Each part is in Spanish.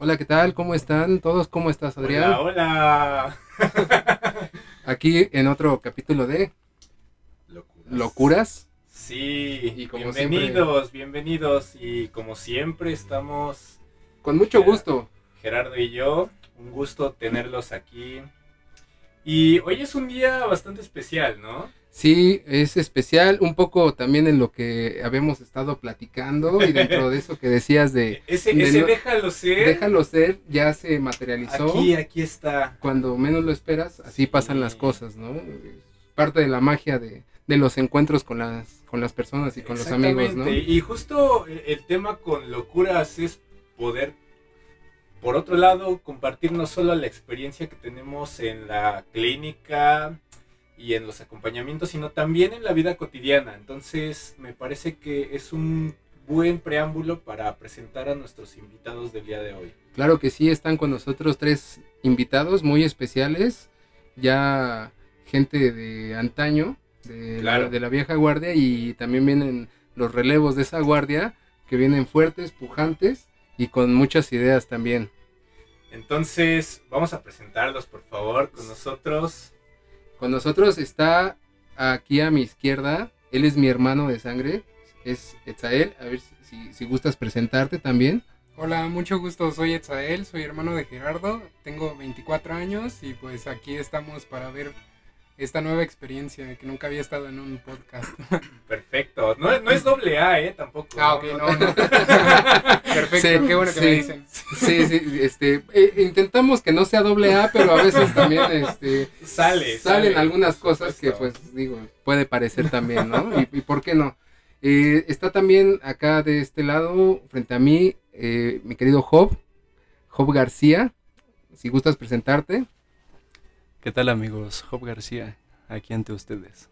Hola, ¿qué tal? ¿Cómo están todos? ¿Cómo estás, Adrián? Hola, hola. Aquí en otro capítulo de Locuras. Locuras. Sí, Y como bienvenidos, bienvenidos. Y como siempre estamos Con mucho gusto. Gerardo y yo. Un gusto tenerlos aquí. Y hoy es un día bastante especial, ¿no? Sí, es especial, un poco también en lo que habíamos estado platicando y dentro de eso que decías de Ese, de ese no- déjalo ser. déjalo ser, ya se materializó. Aquí, aquí está. Cuando menos lo esperas, así Sí. pasan las cosas, ¿no? Parte de la magia de, de los encuentros con las, con las personas y con los amigos, ¿no? Y justo el tema con locuras es poder, por otro lado, compartir no solo la experiencia que tenemos en la clínica y en los acompañamientos, sino también en la vida cotidiana. Entonces, me parece que es un buen preámbulo para presentar a nuestros invitados del día de hoy. Claro que sí, están con nosotros tres invitados muy especiales, ya gente de antaño, de, la, de la vieja guardia, y también vienen los relevos de esa guardia, que vienen fuertes, pujantes y con muchas ideas también. Entonces, vamos a presentarlos, por favor, con nosotros. Con nosotros está aquí a mi izquierda, él es mi hermano de sangre, es Etzael, a ver si, si gustas presentarte también. Hola, mucho gusto, soy Etzael, soy hermano de Gerardo, tengo 24 años y pues aquí estamos para ver esta nueva experiencia que nunca había estado en un podcast. Perfecto. No, no es doble A, ¿eh? Tampoco. Ah, ok, no, no. Perfecto, Sí, qué bueno que sí. me dicen. Sí, sí, este, eh, intentamos que no sea doble A, pero a veces también, este, Sale, salen sale, algunas cosas que pues digo puede parecer también no y, y por qué no Eh, está también acá de este lado frente a mí eh, mi querido Job Job García si gustas presentarte ¿Qué tal amigos? Job García, aquí ante ustedes.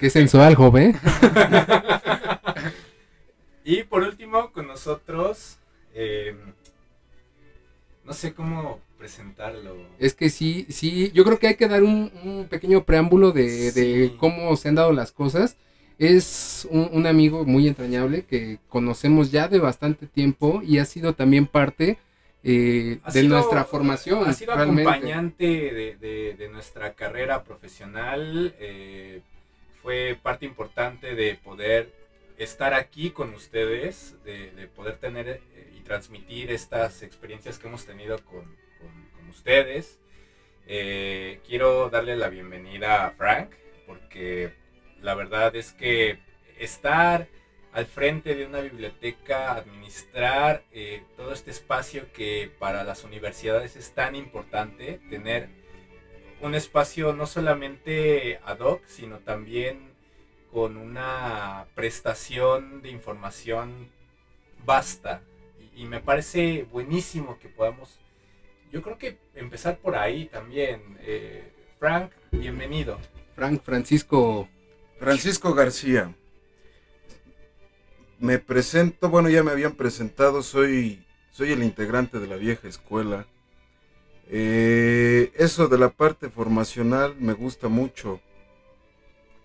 qué sensual Job eh Y por último, con nosotros, eh, no sé cómo presentarlo. es que sí sí yo creo que hay que dar un, un pequeño preámbulo de, de cómo se han dado las cosas es un, un amigo muy entrañable que conocemos ya de bastante tiempo y ha sido también parte eh, de sido- nuestra formación. Ha sido realmente. acompañante de, de- de nuestra carrera profesional. eh, fue parte importante de poder estar aquí con ustedes, de, de poder tener eh, y transmitir estas experiencias que hemos tenido con, con- con ustedes. Eh, quiero darle la bienvenida a Frank, porque la verdad es que estar al frente de una biblioteca, administrar eh, todo este espacio que para las universidades es tan importante, tener un espacio no solamente ad hoc, sino también con una prestación de información vasta. Y, y me parece buenísimo que podamos, yo creo que empezar por ahí también. Eh, Frank, bienvenido. Frank Francisco Francisco García. Me presento, bueno, ya me habían presentado, soy, soy el integrante de la vieja escuela. Eh, eso de la parte formacional me gusta mucho,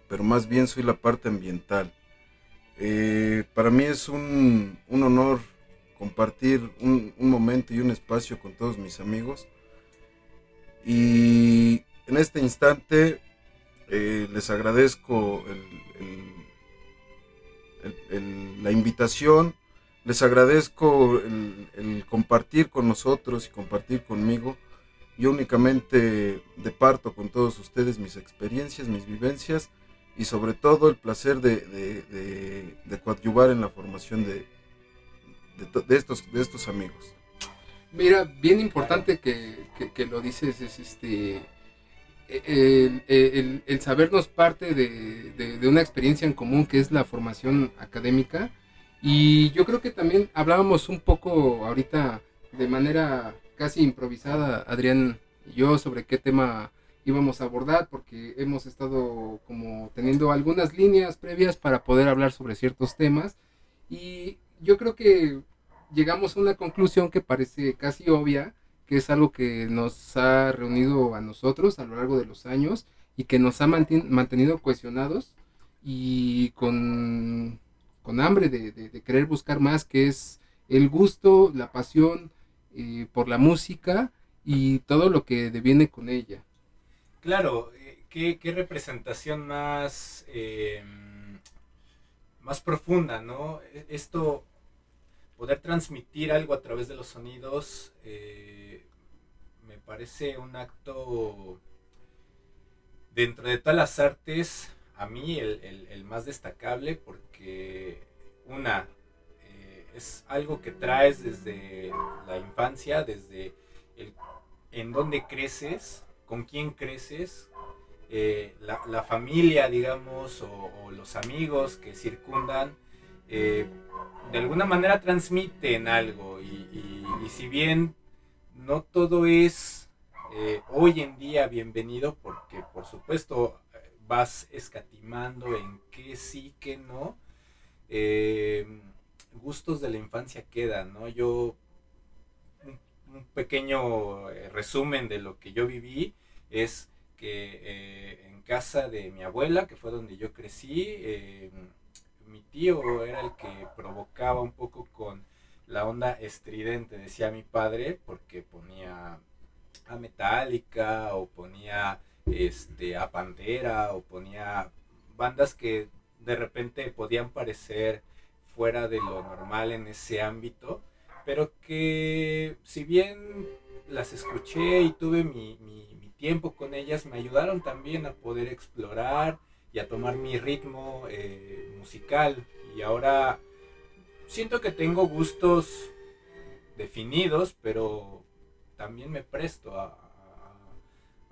pero más bien soy la parte ambiental. Eh, para mí es un, un honor compartir un, un momento y un espacio con todos mis amigos. Y en este instante eh, les agradezco el- el- el- la invitación, les agradezco el, compartir con nosotros y compartir conmigo. Yo únicamente departo con todos ustedes mis experiencias, mis vivencias y sobre todo el placer de, coadyuvar en la formación de, de to- de estos, de estos amigos. Mira, bien importante que lo dices es este el, el- el sabernos parte de, de- de una experiencia en común que es la formación académica. Y yo creo que también hablábamos un poco ahorita de manera casi improvisada Adrián y yo sobre qué tema íbamos a abordar porque hemos estado como teniendo algunas líneas previas para poder hablar sobre ciertos temas. Y yo creo que llegamos a una conclusión que parece casi obvia, que es algo que nos ha reunido a nosotros a lo largo de los años y que nos ha manten- mantenido cohesionados y con, con hambre de, de- de querer buscar más, que es el gusto, la pasión eh, por la música y todo lo que deviene con ella. Claro, eh, ¿qué, qué representación más, eh, más profunda, ¿no? E- Esto, poder transmitir algo a través de los sonidos, eh, parece un acto dentro de todas las artes, a mí el, el- más destacable, porque una, eh, es algo que traes desde la infancia, desde el en dónde creces, con quién creces, eh, la, la familia, digamos, o, los amigos que circundan, eh, de alguna manera transmiten algo. Y- y si bien no todo es eh, hoy en día bienvenido, porque por supuesto vas escatimando en qué sí, qué no, eh, gustos de la infancia quedan, ¿no? Yo un, pequeño eh, resumen de lo que yo viví es que en casa de mi abuela, que fue donde yo crecí, mi tío era el que provocaba un poco con la onda estridente, decía mi padre, porque ponía a Metallica o ponía este a Pantera o ponía bandas que de repente podían parecer fuera de lo normal en ese ámbito, pero que si bien las escuché y tuve mi, mi- tiempo con ellas, me ayudaron también a poder explorar y a tomar mi ritmo eh, musical. Y ahora siento que tengo gustos definidos, pero también me presto a,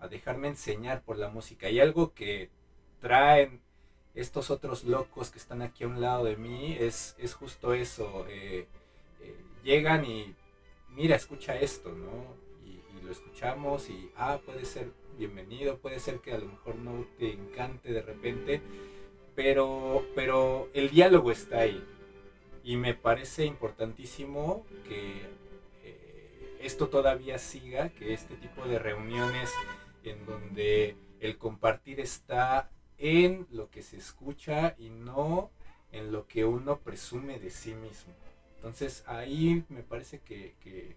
dejarme enseñar por la música. Y algo que traen estos otros locos que están aquí a un lado de mí es, es justo eso. eh, eh, llegan y mira, escucha esto, ¿no? Y, y lo escuchamos y, ah, puede ser bienvenido, puede ser que a lo mejor no te encante de repente, pero, pero el diálogo está ahí. Y me parece importantísimo que eh, esto todavía siga, que este tipo de reuniones en donde el compartir está en lo que se escucha y no en lo que uno presume de sí mismo. Entonces ahí me parece que, que-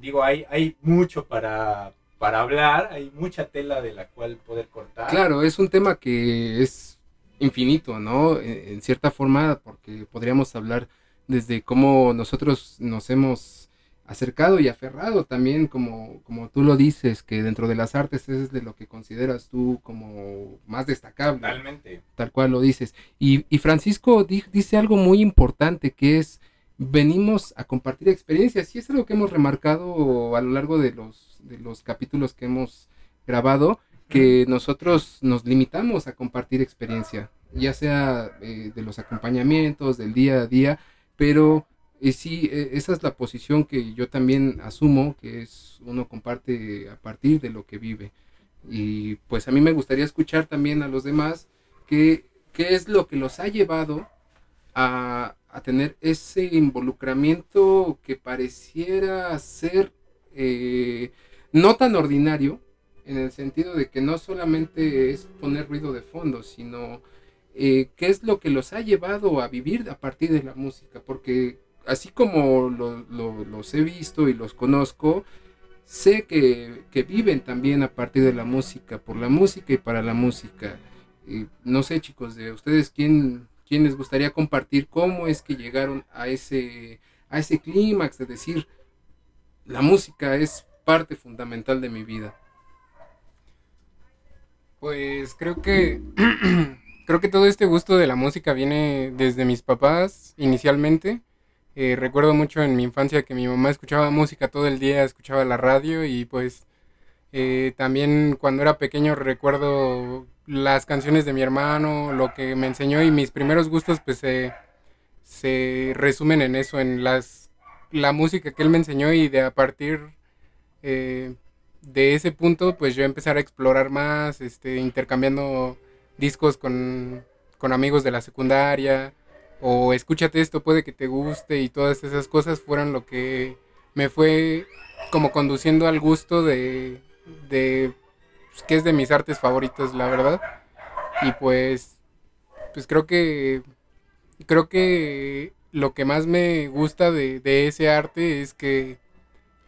digo, hay, hay mucho para, para hablar, hay mucha tela de la cual poder cortar. Claro, es un tema que es infinito, ¿no? En, en cierta forma, porque podríamos hablar desde cómo nosotros nos hemos acercado y aferrado también, como, como tú lo dices, que dentro de las artes es de lo que consideras tú como más destacable Totalmente. tal cual lo dices. Y, y Francisco di- dice algo muy importante que es venimos a compartir experiencias y es algo que hemos remarcado a lo largo de los, de los capítulos que hemos grabado, que nosotros nos limitamos a compartir experiencia, ya sea eh, de los acompañamientos, del día a día, pero eh, sí, eh, esa es la posición que yo también asumo, que es uno comparte a partir de lo que vive. Y pues a mí me gustaría escuchar también a los demás qué, qué es lo que los ha llevado a, a tener ese involucramiento que pareciera ser eh, no tan ordinario, en el sentido de que no solamente es poner ruido de fondo, sino eh, qué es lo que los ha llevado a vivir a partir de la música, porque así como lo- lo- los he visto y los conozco, sé que, que viven también a partir de la música, por la música y para la música. Y no sé, chicos, de ustedes, ¿quién, quién les gustaría compartir cómo es que llegaron a ese, a ese clímax de decir, la música es parte fundamental de mi vida? Pues creo que creo que todo este gusto de la música viene desde mis papás inicialmente. Eh, recuerdo mucho en mi infancia que mi mamá escuchaba música todo el día, escuchaba la radio y pues eh, también cuando era pequeño recuerdo las canciones de mi hermano, lo que me enseñó y mis primeros gustos pues se, se resumen en eso, en las la música que él me enseñó y de a partir eh, de ese punto, pues yo empezar a explorar más, este, intercambiando discos con, con amigos de la secundaria, o escúchate esto, puede que te guste, y todas esas cosas fueron lo que me fue como conduciendo al gusto de, de pues, que es de mis artes favoritas, la verdad. Y pues, pues creo que, creo que lo que más me gusta de, de ese arte es que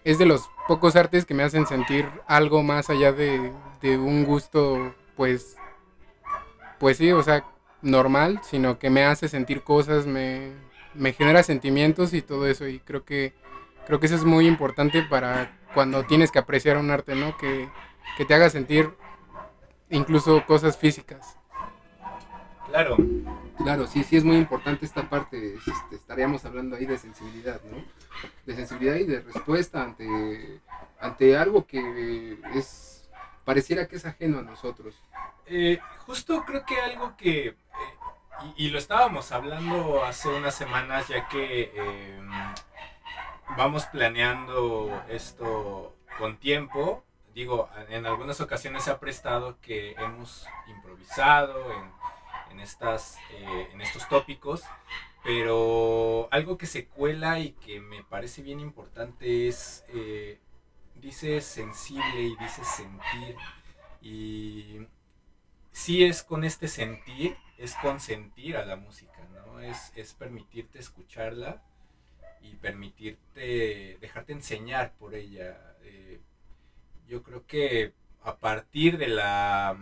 es de los pocos artes que me hacen sentir algo más allá de, de un gusto, pues, pues sí, o sea, normal, sino que me hace sentir cosas, me, me genera sentimientos y todo eso. Y creo que, creo que eso es muy importante para cuando tienes que apreciar un arte, ¿no? Que, que te haga sentir incluso cosas físicas. Claro, Claro, sí, sí es muy importante esta parte. este, estaríamos hablando ahí de sensibilidad, ¿no? De sensibilidad y de respuesta ante, ante algo que es pareciera que es ajeno a nosotros. Eh, justo creo que algo que, eh, y, y lo estábamos hablando hace unas semanas, ya que eh, vamos planeando esto con tiempo. Digo, en algunas ocasiones se ha prestado que hemos improvisado en, en estas, eh, en estos tópicos, pero algo que se cuela y que me parece bien importante es, eh, dice sensible y dice sentir, y sí es con este sentir, es consentir a la música, ¿no? Es, es permitirte escucharla y permitirte, dejarte enseñar por ella. Eh, yo creo que a partir de la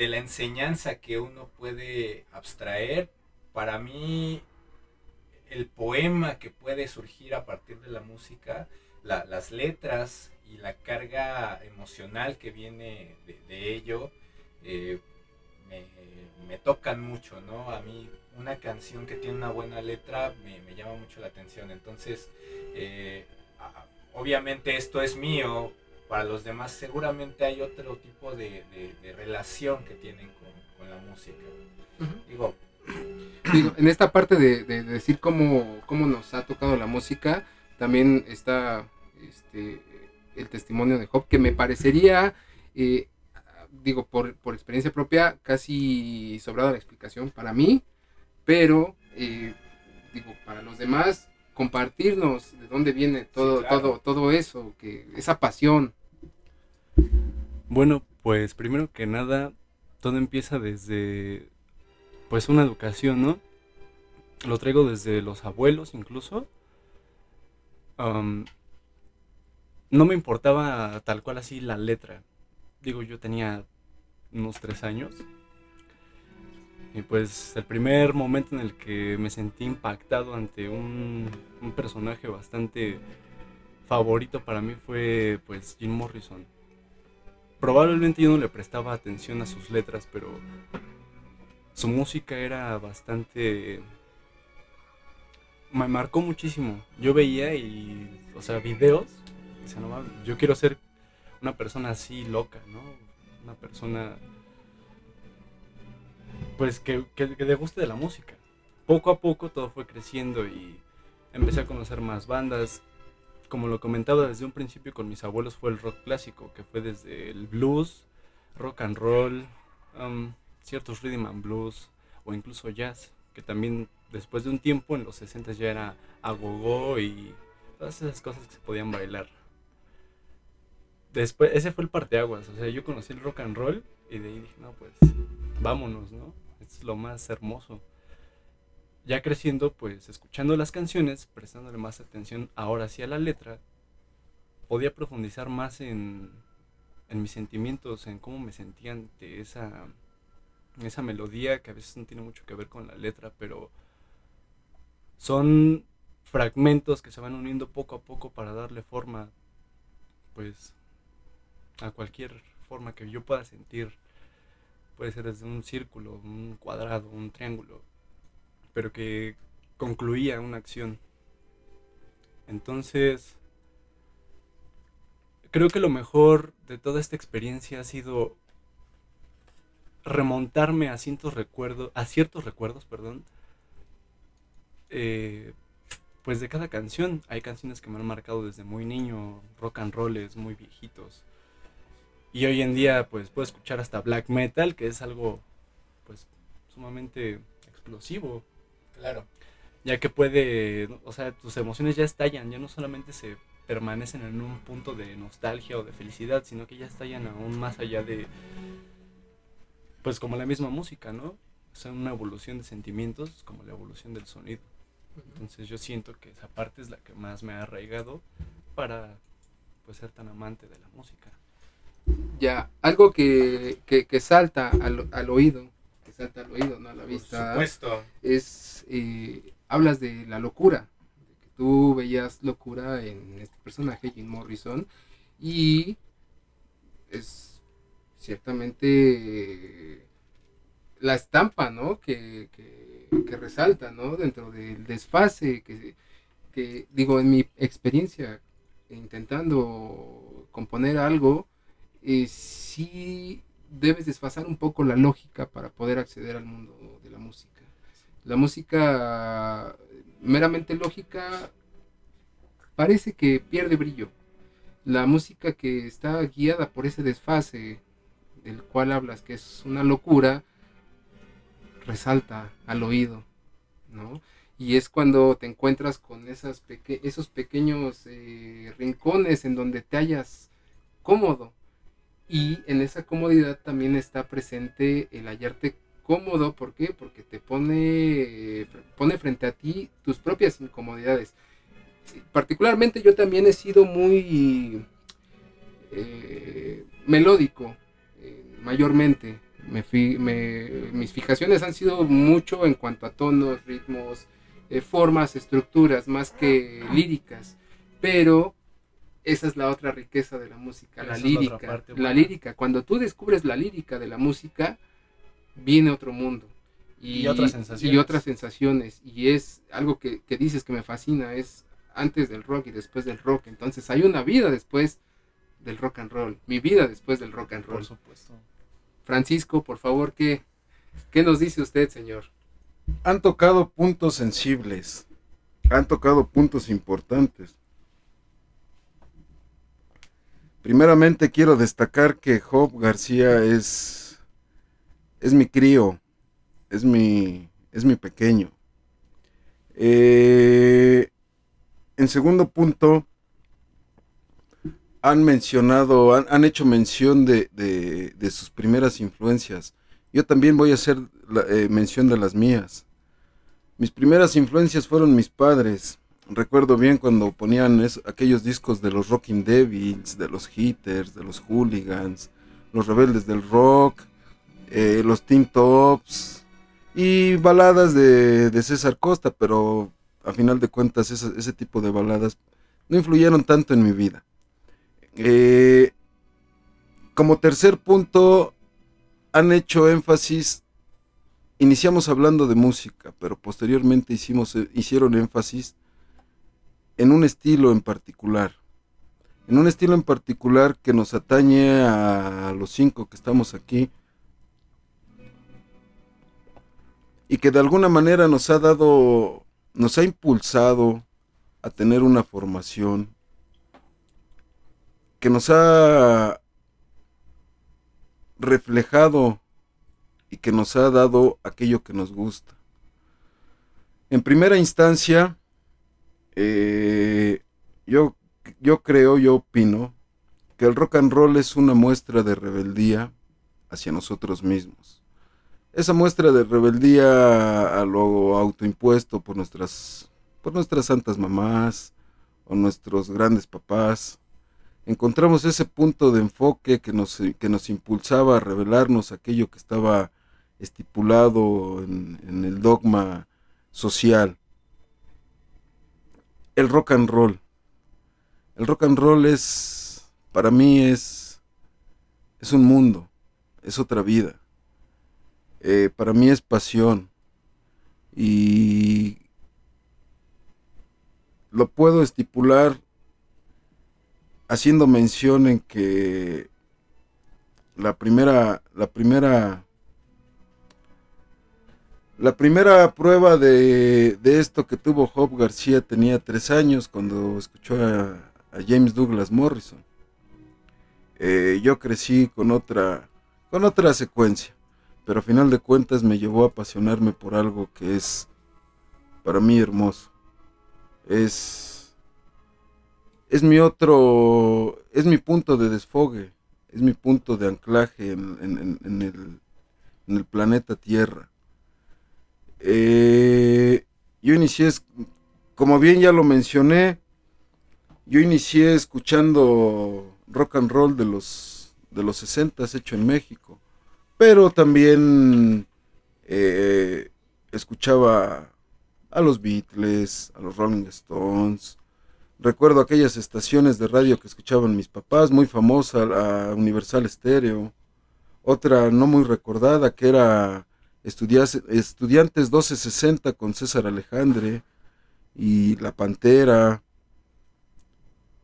de la enseñanza que uno puede abstraer, para mí el poema que puede surgir a partir de la música, la- las letras y la carga emocional que viene de, ello, eh, me, me tocan mucho, ¿no? A mí una canción que tiene una buena letra me, me llama mucho la atención. Entonces, eh, obviamente esto es mío, para los demás seguramente hay otro tipo de, de- de relación que tienen con, con la música. Digo, Digo, en esta parte de, de decir cómo, cómo nos ha tocado la música, también está este, el testimonio de Job, que me parecería, eh, digo, por, por experiencia propia, casi sobrada la explicación para mí, pero, eh, digo, para los demás, compartirnos de dónde viene todo, claro. todo, todo eso, que esa pasión. Bueno, pues primero que nada, todo empieza desde pues una educación, ¿no? Lo traigo desde los abuelos incluso. No me importaba tal cual así la letra. Digo, yo tenía unos tres años. Y pues el primer momento en el que me sentí impactado ante un, un personaje bastante favorito para mí fue pues Jim Morrison probablemente yo no le prestaba atención a sus letras, pero su música era bastante... Me marcó muchísimo. Yo veía y, o sea, videos. y decía, "No mames, yo quiero ser una persona así loca, ¿no? Una persona, pues, que, que, que le guste de la música. Poco a poco todo fue creciendo y empecé a conocer más bandas, como lo comentaba desde un principio con mis abuelos, fue el rock clásico, que fue desde el blues, rock and roll, um, ciertos rhythm and blues o incluso jazz, que también después de un tiempo en los 60 ya era agogó y todas esas cosas que se podían bailar. Después, ese fue el parteaguas, o sea, yo conocí el rock and roll y de ahí dije, no, pues vámonos, ¿no? Es lo más hermoso ya creciendo, pues escuchando las canciones, prestándole más atención ahora sí a la letra, podía profundizar más en, en mis sentimientos, en cómo me sentía ante esa, esa melodía que a veces no tiene mucho que ver con la letra, pero son fragmentos que se van uniendo poco a poco para darle forma, pues, a cualquier forma que yo pueda sentir. Puede ser desde un círculo, un cuadrado, un triángulo pero que concluía una acción. Entonces, creo que lo mejor de toda esta experiencia ha sido remontarme a ciertos recuerdos, a ciertos recuerdos, perdón, eh, pues de cada canción. Hay canciones que me han marcado desde muy niño, rock and rolls muy viejitos. Y hoy en día, pues puedo escuchar hasta black metal, que es algo, pues, sumamente explosivo claro. ya que puede, o sea, tus emociones ya estallan, ya no solamente se permanecen en un punto de nostalgia o de felicidad, sino que ya estallan aún más allá de, pues como la misma música, ¿no? O sea, una evolución de sentimientos como la evolución del sonido. Entonces yo siento que esa parte es la que más me ha arraigado para pues ser tan amante de la música. Ya, algo que, que, que salta al, al, oído, al oído, no a la vista. Por supuesto. Es, eh, hablas de la locura, de que tú veías locura en este personaje, Jim Morrison, y es ciertamente eh, la estampa, ¿no? Que, que, que, resalta, ¿no? Dentro del desfase, que, que digo, en mi experiencia, intentando componer algo, eh, sí debes desfasar un poco la lógica para poder acceder al mundo de la música. La música meramente lógica parece que pierde brillo. La música que está guiada por ese desfase del cual hablas, que es una locura, resalta al oído, ¿no? Y es cuando te encuentras con esas esos pequeños eh, rincones en donde te hallas cómodo, y en esa comodidad también está presente el hallarte cómodo. ¿Por qué? Porque te pone, pone frente a ti tus propias incomodidades. Particularmente yo también he sido muy eh, melódico, eh, mayormente. Me, me, mis fijaciones han sido mucho en cuanto a tonos, ritmos, eh, formas, estructuras, más que líricas. Pero esa es la otra riqueza de la música, la lírica. la lírica, cuando tú descubres la lírica de la música, viene otro mundo. Y, otras sensaciones. Y otras sensaciones. Y es algo que, que, dices que me fascina, es antes del rock y después del rock. Entonces hay una vida después del rock and roll. Mi vida después del rock and roll. Por supuesto. Francisco, por favor, ¿qué, qué nos dice usted, señor? Han tocado puntos sensibles. Han tocado puntos importantes. Primeramente quiero destacar que Job García es, es mi crío, es mi, es mi pequeño. Eh, en segundo punto, han mencionado, han, han hecho mención de, de, sus primeras influencias. Yo también voy a hacer eh, mención de las mías. Mis primeras influencias fueron mis padres recuerdo bien cuando ponían aquellos discos de los Rocking Devils, de los Hitters, de los Hooligans, los Rebeldes del Rock, eh, los Teen Tops y baladas de, César Costa, pero a final de cuentas ese, tipo de baladas no influyeron tanto en mi vida. Eh, como tercer punto, han hecho énfasis, iniciamos hablando de música, pero posteriormente hicimos, hicieron énfasis en un estilo en particular. En un estilo en particular que nos atañe a los cinco que estamos aquí. Y que de alguna manera nos ha dado, nos ha impulsado a tener una formación. Que nos ha reflejado y que nos ha dado aquello que nos gusta. En primera instancia, eh, yo, yo creo, yo opino, que el rock and roll es una muestra de rebeldía hacia nosotros mismos. Esa muestra de rebeldía a lo autoimpuesto por nuestras, por nuestras santas mamás o nuestros grandes papás. Encontramos ese punto de enfoque que nos, que nos impulsaba a revelarnos aquello que estaba estipulado en, en el dogma social el rock and roll. El rock and roll es, para mí es, es un mundo, es otra vida. Eh, para mí es pasión. Y lo puedo estipular haciendo mención en que la primera, la primera la primera prueba de, esto que tuvo Job García tenía tres años cuando escuchó a, James Douglas Morrison. Eh, yo crecí con otra, con otra secuencia, pero a final de cuentas me llevó a apasionarme por algo que es para mí hermoso. Es, es mi otro, es mi punto de desfogue, es mi punto de anclaje en, en el planeta Tierra Eh, yo inicié, como bien ya lo mencioné, yo inicié escuchando rock and roll de los, de los 60 hecho en México, pero también eh, escuchaba a los Beatles, a los Rolling Stones. Recuerdo aquellas estaciones de radio que escuchaban mis papás, muy famosa, la Universal Stereo. Otra no muy recordada que era Estudiantes 1260 con César Alejandre y La Pantera.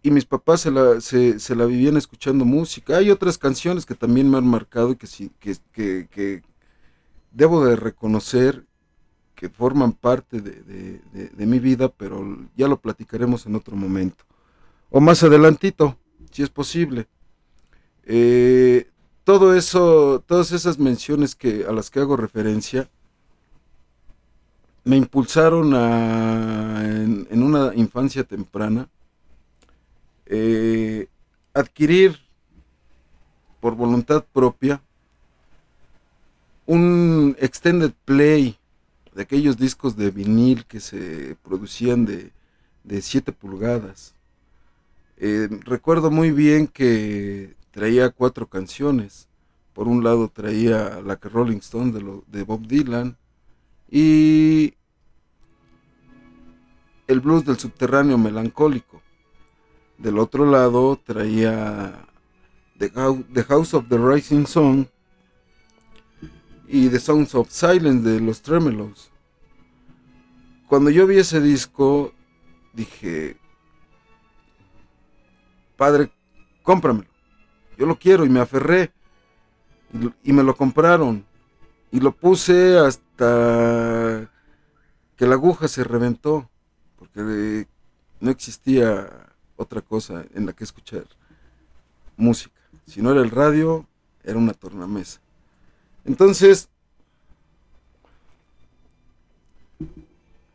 Y mis papás se la, se, la vivían escuchando música. Hay otras canciones que también me han marcado y que, que, que, que debo de reconocer que forman parte de, de- de- de mi vida, pero ya lo platicaremos en otro momento. O más adelantito, si es posible. Eh, todo eso, todas esas menciones que, a las que hago referencia, me impulsaron a, en, una infancia temprana, eh, adquirir por voluntad propia un extended play de aquellos discos de vinil que se producían de, de 7 pulgadas. Eh, recuerdo muy bien que traía cuatro canciones. Por un lado traía la que Rolling Stone de, Bob Dylan y el blues del subterráneo melancólico. Del otro lado traía The House of the Rising Sun y The Sounds of Silence de los Tremelos. Cuando yo vi ese disco, dije, padre, cómpramelo. Yo lo quiero y me aferré y, me lo compraron y lo puse hasta que la aguja se reventó porque eh, no existía otra cosa en la que escuchar música. Si no era el radio, era una tornamesa. Entonces,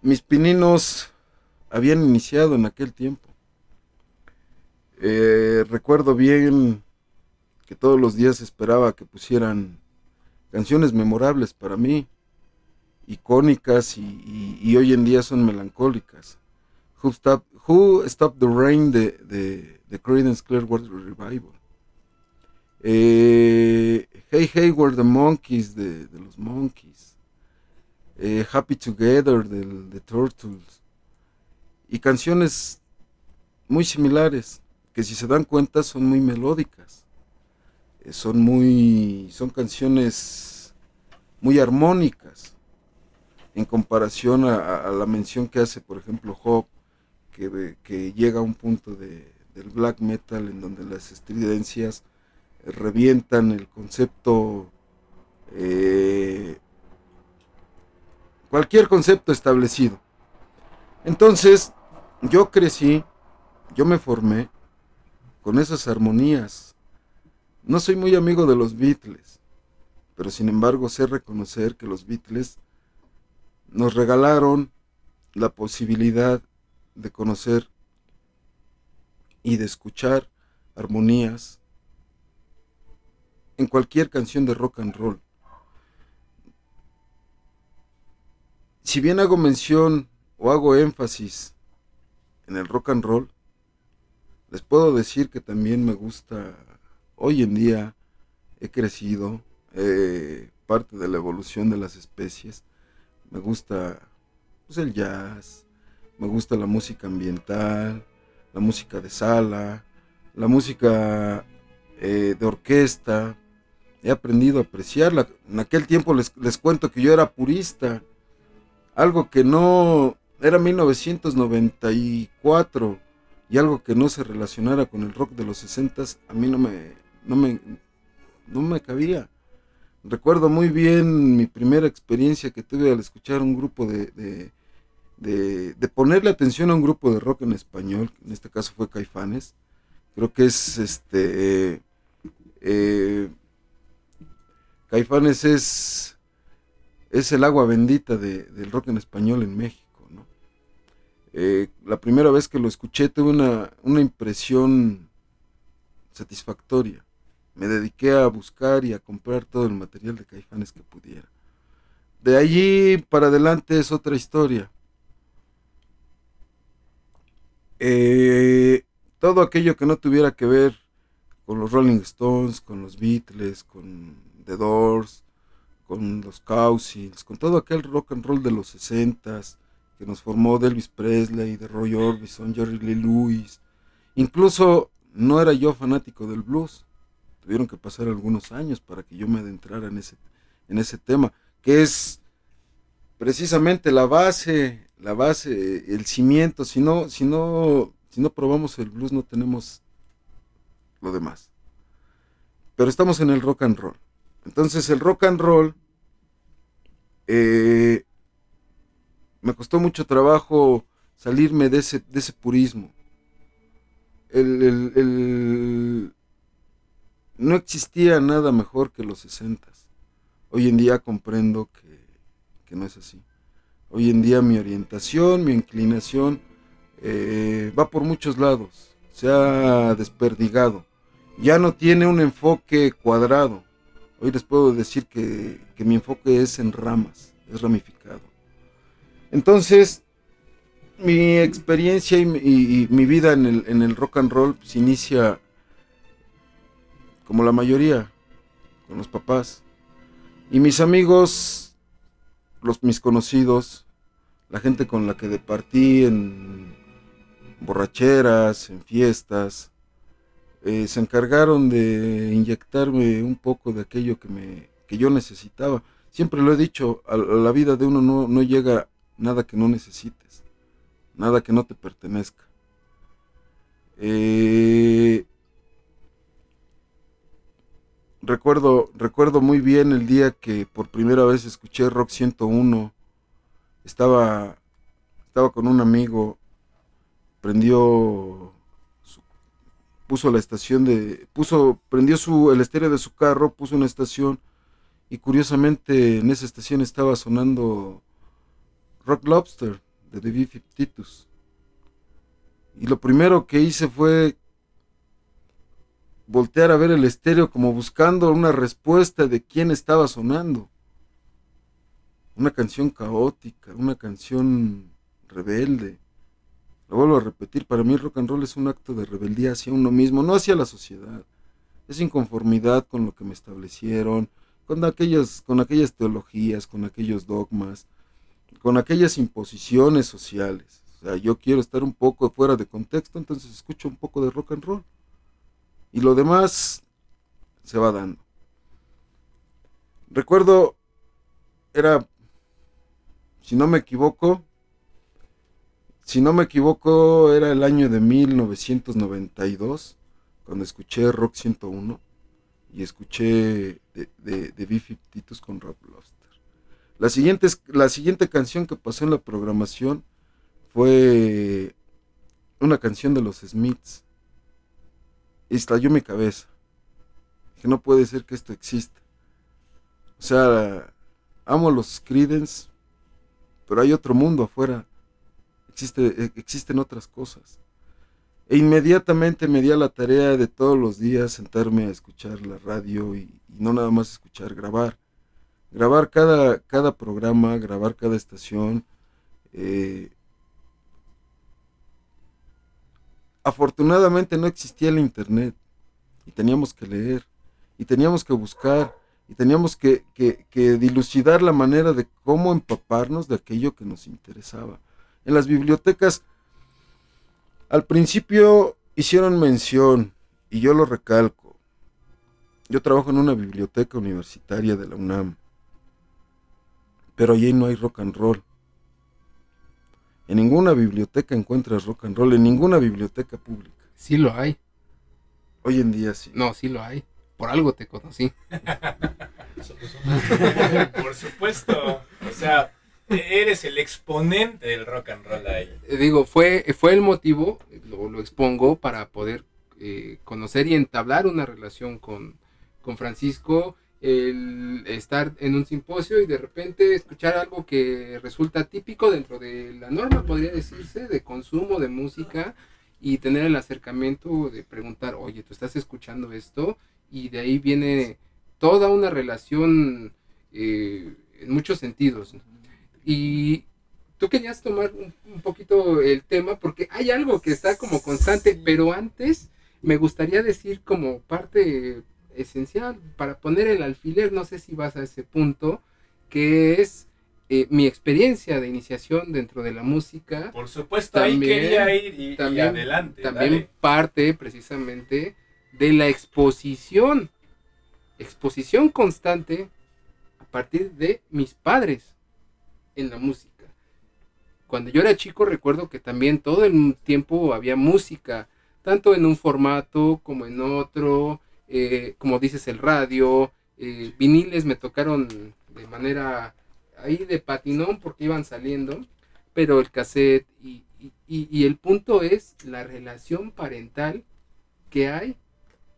mis pininos habían iniciado en aquel tiempo. Eh, recuerdo bien que todos los días esperaba que pusieran canciones memorables para mí, icónicas y, hoy en día son melancólicas. Who Stopped, Who the Rain de, de, de Creedence Clearwater Revival. Eh, hey Hey Were the Monkeys de, los Monkeys. Eh, Happy Together de Turtles. Y canciones muy similares, que si se dan cuenta son muy melódicas. Eh, son muy. son canciones muy armónicas. En comparación a, la mención que hace, por ejemplo, Hop, que, que llega a un punto de- del black metal en donde las estridencias revientan el concepto, eh, cualquier concepto establecido. Entonces, yo crecí, yo me formé con esas armonías. No soy muy amigo de los Beatles, pero sin embargo sé reconocer que los Beatles nos regalaron la posibilidad de conocer y de escuchar armonías en cualquier canción de rock and roll. Si bien hago mención o hago énfasis en el rock and roll, les puedo decir que también me gusta, hoy en día he crecido, eh, parte de la evolución de las especies, me gusta pues, el jazz, me gusta la música ambiental, la música de sala, la música eh, de orquesta, he aprendido a apreciarla. En aquel tiempo les, les cuento que yo era purista, algo que no era 1994 y algo que no se relacionara con el rock de los 60 a mí no me, no me, no me cabía. Recuerdo muy bien mi primera experiencia que tuve al escuchar un grupo de, de, de, ponerle atención a un grupo de rock en español, en este caso fue Caifanes. Creo que es este. eh, Caifanes es, es el agua bendita de- del rock en español en México. ¿no? Eh, la primera vez que lo escuché tuve una, una impresión satisfactoria. Me dediqué a buscar y a comprar todo el material de Caifanes que pudiera. de allí para adelante es otra historia. Eh, todo aquello que no tuviera que ver con los Rolling Stones, con los Beatles, con The Doors, con los Cowsills, con todo aquel rock and roll de los 60 que nos formó de Elvis Presley, de Roy Orbison, Jerry Lee Lewis. Incluso no era yo fanático del blues. Tuvieron que pasar algunos años para que yo me adentrara en ese, en ese tema, que es precisamente la base, la base, el cimiento. Si no, si no, si no probamos el blues, no tenemos lo demás. Pero estamos en el rock and roll. Entonces el rock and roll eh, me costó mucho trabajo salirme de ese, de ese purismo. El, no existía nada mejor que los sesentas. Hoy en día comprendo que, que, no es así. Hoy en día mi orientación, mi inclinación eh, va por muchos lados. Se ha desperdigado ya no tiene un enfoque cuadrado. Hoy les puedo decir que, mi enfoque es en ramas, es ramificado. Entonces, mi experiencia y, mi vida en el, rock and roll se inicia como la mayoría, con los papás. Y mis amigos, los, mis conocidos, la gente con la que departí en borracheras, en fiestas, eh, se encargaron de inyectarme un poco de aquello que, me, que yo necesitaba. Siempre lo he dicho, a, la vida de uno no, no llega nada que no necesites, nada que no te pertenezca. Eh, recuerdo, recuerdo muy bien el día que por primera vez escuché Rock 101. Estaba, estaba con un amigo, prendió puso la estación de, puso, prendió su, el estéreo de su carro, puso una estación y curiosamente en esa estación estaba sonando Rock Lobster de The B-52. Y lo primero que hice fue voltear a ver el estéreo como buscando una respuesta de quién estaba sonando. Una canción caótica, una canción rebelde. Lo vuelvo a repetir, para mí el rock and roll es un acto de rebeldía hacia uno mismo, no hacia la sociedad. Es inconformidad con lo que me establecieron, con aquellas, con aquellas teologías, con aquellos dogmas, con aquellas imposiciones sociales. O sea, yo quiero estar un poco fuera de contexto, entonces escucho un poco de rock and roll. Y lo demás se va dando. Recuerdo, era, si no me equivoco, si no me equivoco, era el año de 1992, cuando escuché Rock 101 y escuché de, de, de con Rob Lobster. La siguiente, la siguiente canción que pasó en la programación fue una canción de los Smiths. Estalló mi cabeza. Que no puede ser que esto exista. O sea, amo los Creedence, pero hay otro mundo afuera e, existen otras cosas. E inmediatamente me di a la tarea de todos los días sentarme a escuchar la radio y, no nada más escuchar, grabar. Grabar cada, cada programa, grabar cada estación. Eh, afortunadamente no existía el internet y teníamos que leer y teníamos que buscar y teníamos que, que dilucidar la manera de cómo empaparnos de aquello que nos interesaba en las bibliotecas, al principio hicieron mención, y yo lo recalco, yo trabajo en una biblioteca universitaria de la UNAM, pero allí no hay rock and roll. En ninguna biblioteca encuentras rock and roll, en ninguna biblioteca pública. Sí lo hay. Hoy en día sí. No, sí lo hay. Por algo te conocí. Por supuesto. O sea, Eres el exponente del rock and roll ahí. Eh, digo, fue, fue el motivo, lo, lo expongo, para poder eh, conocer y entablar una relación con, con Francisco, el estar en un simposio y de repente escuchar algo que resulta típico dentro de la norma, podría decirse, de consumo de música y tener el acercamiento de preguntar, oye, tú estás escuchando esto y de ahí viene toda una relación eh, en muchos sentidos. Y tú querías tomar un, un poquito el tema porque hay algo que está como constante, pero antes me gustaría decir como parte esencial para poner el alfiler, no sé si vas a ese punto, que es eh, mi experiencia de iniciación dentro de la música. Por supuesto, ahí quería ir y, también, adelante. También dale. parte precisamente de la exposición, exposición constante a partir de mis padres en la música. Cuando yo era chico recuerdo que también todo el tiempo había música, tanto en un formato como en otro, eh, como dices el radio, eh, viniles me tocaron de manera ahí de patinón porque iban saliendo, pero el cassette y, y, el punto es la relación parental que hay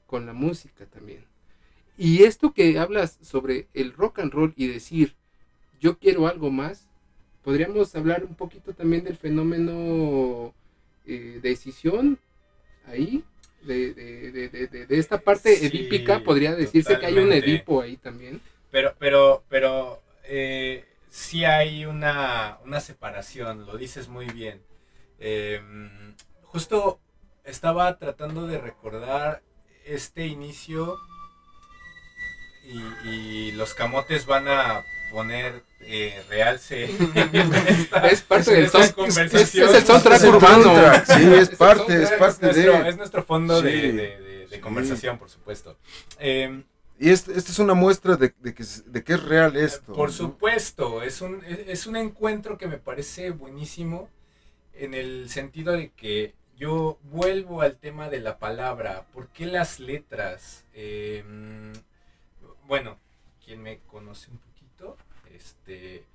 con la música también. Y esto que hablas sobre el rock and roll y decir, yo quiero algo más, podríamos hablar un poquito también del fenómeno eh, decisión ahí, de, de, de, de, esta parte Sí, edípica, podría decirse que hay un. Edipo ahí también. Pero, pero, pero eh, sí hay una, una separación, lo dices muy bien. Eh, justo estaba tratando de recordar este inicio y, y los camotes van a poner eh, realce en esta- Es parte del es- conversación. es el soundtrack urbano. Sí, es Es parte, es parte es, nuestro, de... es nuestro fondo de, Sí. de- de- de Sí. conversación, por supuesto. Eh, Y este- esta es una muestra de, de que, es- de que es real esto. Por ¿no? supuesto, es un, es, es un encuentro que me parece buenísimo en el sentido de que yo vuelvo al tema de la palabra. ¿Por qué las letras? Eh, bueno, quien me conoce un poquito, este,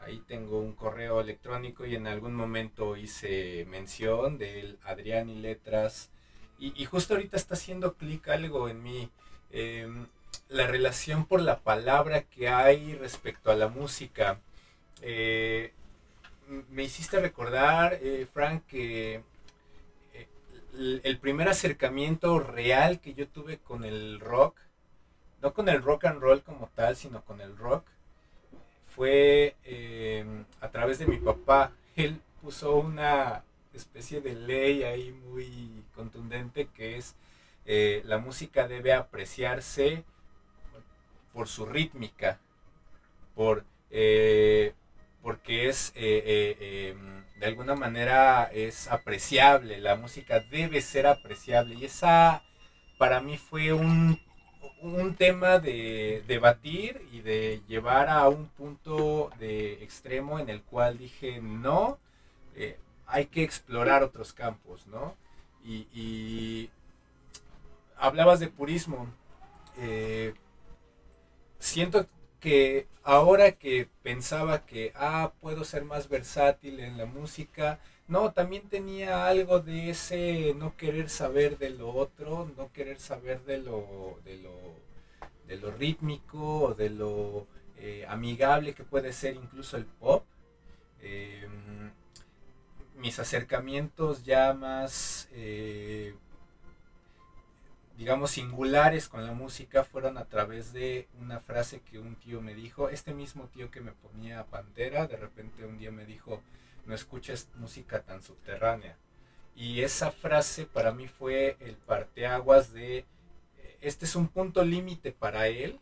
ahí tengo un correo electrónico y en algún momento hice mención del Adrián y Letras. Y, justo ahorita está haciendo clic algo en mí. Em, la relación por la palabra que hay respecto a la música. Eh, me hiciste recordar, eh, Frank, que eh, el primer acercamiento real que yo tuve con el rock, no con el rock and roll como tal, sino con el rock, fue eh, a través de mi papá. Él puso una especie de ley ahí muy contundente que es eh, la música debe apreciarse por su rítmica, por, eh, porque es, eh, eh, de alguna manera es apreciable, la música debe ser apreciable y esa para mí fue un, un tema de debatir y de llevar a un punto de extremo en el cual dije no, eh, hay que explorar otros campos, ¿no? Y, hablabas de purismo. eh, siento que ahora que pensaba que, ah, puedo ser más versátil en la música, no, también tenía algo de ese no querer saber de lo otro, no querer saber de lo, de lo, de lo rítmico o de lo eh, amigable que puede ser incluso el pop. Eh, mis acercamientos ya más, eh, digamos, singulares con la música fueron a través de una frase que un tío me dijo, este mismo tío que me ponía Pantera, de repente un día me dijo, no escuches música tan subterránea. Y esa frase para mí fue el parteaguas de, eh, este es un punto límite para él,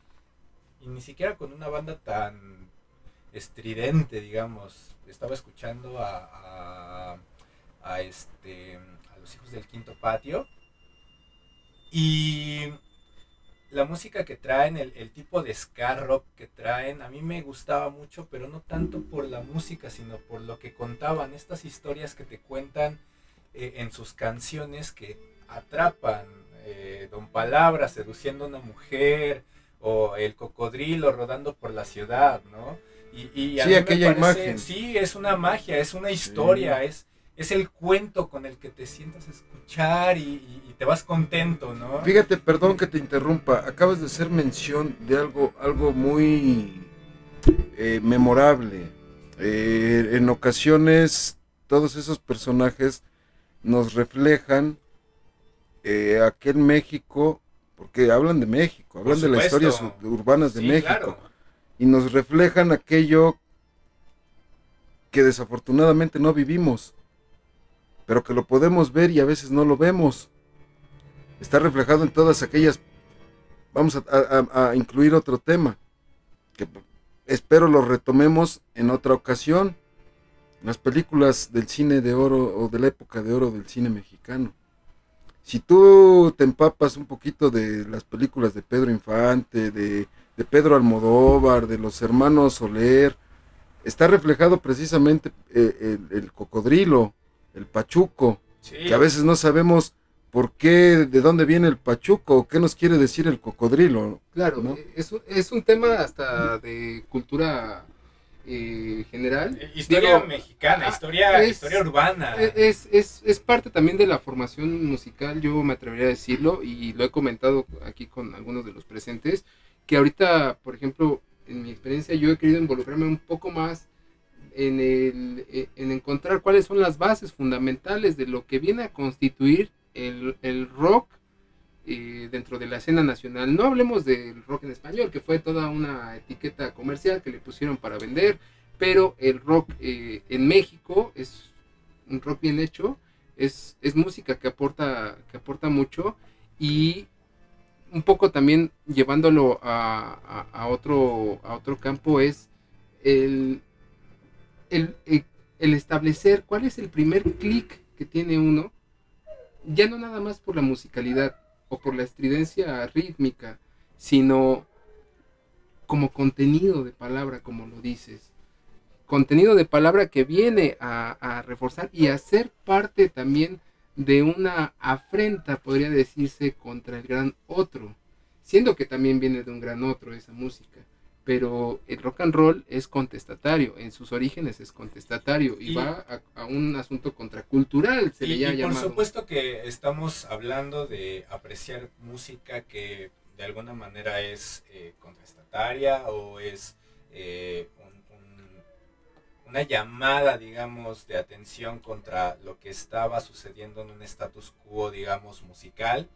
y ni siquiera con una banda tan estridente, digamos. Estaba escuchando a, a, a este, a los hijos del quinto patio. Y la música que traen, el, el tipo de ska rock que traen, a mí me gustaba mucho, pero no tanto por la música, sino por lo que contaban, estas historias que te cuentan eh, en sus canciones que atrapan. eh, Don Palabra seduciendo a una mujer, o el cocodrilo rodando por la ciudad, ¿no? Y, y a Sí, mí me aquella imagen. Sí, es una magia, es una historia, es, es el cuento con el que te sientas a escuchar y, y- y te vas contento, ¿no? Fíjate, perdón que te interrumpa, acabas de hacer mención de algo, algo muy eh, memorable. Eh, en ocasiones todos esos personajes nos reflejan eh, aquel México, porque hablan de México, hablan de las historias urbanas de Sí, México. claro. y nos reflejan aquello que desafortunadamente no vivimos, pero que lo podemos ver y a veces no lo vemos. Está reflejado en todas aquellas... Vamos a, incluir otro tema, que espero lo retomemos en otra ocasión. Las películas del cine de oro o de la época de oro del cine mexicano. Si tú te empapas un poquito de las películas de Pedro Infante, de, Pedro Almodóvar, de los hermanos Soler, está reflejado precisamente eh, el, cocodrilo, el pachuco, que a veces no sabemos por qué, de dónde viene el pachuco, o qué nos quiere decir el cocodrilo. Claro, es, es un tema hasta de cultura eh, general. Eh, historia mexicana, ah, historia, historia urbana. Es, es, es, parte también de la formación musical, yo me atrevería a decirlo, y lo he comentado aquí con algunos de los presentes, que ahorita, por ejemplo, en mi experiencia, yo he querido involucrarme un poco más en, el, eh, en encontrar cuáles son las bases fundamentales de lo que viene a constituir el, el rock dentro de la escena nacional. No hablemos del rock en español, que fue toda una etiqueta comercial que le pusieron para vender, pero el rock eh, en México es un rock bien hecho, es, es música que aporta, que aporta mucho y un poco también llevándolo a, a, otro, a otro campo es el, el, el establecer cuál es el primer clic que tiene uno, ya no nada más por la musicalidad, o por la estridencia rítmica, sino como contenido de palabra, como lo dices. Contenido de palabra que viene a, reforzar y a ser parte también de una afrenta, podría decirse, contra el gran otro, siendo que también viene de un gran otro esa música pero el rock and roll es contestatario, en sus orígenes es contestatario y, va a, un asunto contracultural, se y, y por supuesto que estamos hablando de apreciar música que de alguna manera es eh, contestataria o es eh, una llamada, digamos, de atención contra lo que estaba sucediendo en un status quo, digamos, musical,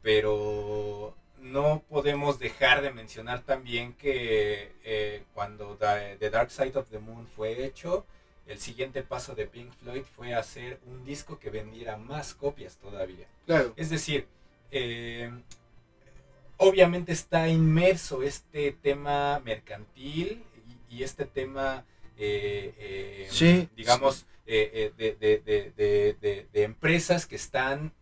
pero no podemos dejar de mencionar también que eh, cuando The, Dark Side of the Moon fue hecho, el siguiente paso de Pink Floyd fue hacer un disco que vendiera más copias todavía. Claro. Es decir, eh, obviamente está inmerso este tema mercantil y, este tema, eh, digamos, de empresas que están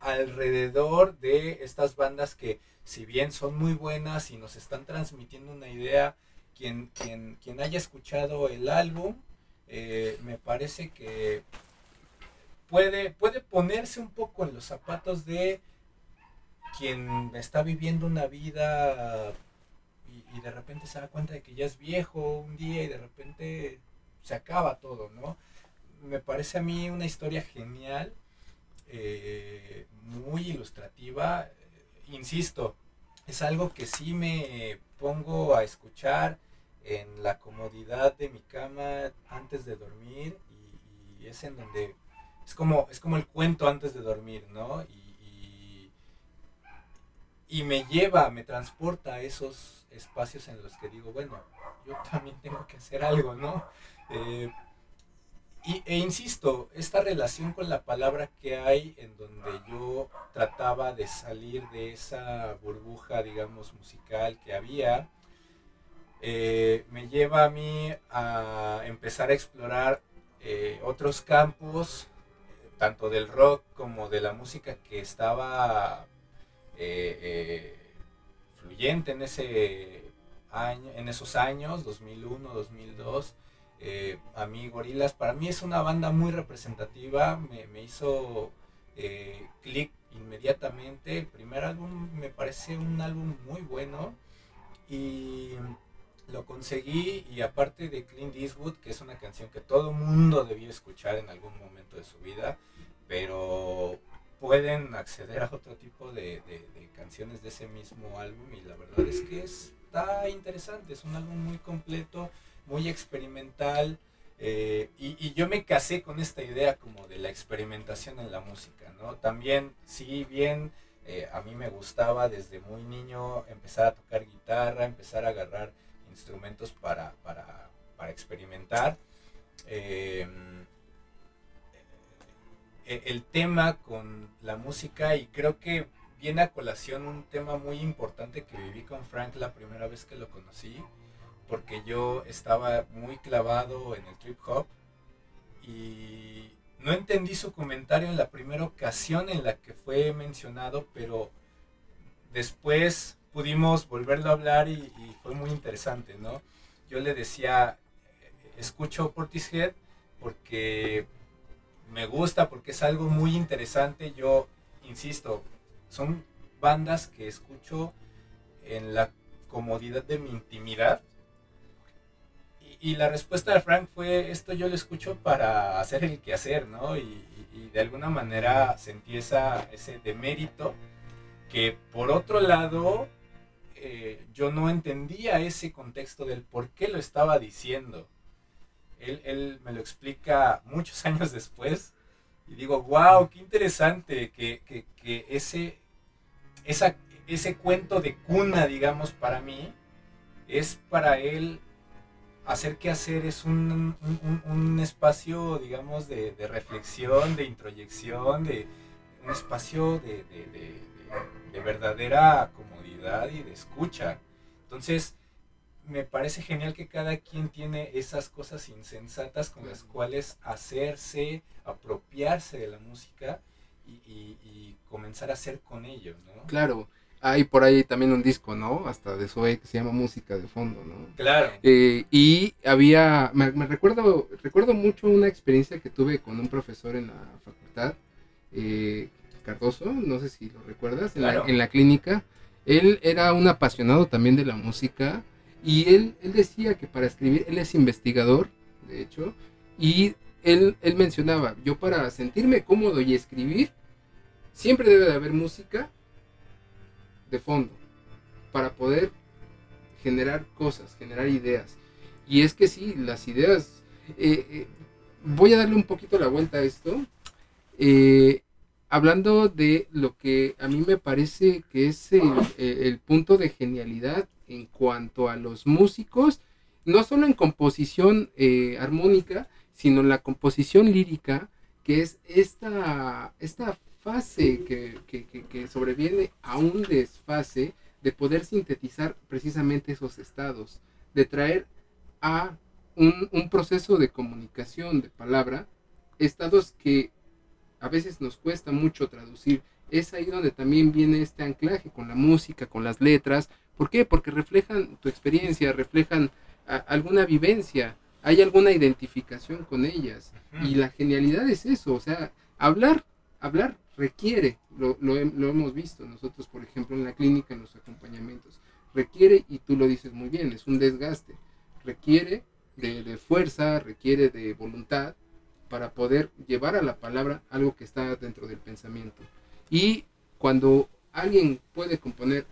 alrededor de estas bandas que si bien son muy buenas y nos están transmitiendo una idea, quien, quien, quien haya escuchado el álbum, eh, me parece que puede, puede ponerse un poco en los zapatos de quien está viviendo una vida y, y, de repente se da cuenta de que ya es viejo un día y de repente se acaba todo, ¿no? Me parece a mí una historia genial eh, muy ilustrativa. Insisto, es algo que sí me pongo a escuchar en la comodidad de mi cama antes de dormir y, es en donde es como, es como el cuento antes de dormir, ¿no? Y, me lleva, me transporta a esos espacios en los que digo, bueno, yo también tengo que hacer algo, ¿no? Eh, e insisto, esta relación con la palabra que hay en donde yo trataba de salir de esa burbuja, digamos, musical que había, eh, me lleva a mí a empezar a explorar eh, otros campos, tanto del rock como de la música que estaba eh, fluyente en, ese año, en esos años, 2001, 2002 eh, a mí Gorilas, para mí es una banda muy representativa, me, hizo eh, clic inmediatamente, el primer álbum me parece un álbum muy bueno y lo conseguí y aparte de Clint Eastwood, que es una canción que todo mundo debió escuchar en algún momento de su vida, pero pueden acceder a otro tipo de, de canciones de ese mismo álbum y la verdad es que está interesante, es un álbum muy completo muy experimental. Eh, y, yo me casé con esta idea como de la experimentación en la música, ¿no? También, si bien eh, a mí me gustaba desde muy niño empezar a tocar guitarra, empezar a agarrar instrumentos para, para, para experimentar. Em, e, el tema con la música y creo que viene a colación un tema muy importante que viví con Frank la primera vez que lo conocí, porque yo estaba muy clavado en el trip hop y no entendí su comentario en la primera ocasión en la que fue mencionado, pero después pudimos volverlo a hablar y, fue muy interesante, ¿no? Yo le decía, escucho Portishead porque me gusta, porque es algo muy interesante. Yo, insisto, son bandas que escucho en la comodidad de mi intimidad. Y, la respuesta de Frank fue, esto yo lo escucho para hacer el quehacer, ¿no? Y, de alguna manera sentí esa, ese demérito que por otro lado eh, yo no entendía ese contexto del por qué lo estaba diciendo. Él, me lo explica muchos años después y digo, wow, qué interesante que, ese, ese cuento de cuna, digamos, para mí, es para él hacer que hacer es un, espacio, digamos, de, reflexión, de introyección, de un espacio de, de verdadera comodidad y de escucha. Entonces, me parece genial que cada quien tiene esas cosas insensatas con las cuales hacerse, apropiarse de la música y, comenzar a hacer con ellos, ¿no? Claro. Hay por ahí también un disco, ¿no? Hasta de Zoe que se llama Música de Fondo, ¿no? Claro. Eh, y había, me, recuerdo, recuerdo mucho una experiencia que tuve con un profesor en la facultad, eh, Cardoso, no sé si lo recuerdas, en, la, en la clínica. Él era un apasionado también de la música y él, él decía que para escribir, él es investigador, de hecho, y él, él mencionaba, yo para sentirme cómodo y escribir, siempre debe de haber música de fondo, para poder generar cosas, generar ideas. Y es que sí, las ideas, eh, eh, voy a darle un poquito la vuelta a esto, eh, hablando de lo que a mí me parece que es el, el punto de genialidad en cuanto a los músicos, no solo en composición armónica, sino en la composición lírica, que es esta, esta fase que, sobreviene a un desfase de poder sintetizar precisamente esos estados, de traer a un, un, proceso de comunicación de palabra, estados que a veces nos cuesta mucho traducir. Es ahí donde también viene este anclaje con la música, con las letras, ¿Por qué? Porque reflejan tu experiencia, reflejan alguna vivencia, hay alguna identificación con ellas. Y la genialidad es eso, o sea, hablar, hablar requiere, lo, lo, hemos visto nosotros, por ejemplo, en la clínica, en los acompañamientos, requiere, y tú lo dices muy bien, es un desgaste, requiere de, fuerza, requiere de voluntad para poder llevar a la palabra algo que está dentro del pensamiento. Y cuando alguien puede componer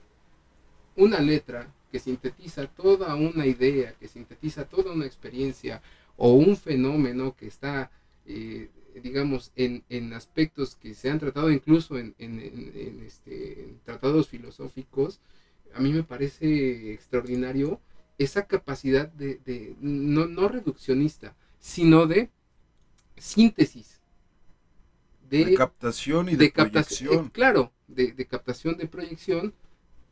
una letra que sintetiza toda una idea, que sintetiza toda una experiencia o un fenómeno que está, eh, digamos, en, aspectos que se han tratado incluso en, este, tratados filosóficos, a mí me parece extraordinario esa capacidad de, no, reduccionista, sino de síntesis. De, captación y de, proyección. Eh, claro, de, captación de proyección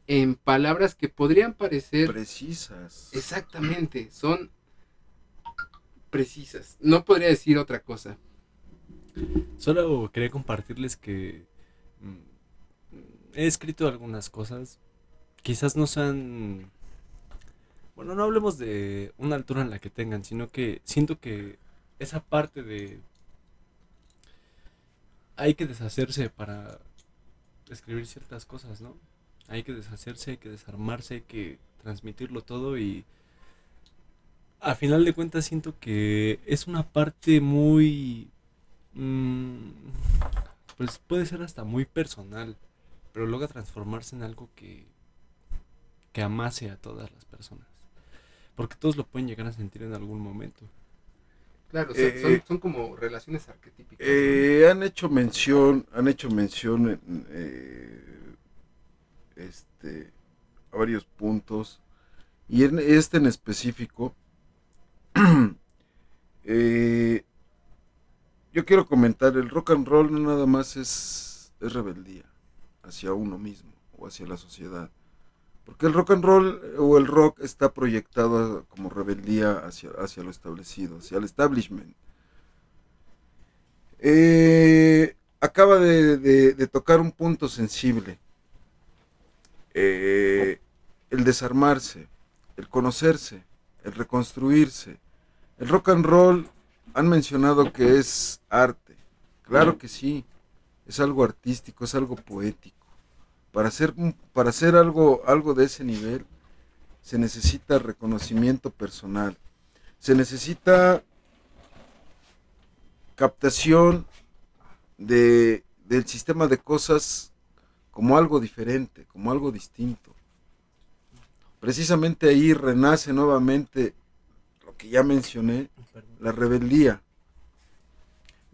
en palabras que podrían parecer precisas. Exactamente, son precisas. No podría decir otra cosa. Solo quería compartirles que mm, he escrito algunas cosas. Quizás no sean... Bueno, no hablemos de una altura en la que tengan, sino que siento que esa parte de... Hay que deshacerse para escribir ciertas cosas, ¿no? Hay que deshacerse, hay que desarmarse, hay que transmitirlo todo y a final de cuentas siento que es una parte muy... Mm, pues puede ser hasta muy personal, pero logra transformarse en algo que, que amase a todas las personas. Porque todos lo pueden llegar a sentir en algún momento. Claro, son, son, como relaciones arquetípicas. Eh, han hecho mención, han hecho mención eh, este, a varios puntos y en este en específico, eh, yo quiero comentar, el rock and roll no nada más es, es rebeldía hacia uno mismo o hacia la sociedad. Porque el rock and roll o el rock está proyectado como rebeldía hacia, hacia lo establecido, hacia el establishment. Eh, acaba de, tocar un punto sensible. Eh, el desarmarse, el conocerse, el reconstruirse. El rock and roll han mencionado que es arte. Claro que sí, es algo artístico, es algo poético. Para hacer, para hacer algo, algo de ese nivel se necesita reconocimiento personal. Se necesita captación de, del sistema de cosas como algo diferente, como algo distinto. Precisamente ahí renace nuevamente lo que ya mencioné, la rebeldía.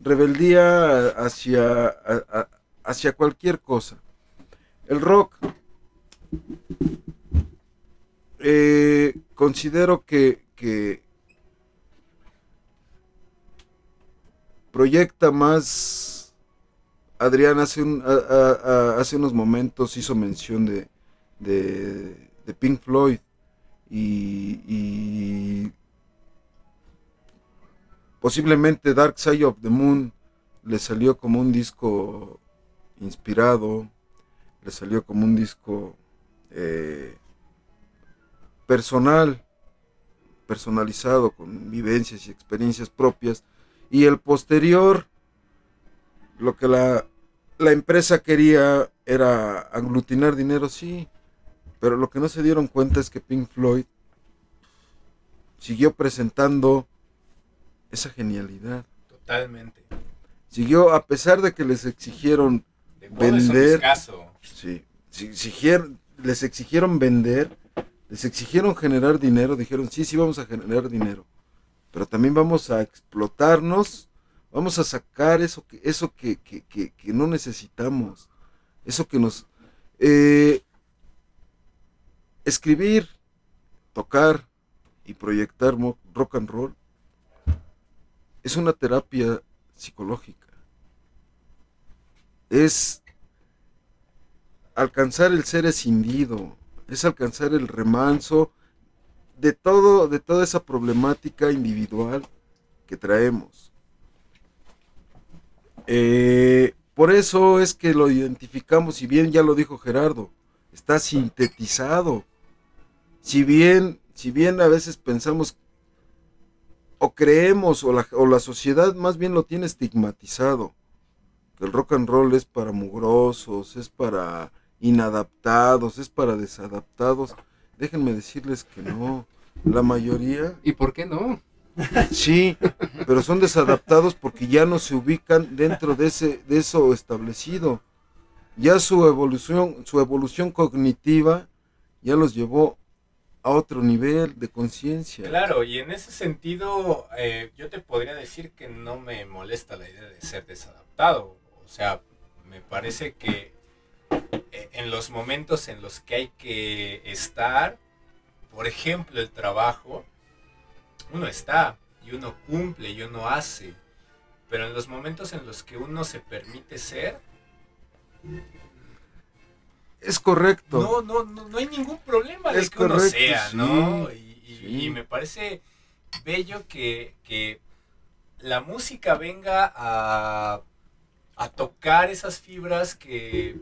Rebeldía hacia, hacia cualquier cosa. El rock, eh, considero que, proyecta más. Adrián hace, hace unos momentos hizo mención de, de, Pink Floyd y, y, posiblemente Dark Side of the Moon le salió como un disco inspirado le salió como un disco eh, personal, personalizado, con vivencias y experiencias propias. Y el posterior, lo que la, la empresa quería era aglutinar dinero, sí, pero lo que no se dieron cuenta es que Pink Floyd siguió presentando esa genialidad. Totalmente. Siguió, a pesar de que les exigieron vender. Sí, les exigieron vender, les exigieron generar dinero, dijeron, sí, sí, vamos a generar dinero, pero también vamos a explotarnos, vamos a sacar eso que, eso que, no necesitamos, eso que nos... Eh, escribir, tocar y proyectar rock and roll es una terapia psicológica. Es alcanzar el ser escindido, es alcanzar el remanso de todo, de toda esa problemática individual que traemos. Eh, por eso es que lo identificamos, si bien ya lo dijo Gerardo, está sintetizado. Si bien, si bien a veces pensamos o creemos o la, o la sociedad más bien lo tiene estigmatizado, que el rock and roll es para mugrosos, es para inadaptados, es para desadaptados. Déjenme decirles que no. La mayoría. ¿Y por qué no? Sí, pero son desadaptados porque ya no se ubican dentro de ese de eso establecido. Ya su evolución, su evolución cognitiva ya los llevó a otro nivel de conciencia. Claro, y en ese sentido eh, yo te podría decir que no me molesta la idea de ser desadaptado. O sea, me parece que eh, en los momentos en los que hay que estar, por ejemplo, el trabajo, uno está y uno cumple y uno hace, pero en los momentos en los que uno se permite ser, es correcto. No, no, no, no hay ningún problema de que uno sea, ¿no? Y, me parece bello que, que la música venga a, a tocar esas fibras que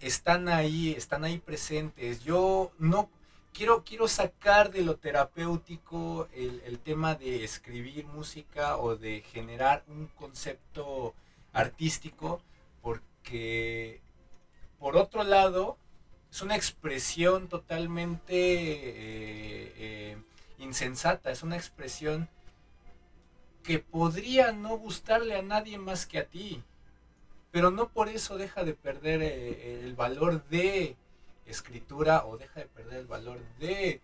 están ahí, están ahí presentes. Yo no quiero, quiero sacar de lo terapéutico el, tema de escribir música o de generar un concepto artístico, porque por otro lado es una expresión totalmente eh, eh, insensata, es una expresión que podría no gustarle a nadie más que a ti pero no por eso deja de perder eh, el valor de escritura o deja de perder el valor de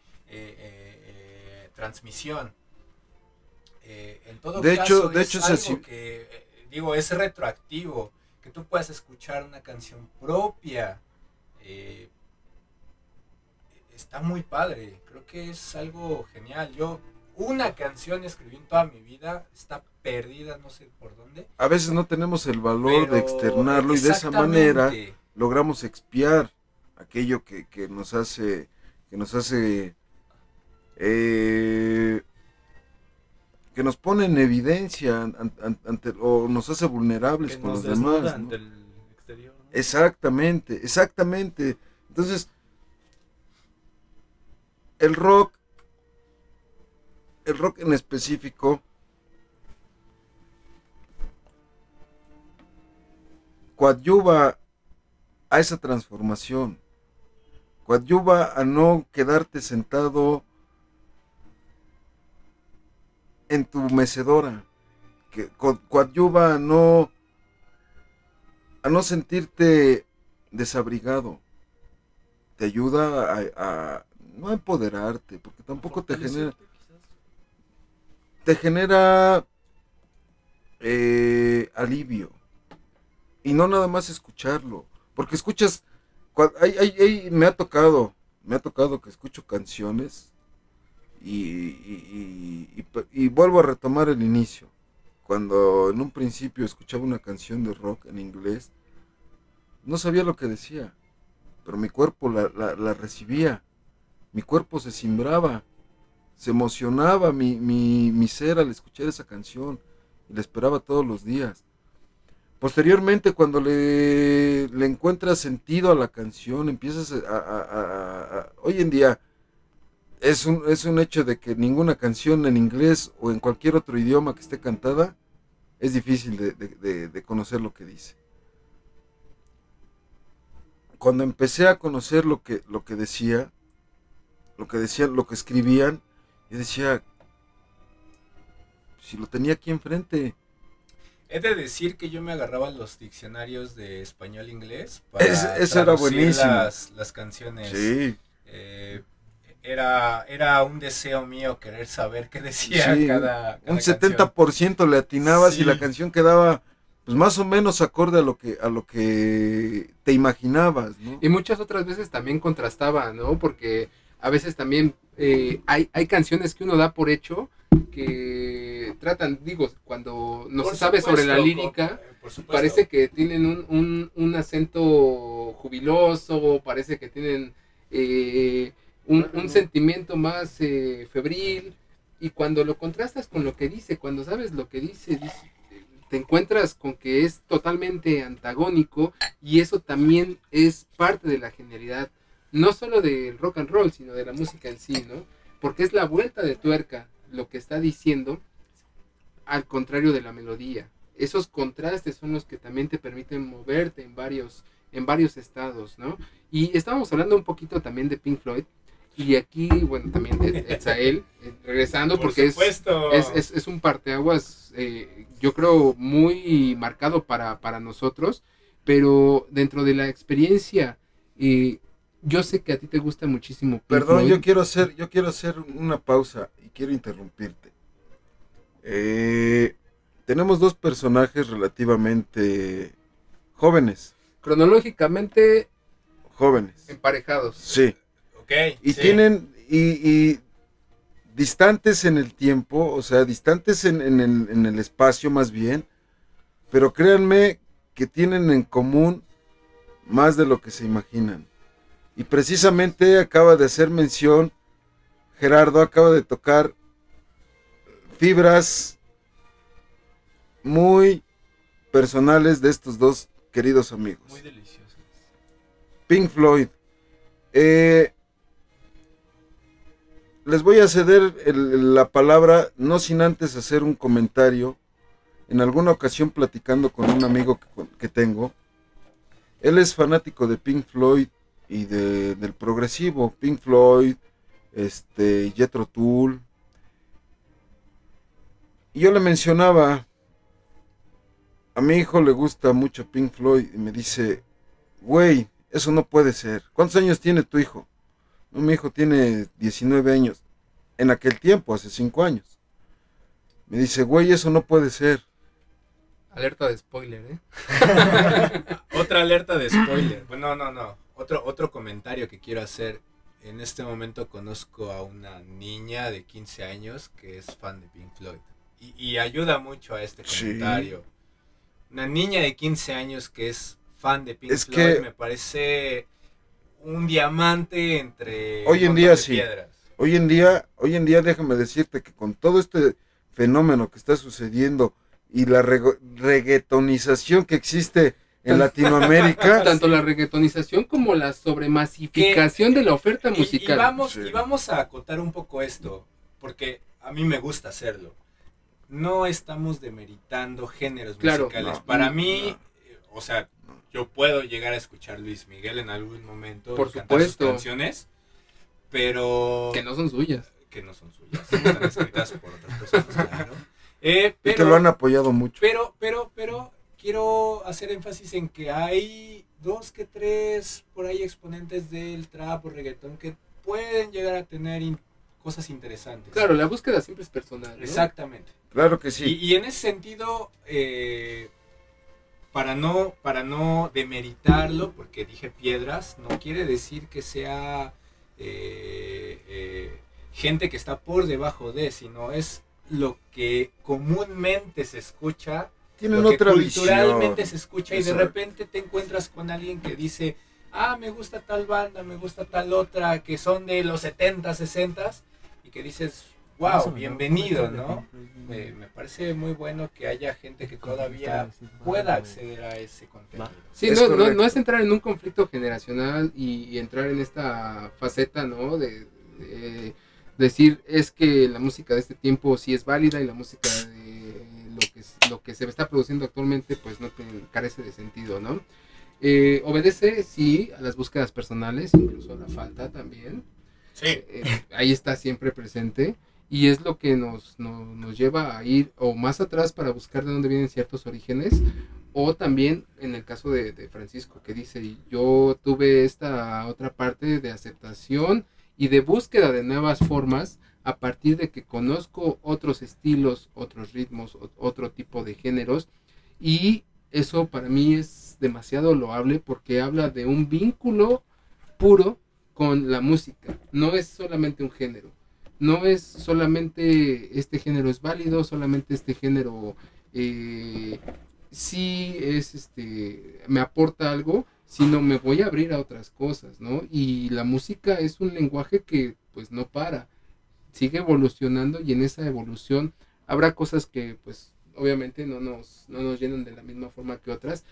transmisión. en todo de caso, hecho, de hecho, es algo que, digo, es retroactivo, que tú puedas escuchar una canción propia. está muy padre. Creo que es algo genial. Yo una canción escribí en toda mi vida, está perdida, no sé por dónde. A veces no tenemos el valor de externarlo y de esa manera logramos expiar aquello que, que nos hace que nos hace eh, que nos pone en evidencia ante, o nos hace vulnerables Que con los demás ¿no? ante el exterior. ¿no? exactamente exactamente entonces el rock el rock en específico coadyuva a esa transformación, coadyuva a no quedarte sentado en tu mecedora, que co- coadyuva a no a no sentirte desabrigado, te ayuda a, a- no a empoderarte, porque tampoco te genera te genera eh, alivio. Y no nada más escucharlo. Porque escuchas. cua- hay- hay- hay- me ha tocado. Me ha tocado que escucho canciones. Y, y- vuelvo a retomar el inicio. Cuando en un principio escuchaba una canción de rock en inglés. No sabía lo que decía. Pero mi cuerpo la, la- la recibía. Mi cuerpo se cimbraba se emocionaba mi, mi, mi ser al escuchar esa canción y la esperaba todos los días. Posteriormente, cuando le, le encuentras sentido a la canción, empiezas a... a- a- a- hoy en día es un, es un hecho de que ninguna canción en inglés o en cualquier otro idioma que esté cantada es difícil de, de- de- de conocer lo que dice. Cuando empecé a conocer lo que, lo que decía, lo que decían, lo que escribían, yo decía, si lo tenía aquí enfrente. He de decir que yo me agarraba los diccionarios de español-inglés para Ese- ese era buenísimo. Las, las canciones. Sí, Eh, era, era un deseo mío querer saber qué decía Sí, cada, cada un canción. 70% le atinabas y la canción quedaba pues más o menos acorde a lo que a lo que te imaginabas, ¿no? Y muchas otras veces también contrastaba, ¿no? Porque a veces también eh, hay, hay canciones que uno da por hecho que tratan, digo, cuando no Por se sabe sobre la lírica, eh, parece que tienen un, un, un acento jubiloso, parece que tienen eh, un, un sentimiento más eh, febril, y cuando lo contrastas con lo que dice, cuando sabes lo que dice, dice- te encuentras con que es totalmente antagónico, y eso también es parte de la genialidad, no solo del rock and roll, sino de la música en sí, ¿no? Porque es la vuelta de tuerca lo que está diciendo al contrario de la melodía. Esos contrastes son los que también te permiten moverte en varios, en varios estados, ¿no? Y estábamos hablando un poquito también de Pink Floyd. Y aquí, bueno, también Etzael, eh, regresando, Por porque es, es, es, es un parteaguas, eh, yo creo, muy marcado para, para nosotros, pero dentro de la experiencia, eh, yo sé que a ti te gusta muchísimo. Perdón, Floyd. yo quiero hacer yo quiero hacer una pausa y quiero interrumpirte. Eh, tenemos dos personajes relativamente jóvenes, Cronológicamente jóvenes. emparejados. Sí. Y sí. tienen y, y distantes en el tiempo, o sea, distantes en, en el, en el espacio más bien, pero créanme que tienen en común más de lo que se imaginan. Y precisamente acaba de hacer mención, Gerardo acaba de tocar fibras muy personales de estos dos queridos amigos. Muy delicioso. Pink Floyd. Eh, les voy a ceder el- la palabra, no sin antes hacer un comentario. En alguna ocasión platicando con un amigo que, tengo, él es fanático de Pink Floyd y de- del progresivo. Pink Floyd, este, Jethro Tull. Y yo le mencionaba, a mi hijo le gusta mucho Pink Floyd y me dice, güey, eso no puede ser. ¿Cuántos años tiene tu hijo? No, mi hijo tiene 19 años. En aquel tiempo, hace 5 años. Me dice, güey, eso no puede ser. Alerta de spoiler, ¿eh? Otra alerta de spoiler. Bueno, no, no. Otro, otro comentario que quiero hacer. en este momento conozco a una niña de 15 años que es fan de Pink Floyd. Y, y ayuda mucho a este Sí. comentario. Una niña de 15 años que es fan de Pink Es Floyd que- me parece un diamante entre Hoy en día sí. piedras. Hoy en día, hoy en día déjame decirte que con todo este fenómeno que está sucediendo y la reggaetonización que existe en Latinoamérica, Tanto la reggaetonización como la sobremasificación de la oferta musical. Y, vamos, Sí. y vamos a acotar un poco esto, porque a mí me gusta hacerlo. No estamos demeritando géneros Claro, musicales. no, Para no, mí, no. eh, o sea, yo puedo llegar a escuchar Luis Miguel en algún momento Por y cantar sus supuesto. canciones, pero Que no son suyas. que no son suyas, están escritas por otras personas, claro. Eh, y que pero- lo han apoyado mucho. pero, pero, pero quiero hacer énfasis en que hay dos que tres por ahí exponentes del trap o reggaetón que pueden llegar a tener in- cosas interesantes. Claro, la búsqueda siempre es personal. ¿no? Exactamente. Claro que Y, sí. y en ese sentido, eh, para, no, para no demeritarlo, porque dije piedras, no quiere decir que sea eh, eh, gente que está por debajo de, sino es lo que comúnmente se escucha Tienen lo que otra culturalmente visión. se escucha y de repente te encuentras con alguien que dice, ah, me gusta tal banda, me gusta tal otra, que son de los 70, 60 y que dices, wow, bienvenido, ¿no? Me, me parece muy bueno que haya gente que todavía pueda acceder a ese contenido. Sí, Es no, no, no es entrar en un conflicto generacional y, y entrar en esta faceta, ¿no? De, de decir, es que la música de este tiempo sí es válida y la música de lo que, lo que se está produciendo actualmente, pues no te- carece de sentido, ¿no? Eh, obedece, sí, a las búsquedas personales, incluso a la falta también. Sí. Eh, ahí está siempre presente y es lo que nos, nos, nos lleva a ir o más atrás para buscar de dónde vienen ciertos orígenes o también en el caso de, de Francisco que dice yo tuve esta otra parte de aceptación y de búsqueda de nuevas formas a partir de que conozco otros estilos, otros ritmos, otro tipo de géneros y eso para mí es demasiado loable porque habla de un vínculo puro con la música. No es solamente un género. No es solamente este género es válido, solamente este género eh, sí es este me aporta algo, sino me voy a abrir a otras cosas, ¿no? Y la música es un lenguaje que pues no para, sigue evolucionando y en esa evolución habrá cosas que pues obviamente no nos, no nos llenan de la misma forma que otras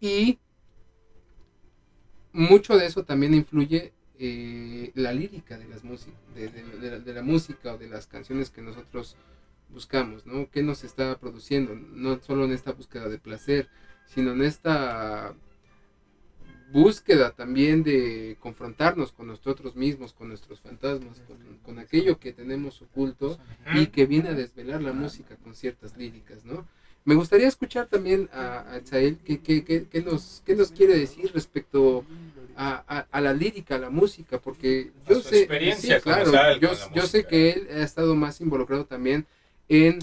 y mucho de eso también influye eh, la lírica de las de, de- de la, de la música o de las canciones que nosotros buscamos, ¿no? ¿Qué nos está produciendo? No solo en esta búsqueda de placer, sino en esta búsqueda también de confrontarnos con nosotros mismos, con nuestros fantasmas, con, con aquello que tenemos oculto y que viene a desvelar la música con ciertas líricas, ¿no? Me gustaría escuchar también a, a qué, qué- qué- qué nos, qué nos quiere decir respecto a, a- a la lírica, a la música, porque yo su sé, experiencia sí, claro, yo, yo sé que él ha estado más involucrado también en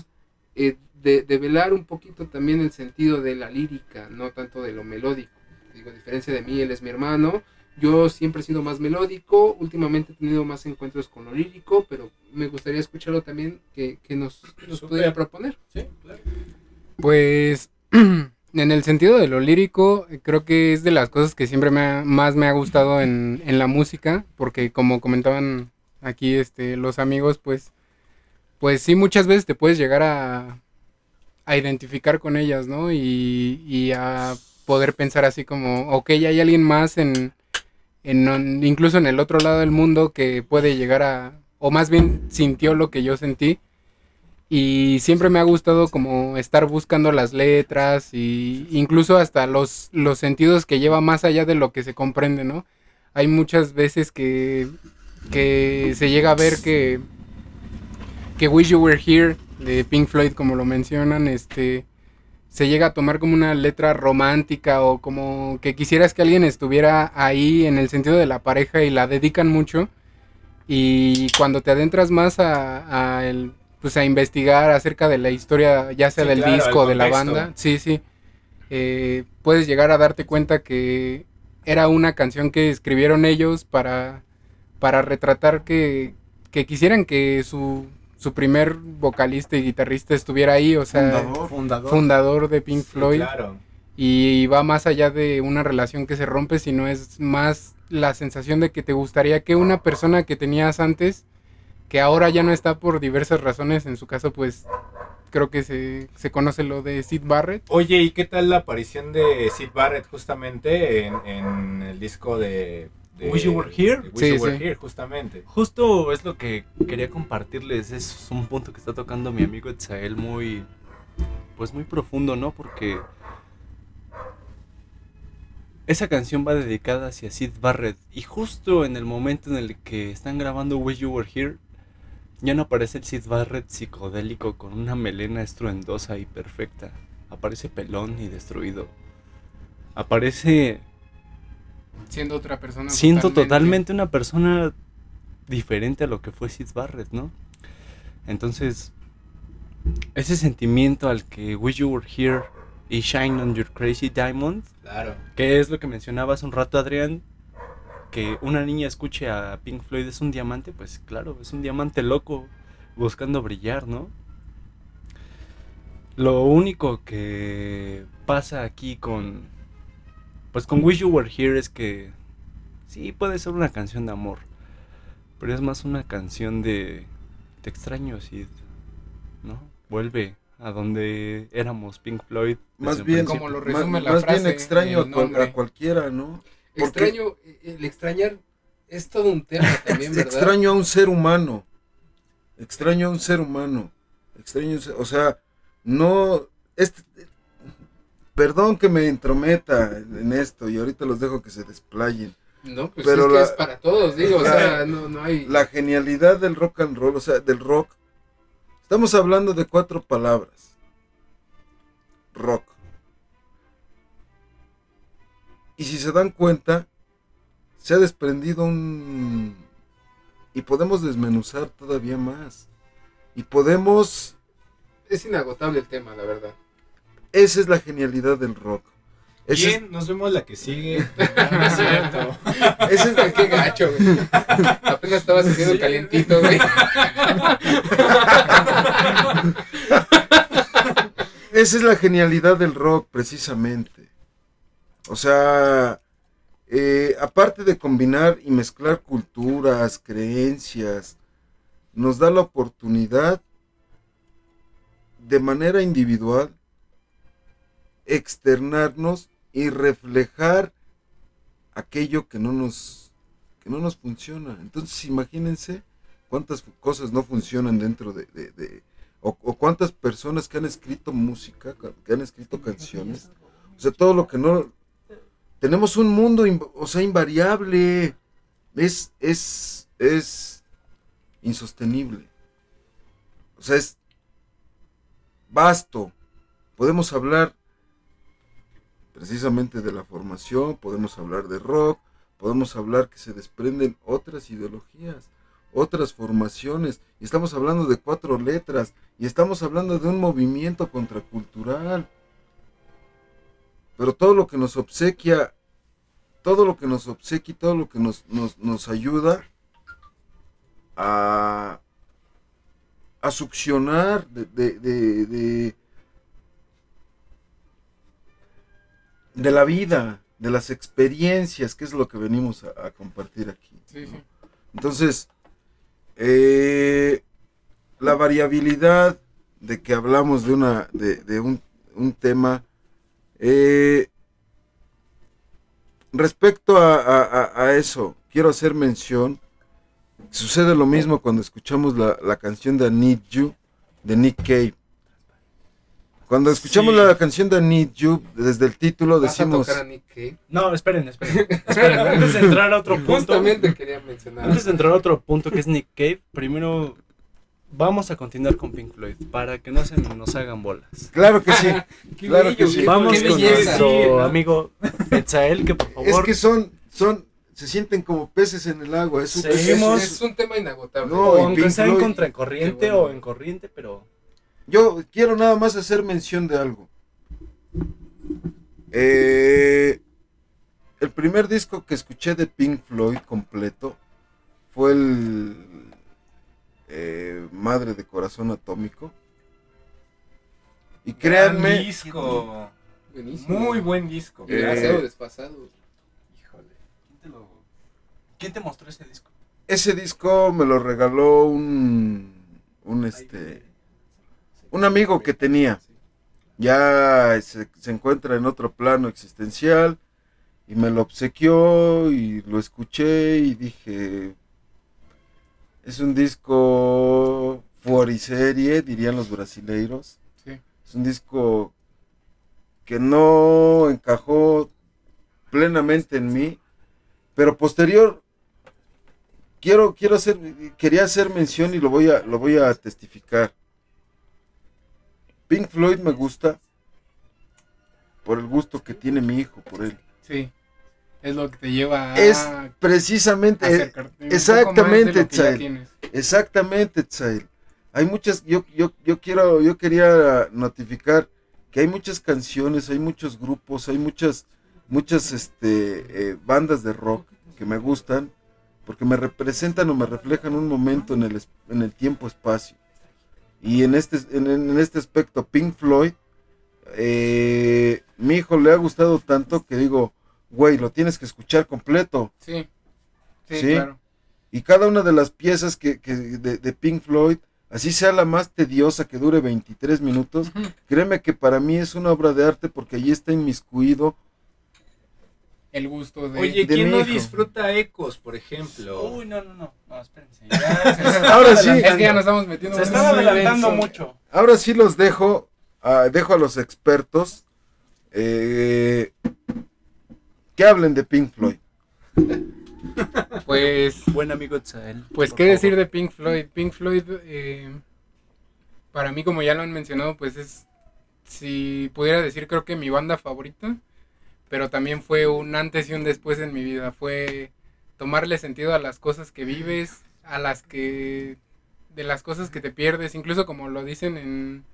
eh, de, de velar un poquito también el sentido de la lírica, no tanto de lo melódico. Digo, a diferencia de mí, él es mi hermano, yo siempre he sido más melódico, últimamente he tenido más encuentros con lo lírico, pero me gustaría escucharlo también que, que nos, que nos pudiera proponer. Sí, claro. Pues en el sentido de lo lírico, creo que es de las cosas que siempre me ha- más me ha gustado en, la música, porque como comentaban aquí este, los amigos, pues, pues sí, muchas veces te puedes llegar a, a identificar con ellas, ¿no? Y, y a poder pensar así como, ok, hay alguien más en, en, incluso en el otro lado del mundo que puede llegar a, o más bien sintió lo que yo sentí. Y siempre me ha gustado como estar buscando las letras y incluso hasta los, los sentidos que lleva más allá de lo que se comprende, ¿no? Hay muchas veces que, que se llega a ver que, que Wish You Were Here de Pink Floyd, como lo mencionan, este se llega a tomar como una letra romántica o como que quisieras que alguien estuviera ahí en el sentido de la pareja y la dedican mucho. Y cuando te adentras más a, a el, pues a investigar acerca de la historia, ya sea Sí, del claro, disco de la banda, sí, sí, eh, puedes llegar a darte cuenta que era una canción que escribieron ellos para, para retratar que, que quisieran que su, su primer vocalista y guitarrista estuviera ahí, o sea, Fundador. Fundador. fundador de Pink Sí, Floyd. claro. Y va más allá de una relación que se rompe, sino es más la sensación de que te gustaría que una persona que tenías antes, que ahora ya no está por diversas razones, en su caso pues creo que se, se conoce lo de Sid Barrett. Oye, ¿y qué tal la aparición de Sid Barrett justamente en, en el disco de, de Wish You Were Here? Wish Sí, You Were sí. Here, justamente. Justo es lo que quería compartirles. Es un punto que está tocando mi amigo Etzael muy. Pues muy profundo, ¿no? Porque. Esa canción va dedicada hacia Sid Barrett. Y justo en el momento en el que están grabando Wish You Were Here, ya no aparece el Sid Barrett psicodélico con una melena estruendosa y perfecta. Aparece pelón y destruido. Aparece Siendo otra persona. siento totalmente una persona diferente a lo que fue Sid Barrett, ¿no? Entonces, ese sentimiento al que Wish You Were Here y Shine on Your Crazy Diamond, Claro. que es lo que mencionaba hace un rato Adrián, que una niña escuche a Pink Floyd es un diamante, pues claro, es un diamante loco buscando brillar, ¿no? Lo único que pasa aquí con pues con Wish You Were Here es que sí puede ser una canción de amor, pero es más una canción de te extraño Sid, ¿no? Vuelve a donde éramos Pink Floyd. Más bien. Como lo más, resume la más bien extraño a cualquiera, ¿no? Porque- Extraño, el extrañar es todo un tema también, ¿verdad? Extraño a un ser humano. Extraño a un ser humano. Extraño, o sea, no, este, perdón que me entrometa en esto y ahorita los dejo que se desplayen. No, pues Pero es que es para todos, digo, o sea, no, no hay... La genialidad del rock and roll, o sea, del rock. Estamos hablando de cuatro palabras. Rock. Y si se dan cuenta, se ha desprendido un... Y podemos desmenuzar todavía más. Y podemos... Es inagotable el tema, la verdad. Esa es la genialidad del rock. Esa es- Bien, nos vemos la que sigue. No es cierto. esa es- Qué gacho, güey. Apenas estabas haciendo Sí. calientito, güey. Esa es la genialidad del rock, precisamente. O sea, eh, aparte de combinar y mezclar culturas, creencias, nos da la oportunidad de manera individual externarnos y reflejar aquello que no nos que no nos funciona. Entonces, imagínense cuántas cosas no funcionan dentro de, de- de- o, o cuántas personas que han escrito música, ca- que han escrito canciones, o sea, todo lo que no tenemos un mundo, o sea, invariable, es es es insostenible. O sea, es vasto. Podemos hablar precisamente de la formación, podemos hablar de rock, podemos hablar que se desprenden otras ideologías, otras formaciones, y estamos hablando de cuatro letras, y estamos hablando de un movimiento contracultural. Pero todo lo que nos obsequia, todo lo que nos obsequia y todo lo que nos, nos, nos ayuda a, a succionar de, de, de, de, de la vida, de las experiencias, que es lo que venimos a, a compartir aquí. Sí, sí. Entonces, eh, la variabilidad de que hablamos de una de, de un, un tema eh, respecto a, a- a- a eso, quiero hacer mención. Sucede lo mismo cuando escuchamos la, la canción de I Need You de Nick Cave. Cuando escuchamos Sí. la canción de I Need You, desde el título Vas a decimos, tocar a Nick Cave. No, esperen, esperen. esperen. Antes de entrar a otro punto. Justamente quería mencionar. Antes de entrar a otro punto que es Nick Cave, primero vamos a continuar con Pink Floyd para que no se nos hagan bolas. claro que sí. Claro que Vamos con belleza. nuestro amigo Etzael, que por favor. Es que son, son, se sienten como peces en el agua. Es un, es- Seguimos. Es un tema inagotable. No, o aunque Pink sea en contracorriente bueno. o en corriente, pero Yo quiero nada más hacer mención de algo. Eh, el primer disco que escuché de Pink Floyd completo fue el eh, Madre de Corazón Atómico. Y créanme, Gran disco. Buenísimo. Muy buen disco. Eh. Híjole. ¿Quién te, lo... ¿Quién te mostró ese disco? ese disco me lo regaló un, un este, un amigo que tenía. Ya se, se encuentra en otro plano existencial y me lo obsequió y lo escuché y dije, es un disco fuoriserie, dirían los brasileiros. Sí. Es un disco que no encajó plenamente en mí, pero posterior quiero quiero hacer quería hacer mención y lo voy a lo voy a testificar. Pink Floyd me gusta por el gusto que tiene mi hijo por él. Sí. Es lo que te lleva a Es precisamente acercarte más de exactamente. Exactamente, Tsael. Hay muchas, yo, yo, yo quiero, yo quería notificar que hay muchas canciones, hay muchos grupos, hay muchas, muchas este, eh, bandas de rock que me gustan porque me representan o me reflejan un momento en el, en el tiempo-espacio. Y en este, en, en este aspecto, Pink Floyd, eh, mi hijo le ha gustado tanto que digo, güey, lo tienes que escuchar completo. Sí. Sí, Sí. claro. Y cada una de las piezas que, que de, de Pink Floyd, así sea la más tediosa que dure 23 minutos, créeme que para mí es una obra de arte porque allí está inmiscuido. El gusto de. Oye, de ¿quién mi no hijo. disfruta ecos, por ejemplo? Uy, no, no, no. No, espérense. Ya se está Ahora sí. es que ya nos estamos metiendo Se están adelantando mucho. Ahora sí los dejo, ah, dejo a los expertos eh, que hablen de Pink Floyd. Pues. Buen amigo Tzael. Pues qué favor. decir de Pink Floyd. Pink Floyd, eh, para mí como ya lo han mencionado, pues es, si pudiera decir, creo que mi banda favorita, pero también fue un antes y un después en mi vida. Fue tomarle sentido a las cosas que vives, a las que, de las cosas que te pierdes, incluso como lo dicen en,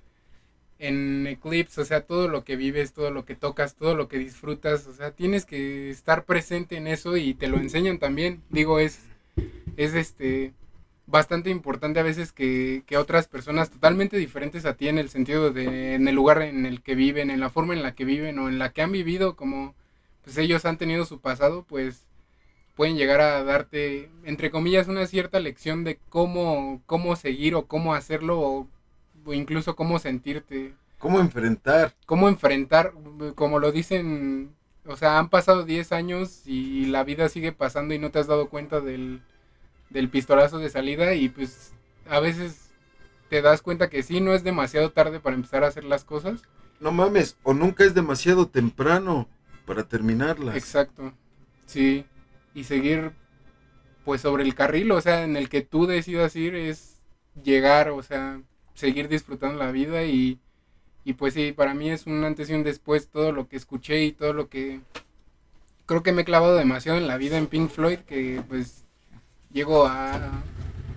en Eclipse, o sea, todo lo que vives, todo lo que tocas, todo lo que disfrutas, o sea, tienes que estar presente en eso y te lo enseñan también. Digo, es es este bastante importante a veces que, que otras personas totalmente diferentes a ti en el sentido de en el lugar en el que viven, en la forma en la que viven o en la que han vivido, como pues ellos han tenido su pasado, pues pueden llegar a darte entre comillas una cierta lección de cómo cómo seguir o cómo hacerlo o, o incluso cómo sentirte ¿Cómo enfrentar? cómo enfrentar, como lo dicen, o sea, han pasado 10 años y la vida sigue pasando y no te has dado cuenta del, del pistolazo de salida y pues a veces te das cuenta que sí, no es demasiado tarde para empezar a hacer las cosas. No mames, o nunca es demasiado temprano para terminarlas. Exacto, sí, y seguir pues sobre el carril, o sea, en el que tú decidas ir es llegar, o sea, seguir disfrutando la vida y, y pues sí, para mí es un antes y un después todo lo que escuché y todo lo que creo que me he clavado demasiado en la vida en Pink Floyd que pues llego a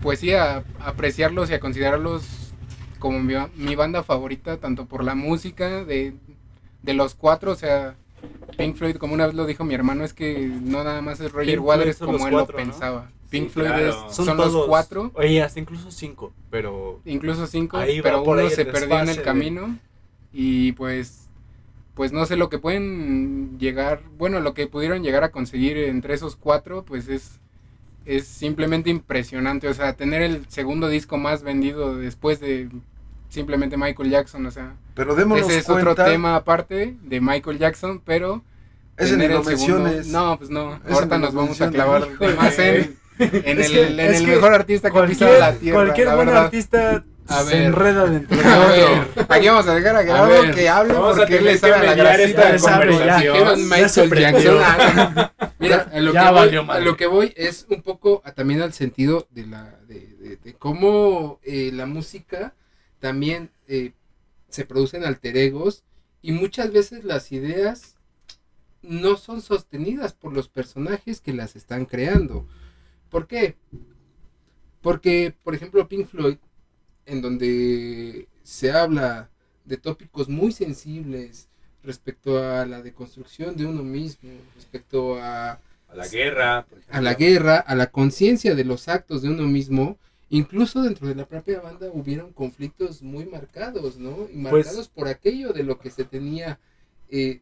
pues sí a, a apreciarlos y a considerarlos como mi, ba- mi banda favorita tanto por la música de, de los cuatro, o sea, Pink Floyd, como una vez lo dijo mi hermano, es que no nada más es Roger Pink Waters como él cuatro, lo ¿no? Pink Sí, Floyd claro. es- Son, son, los cuatro, Oye, hasta incluso cinco, pero incluso cinco, Ahí va pero uno se perdió en el camino y pues pues no sé lo que pueden llegar, bueno, lo que pudieron llegar a conseguir entre esos cuatro, pues es es simplemente impresionante, o sea, tener el segundo disco más vendido después de simplemente Michael Jackson, o sea, Pero démonos ese es cuenta. otro tema aparte de Michael Jackson, pero Ese ni lo el segundo- menciones. No, pues no. Ese Ahorita nos vamos a clavar más en, en Es el, que- en el que mejor artista que pisado la tierra. cualquier buen artista A se ver. enreda dentro de A ver, aquí vamos a dejar a Gerardo ver, que hable vamos a porque él tener le que sabe a la esta grasita de conversación. Ya se Michael prendió. Jackson. Mira, a lo, Ya que voy, valió a madre. lo que voy es un poco a- también al sentido de la de, de- de cómo eh, la música también eh, se producen alter egos y muchas veces las ideas no son sostenidas por los personajes que las están creando. ¿Por qué? Porque, por ejemplo, Pink Floyd, en donde se habla de tópicos muy sensibles respecto a la deconstrucción de uno mismo, respecto a, A la guerra. a la guerra, a la conciencia de los actos de uno mismo, incluso dentro de la propia banda hubieron conflictos muy marcados, ¿no? Y Pues- marcados por aquello de lo que se tenía, eh,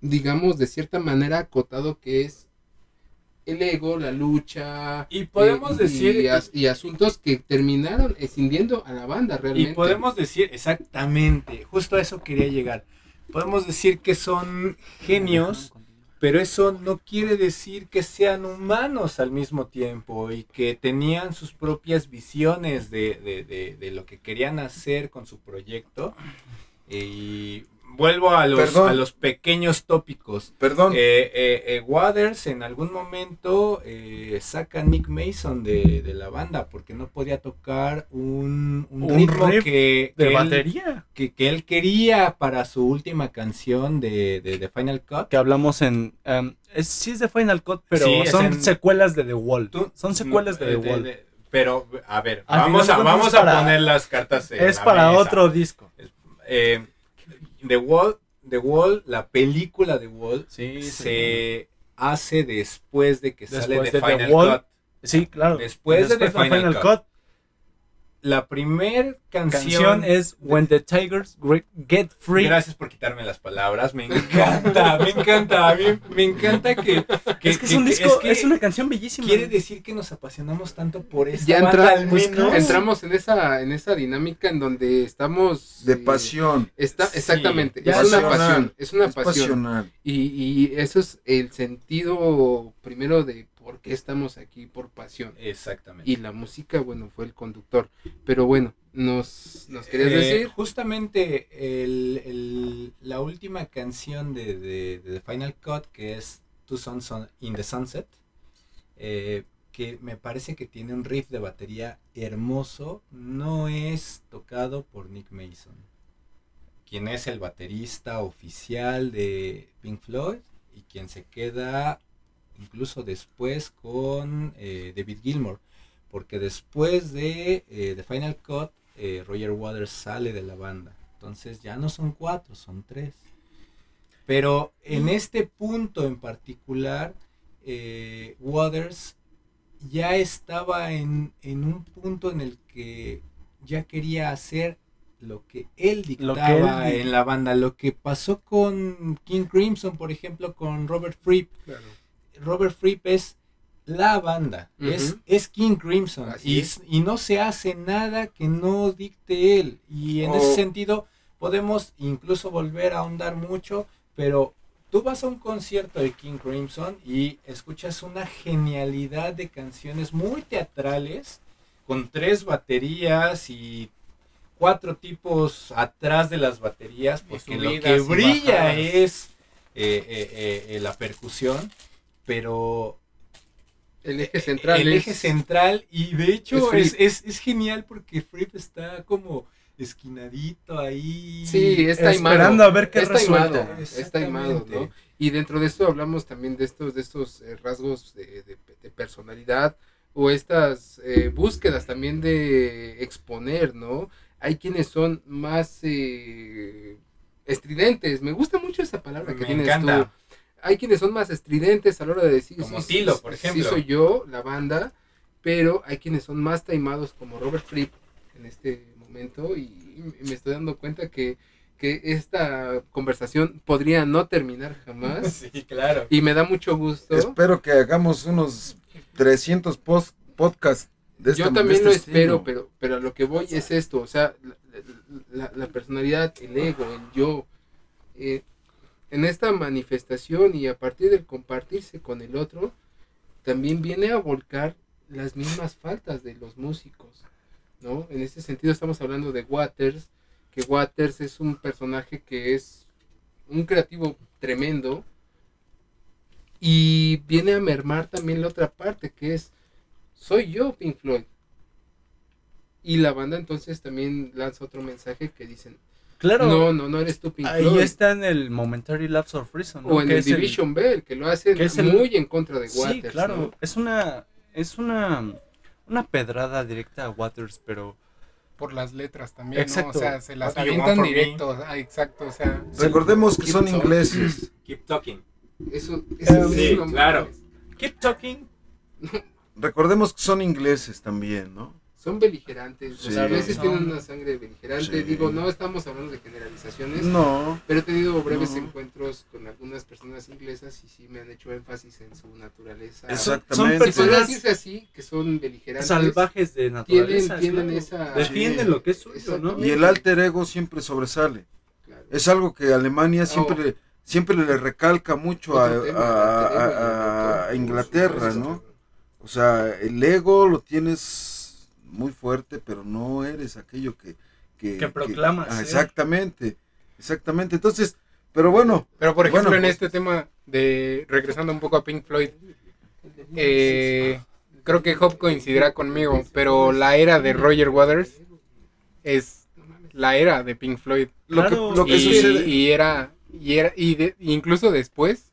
digamos, de cierta manera acotado que es el ego, la lucha. Y podemos eh, decir. Y, as- y asuntos que terminaron escindiendo a la banda realmente. Y podemos decir, exactamente, justo a eso quería llegar. Podemos decir que son genios, pero eso no quiere decir que sean humanos al mismo tiempo y que tenían sus propias visiones de, de- de- de lo que querían hacer con su proyecto. Y vuelvo a los, a los pequeños tópicos. Perdón, Eh, eh, eh, Waters en algún momento eh, saca a Nick Mason de, de la banda porque no podía tocar un, un Un ritmo riff que, De que él, batería. que, que él quería para su última canción de, de, de Final Cut. Que hablamos en. em, es, sí es de Final Cut, pero Sí, son en- secuelas de The Wall. Tú- Son secuelas de eh, The Wall. de- pero, a ver, Al vamos a, vamos a poner las cartas en es la para mesa. otro disco. Eh, The Wall, The Wall, la película The Wall, Sí, se hace después de que sale Después de, de The Final Wall. Cut. Sí, claro. Después de The Final Cut. Cut. La primer canción, Canción es When the Tigers Get Free. Gracias por quitarme las palabras. Me encanta, me encanta. A mí me encanta que, que- es que es un disco, que es una canción bellísima. Quiere decir que nos apasionamos tanto por esta ya banda, entra- al pues, menos. entramos en esa, en esa dinámica en donde estamos... de eh, pasión, Está, Sí, exactamente, es una pasión, es una es pasión. pasional. Y, y eso es el sentido primero de por qué estamos aquí, por pasión. Exactamente. Y la música, bueno, fue el conductor. Pero bueno, nos, nos querías Eh, decir. Justamente el- el- la última canción de, de- de The Final Cut, que es Two Sons on- in the Sunset, eh, que me parece que tiene un riff de batería hermoso, no es tocado por Nick Mason, quien es el baterista oficial de Pink Floyd y quien se queda incluso después con eh, David Gilmour, porque después de eh, The Final Cut, eh, Roger Waters sale de la banda. Entonces ya no son cuatro, son tres. Pero en este punto en particular, eh, Waters ya estaba en, en un punto en el que ya quería hacer lo que él Lo que dictaba él- en la banda. Lo que pasó con King Crimson, por ejemplo, con Robert Fripp. Robert Fripp es la banda, es, es King Crimson y, es. y no se hace nada que no dicte él y en ese O- sentido podemos incluso volver a ahondar mucho, pero tú vas a un concierto de King Crimson y escuchas una genialidad de canciones muy teatrales con tres baterías y cuatro tipos atrás de las baterías porque lo que brilla bajadas. es eh, eh, eh, la percusión pero El eje central. el es- eje central y de hecho es es, es, es genial porque Fripp está como esquinadito ahí Sí, es taimado. Esperando a ver qué es taimado, resuelve. es taimado, ¿no? Y dentro de esto hablamos también de estos, de estos eh, rasgos de, de- de personalidad o estas eh, búsquedas también de exponer, ¿no? Hay quienes son más eh, estridentes. Me gusta mucho esa palabra que me tienes encanta tú. Hay quienes son más estridentes a la hora de decir, Como sí, Tilo, sí, por sí ejemplo. soy yo, la banda, pero hay quienes son más taimados como Robert Fripp en este momento y me estoy dando cuenta que, que esta conversación podría no terminar jamás sí claro y me da mucho gusto. Espero que hagamos unos 300 post podcasts de este Yo también de lo este espero, pero, pero a lo que voy es esto, o sea, la, la- la personalidad, el ego, el yo, eh, en esta manifestación y a partir del compartirse con el otro, también viene a volcar las mismas faltas de los músicos, ¿no? En este sentido estamos hablando de Waters, que Waters es un personaje que es un creativo tremendo y viene a mermar también la otra parte, que es soy yo Pink Floyd. Y la banda entonces también lanza otro mensaje que dicen, Claro. no, no, no eres tú Pink Ahí Floyd. está en el Momentary Lapse of Reason. ¿no? o en Que el es el- Division Bell, que lo hacen que es el- muy en contra de Waters. Sí, claro. ¿no? Es una. Es una. Una pedrada directa a Waters, pero. Por las letras también, ¿no? Exacto. O sea, se las avientan directo. Ah, exacto, o sea. Recordemos que son talking. ingleses. keep talking Eso, eso Sí, es claro. Keep talking. Recordemos que son ingleses también, ¿no? Son beligerantes. Sí. Los ingleses Son- tienen una sangre beligerante. Sí. Digo, no estamos hablando de generalizaciones. No. Pero he tenido breves No. encuentros con algunas personas inglesas y sí me han hecho énfasis en su naturaleza. Exactamente. Son personas decirse así, que son beligerantes. salvajes de naturaleza. tienen claro. esa- Defienden Sí. lo que es suyo, ¿no? Y el alter ego siempre sobresale. Claro. Es algo que Alemania Oh. siempre, siempre le recalca mucho a, tema, a- a- a Inglaterra, ¿no? O sea, el ego lo tienes muy fuerte, pero no eres aquello que... Que, Que proclamas ah, ser. exactamente, exactamente. Entonces, pero bueno, Pero por ejemplo, Bueno, en pues- este tema de regresando un poco a Pink Floyd, eh, creo que Hop coincidirá conmigo, pero la era de Roger Waters es la era de Pink Floyd. lo Claro. que, lo que y, sucede... y era y era y de- incluso después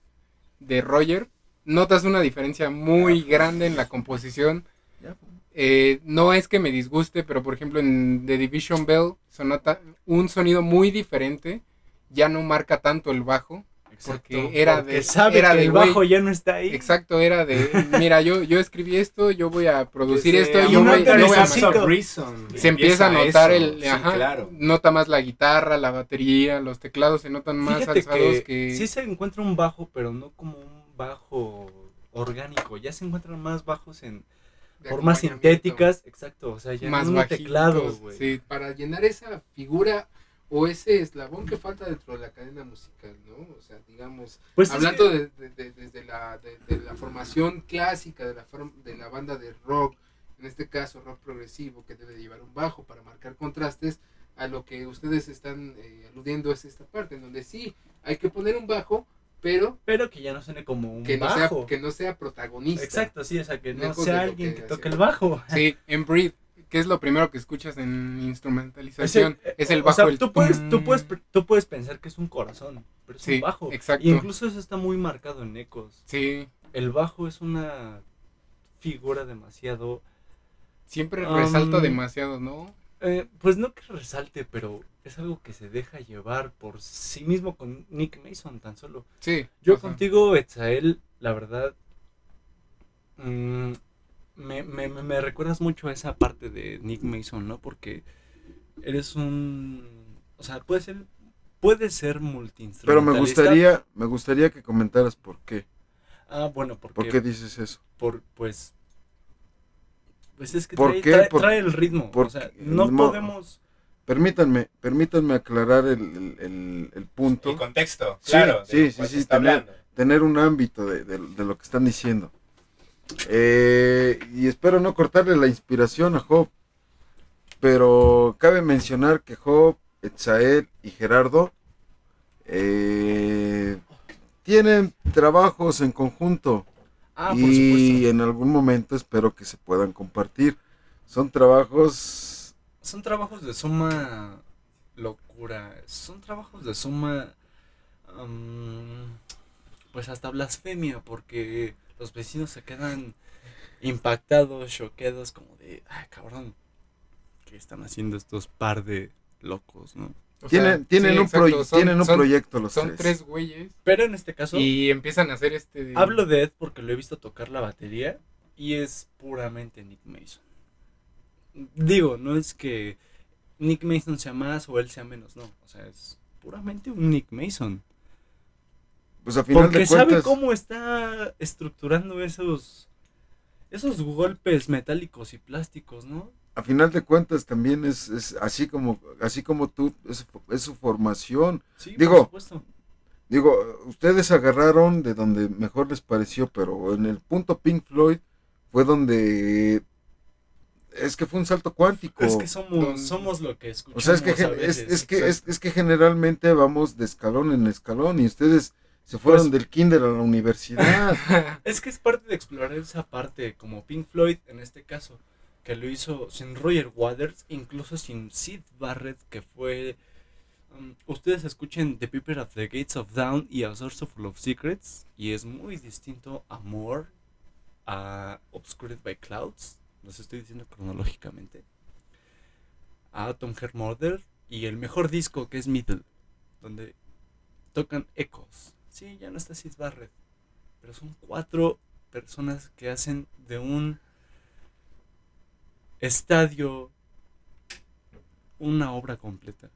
de Roger notas una diferencia muy grande en la composición. Eh, no es que me disguste, pero por ejemplo en The Division Bell se nota un sonido muy diferente. Ya no marca tanto el bajo. Porque era Porque de- sabe era que de el bajo ya no está ahí. Exacto, era de, mira, yo, yo escribí esto, yo voy a producir Desde esto, yo no voy, te yo voy a necesito. marcar". of Reason. Se empieza a notar eso, el, sí, ajá, claro. nota más la guitarra, la batería, los teclados se notan más Fíjate alzados que, que, sí se encuentra un bajo, pero no como un bajo orgánico. Ya se encuentran más bajos en formas sintéticas. Exacto, o sea, ya más no un bajitos, teclado, güey. sí. Para llenar esa figura o ese eslabón que falta dentro de la cadena musical, ¿no? O sea, digamos, Pues es hablando que- de, de- de- desde la, de, de la formación clásica de la, form- de la banda de rock, en este caso rock progresivo, que debe llevar un bajo para marcar contrastes, a lo que ustedes están eh, aludiendo es esta parte, en donde sí, hay que poner un bajo, pero pero que ya no suene como un que no, sea, bajo. que no sea protagonista. Exacto, sí, o sea, que no sea alguien que que, toque el bajo. Sí, en Breathe, que es lo primero que escuchas en instrumentalización, Ese- es el o bajo. sea, el tú puedes, tú puedes, tú puedes pensar que es un corazón, pero es Sí, un bajo. exacto. Y incluso eso está muy marcado en ecos. Sí, El bajo es una figura demasiado, siempre Um, resalta demasiado, ¿no? Eh, pues no que resalte, pero es algo que se deja llevar por sí mismo con Nick Mason tan solo. Sí. Yo contigo, Etzael, la verdad, mm, me, me, me- me recuerdas mucho a esa parte de Nick Mason, ¿no? Porque eres un, o sea, puede ser, puede ser Pero multiinstrumentalista. me gustaría, me gustaría que comentaras por qué. Ah, bueno, porque, ¿Por qué dices eso? por, pues, pues es que ¿Por trae, qué? trae- Por- trae el ritmo. por o sea, no mo- podemos. Permítanme, permítanme aclarar el, el- el- el punto. El contexto, Sí, claro. sí, sí, sí, tener- tener un ámbito de, de- de lo que están diciendo. Eh, y espero no cortarle la inspiración a Job, pero cabe mencionar que Job, Etzael y Gerardo eh, tienen trabajos en conjunto Ah, por y en algún momento espero que se puedan compartir. Son trabajos Son trabajos de suma locura. Son trabajos de suma. pues hasta blasfemia, porque los vecinos se quedan impactados, choqueados, como de. Ay, cabrón. ¿Qué están haciendo estos par de locos, no? O sea, tienen, tienen, sí, un, son- tienen un son- proyecto los Son tres. tres güeyes Pero en este caso. y empiezan a hacer este... Hablo de Ed porque lo he visto tocar la batería y es puramente Nick Mason. Digo, no es que Nick Mason sea más o él sea menos, no. O sea, es puramente un Nick Mason. Pues a final Porque de sabe cómo está estructurando esos esos golpes metálicos y plásticos, ¿no? A final de cuentas también es, es así como así como tú es, es su formación. Sí, Digo, por supuesto. digo ustedes agarraron de donde mejor les pareció pero en el punto Pink Floyd fue donde es que fue un salto cuántico. Es que somos, Don- somos lo que o escuchamos sea es que es, veces, es que es que generalmente vamos de escalón en escalón y ustedes se fueron Pues- del kinder a la universidad. Es que es parte de explorar esa parte, como Pink Floyd en este caso, que lo hizo sin Roger Waters, incluso sin Sid Barrett, que fue... um, ustedes escuchen The People of the Gates of Down y A Source of Secrets, y es muy distinto a More, a Obscured by Clouds, los estoy diciendo cronológicamente, a Atom Heart y el mejor disco que es Middle, donde tocan ecos. Sí, ya no está Sid Barrett, pero son cuatro personas que hacen de un estadio una obra completa.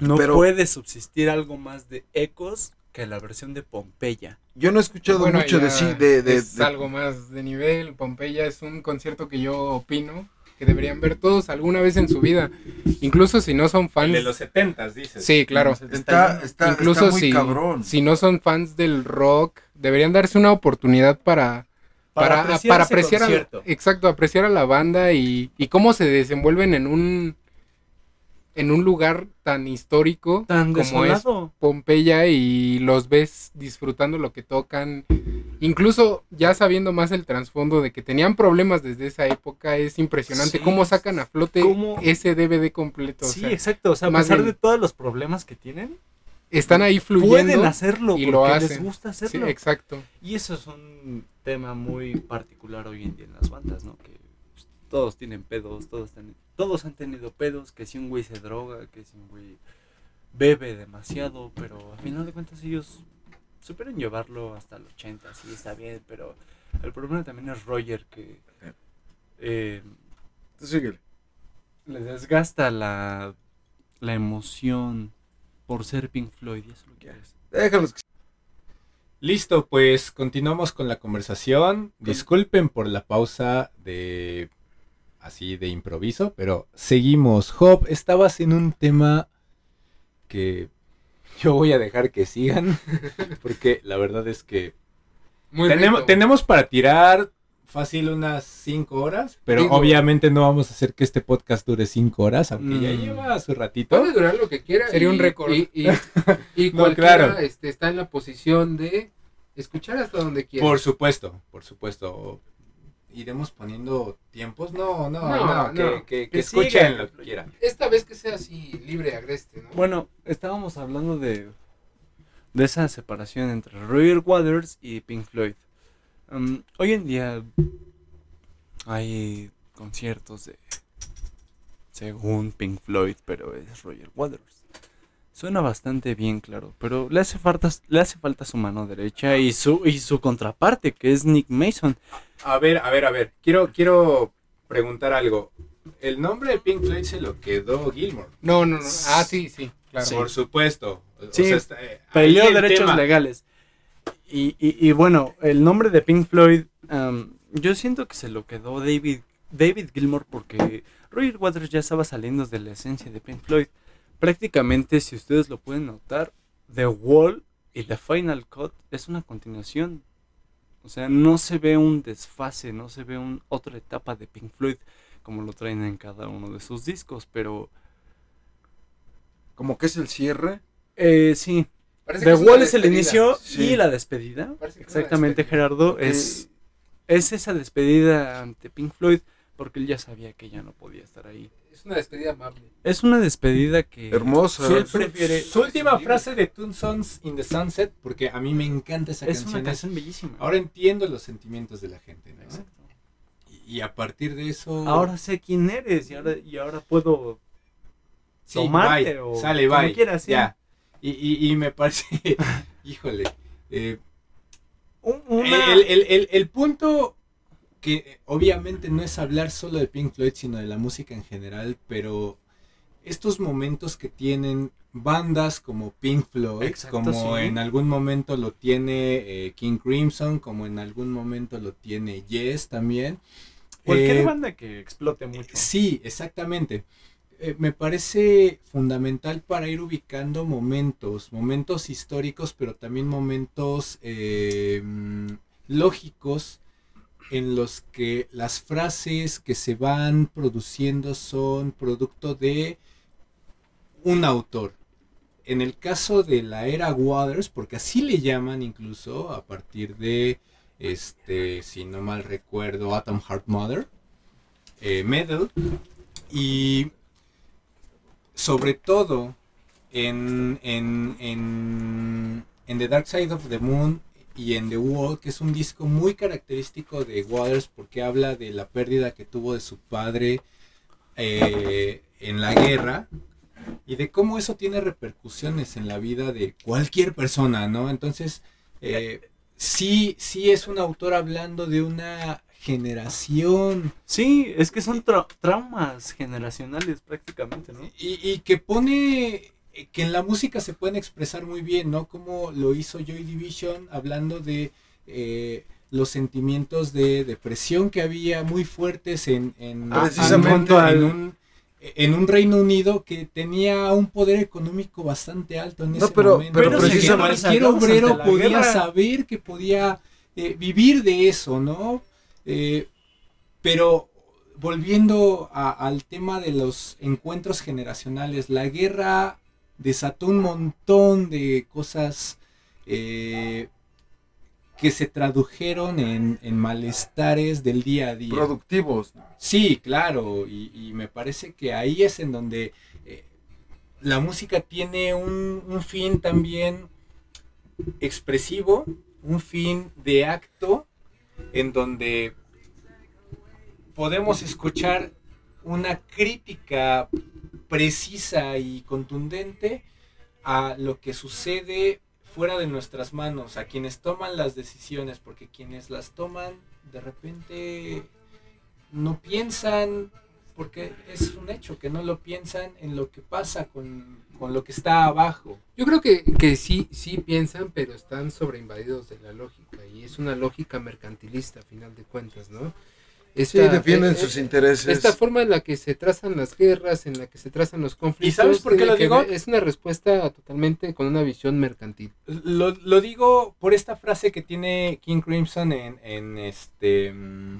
No Pero- puede subsistir algo más de ecos que la versión de Pompeya. Yo no he escuchado Bueno, mucho de sí, de, de- es de- algo más de nivel. Pompeya es un concierto que yo opino que deberían ver todos alguna vez en su vida. Incluso si no son El fans. de los 70 dices. Sí, claro. está, está, Incluso está muy si, cabrón. si no son fans del rock, deberían darse una oportunidad para, para, apreciar para apreciar, a, exacto, apreciar a la banda y, y cómo se desenvuelven en un en un lugar tan histórico Tan como es. Pompeya y los ves disfrutando lo que tocan. Incluso ya sabiendo más el trasfondo de que tenían problemas desde esa época, es impresionante Sí. cómo sacan a flote ¿Cómo? ese DVD completo. o Sí, sea, exacto. O sea, a pesar bien- de todos los problemas que tienen, están ahí fluyendo. pueden hacerlo y porque lo les hacen. gusta Sí, hacerlo. exacto. Y eso es un tema muy particular hoy en día en las bandas, ¿no? Que pues, todos tienen pedos, todos, ten- todos han tenido pedos, que si un güey se droga, que si un güey bebe demasiado, pero al final de cuentas ellos supieron llevarlo hasta el 80, sí, está bien, pero el problema también es Roger, que eh, síguele. le desgasta la, la emoción por ser Pink Floyd y eso lo quieres. Déjalos que Listo, pues continuamos con la conversación. Disculpen por la pausa de así de improviso, pero seguimos. Job, estabas en un tema que yo voy a dejar que sigan, porque la verdad es que Muy tenemos, para tirar fácil unas 5 horas, pero Digo- obviamente no vamos a hacer que este podcast dure 5 horas, aunque ya Mm. lleva su ratito. Puede durar lo que quiera. Sería un récord. Y, y, y No, cualquiera claro. este, está en la posición de escuchar hasta donde quiera. Por supuesto, por supuesto. Iremos poniendo tiempos. No, no, No, no, que, no. que- que Que escuchen lo que quieran. Esta vez que sea así libre agreste, ¿no? Bueno, estábamos hablando de, de esa separación entre Roger Waters y Pink Floyd. Um, hoy en día hay conciertos de, según Pink Floyd, pero es Roger Waters. Suena bastante bien, claro, pero le hace falta, le hace falta su mano derecha y su, y su contraparte, que es Nick Mason. A ver, a ver, a ver. Quiero, quiero preguntar algo. El nombre de Pink Floyd se lo quedó Gilmore. No, no, no. Ah, sí, sí, claro. Sí. Por supuesto. O Sí, sea, está- eh, Peleó el derechos tema. legales. Y, y- y bueno, el nombre de Pink Floyd, am, yo siento que se lo quedó David, David Gilmour porque Roger Waters ya estaba saliendo de la esencia de Pink Floyd. Prácticamente, si ustedes lo pueden notar, The Wall y The Final Cut es una continuación. O sea, no se ve un desfase, no se ve un, otra etapa de Pink Floyd como lo traen en cada uno de sus discos, pero como que es el cierre. eh, sí, Parece The Wall es el inicio Sí. y la despedida. Exactamente, despedida. Gerardo. Es, es esa despedida ante Pink Floyd porque él ya sabía que ya no podía estar ahí. Es una despedida amable. Es una despedida que... Hermosa. Él Su- prefiere... Su última frase de Two Sons in the Sunset, porque a mí me encanta esa es canción. una es- canción bellísima. Ahora entiendo los sentimientos de la gente, ¿no? Exacto. Y, y a partir de eso... Ahora sé quién eres y ahora, y ahora puedo... Sí, tomarte bye, o sale, como bye. quieras, sí. Ya. Y, y, y me parece, híjole, eh, una- el, el- el- el punto que obviamente no es hablar solo de Pink Floyd, sino de la música en general, pero estos momentos que tienen bandas como Pink Floyd, Exacto, como sí. en algún momento lo tiene eh, King Crimson, como en algún momento lo tiene Yes también. Cualquier Eh, banda que explote mucho. Sí, exactamente. Eh, me parece fundamental para ir ubicando momentos, momentos históricos, pero también momentos eh, lógicos en los que las frases que se van produciendo son producto de un autor. En el caso de la era Waters, porque así le llaman incluso a partir de, este, si no mal recuerdo, Atom Heart Mother, eh, Medal, y sobre todo en, en, en, en The Dark Side of the Moon y en The Wall, que es un disco muy característico de Waters porque habla de la pérdida que tuvo de su padre eh, en la guerra y de cómo eso tiene repercusiones en la vida de cualquier persona, ¿no? Entonces, eh, sí, sí es un autor hablando de una generación Sí, es que son tra- traumas generacionales prácticamente, ¿no? y, y que pone que en la música se pueden expresar muy bien, ¿no? Como lo hizo Joy Division hablando de eh, los sentimientos de depresión que había muy fuertes en, en, Ah, precisamente en, al- en un, en un Reino Unido que tenía un poder económico bastante alto en No, ese pero- momento. pero O sea, que precisamente- cualquier obrero podía guerra. saber que podía eh, vivir de eso, ¿no? Eh, pero volviendo a- al tema de los encuentros generacionales, la guerra desató un montón de cosas eh, que se tradujeron en, en malestares del día a día. Productivos. Sí, claro, y, y me parece que ahí es en donde eh, la música tiene un, un fin también expresivo, un fin de acto, en donde podemos escuchar una crítica precisa y contundente a lo que sucede fuera de nuestras manos, a quienes toman las decisiones, porque quienes las toman de repente no piensan, porque es un hecho que no lo piensan en lo que pasa con, con lo que está abajo. Yo creo que, que sí, sí piensan, pero están sobreinvadidos de la lógica. Y es una lógica mercantilista, a final de cuentas, ¿no? Sí, Esta- defienden eh, sus eh, intereses. Esta forma en la que se trazan las guerras, en la que se trazan los conflictos. sabes por qué lo digo? Es una respuesta totalmente con una visión mercantil. Lo, lo digo por esta frase que tiene King Crimson en, en este... mm,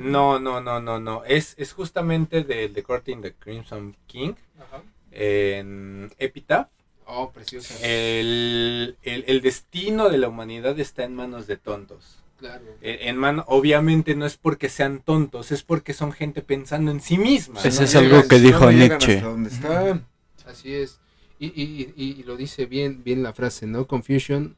No, no, no, no, no. Es, es justamente de The Courting the Crimson King en Epitaph. Oh, preciosa. El, el, el destino de la humanidad está en manos de tontos. claro. En, en mano, obviamente no es porque sean tontos, es porque son gente pensando en sí misma. Ese No es algo llegan- que dijo no Nietzsche. están. Así es. Y, y, y, y lo dice bien, bien la frase, ¿no? Confusion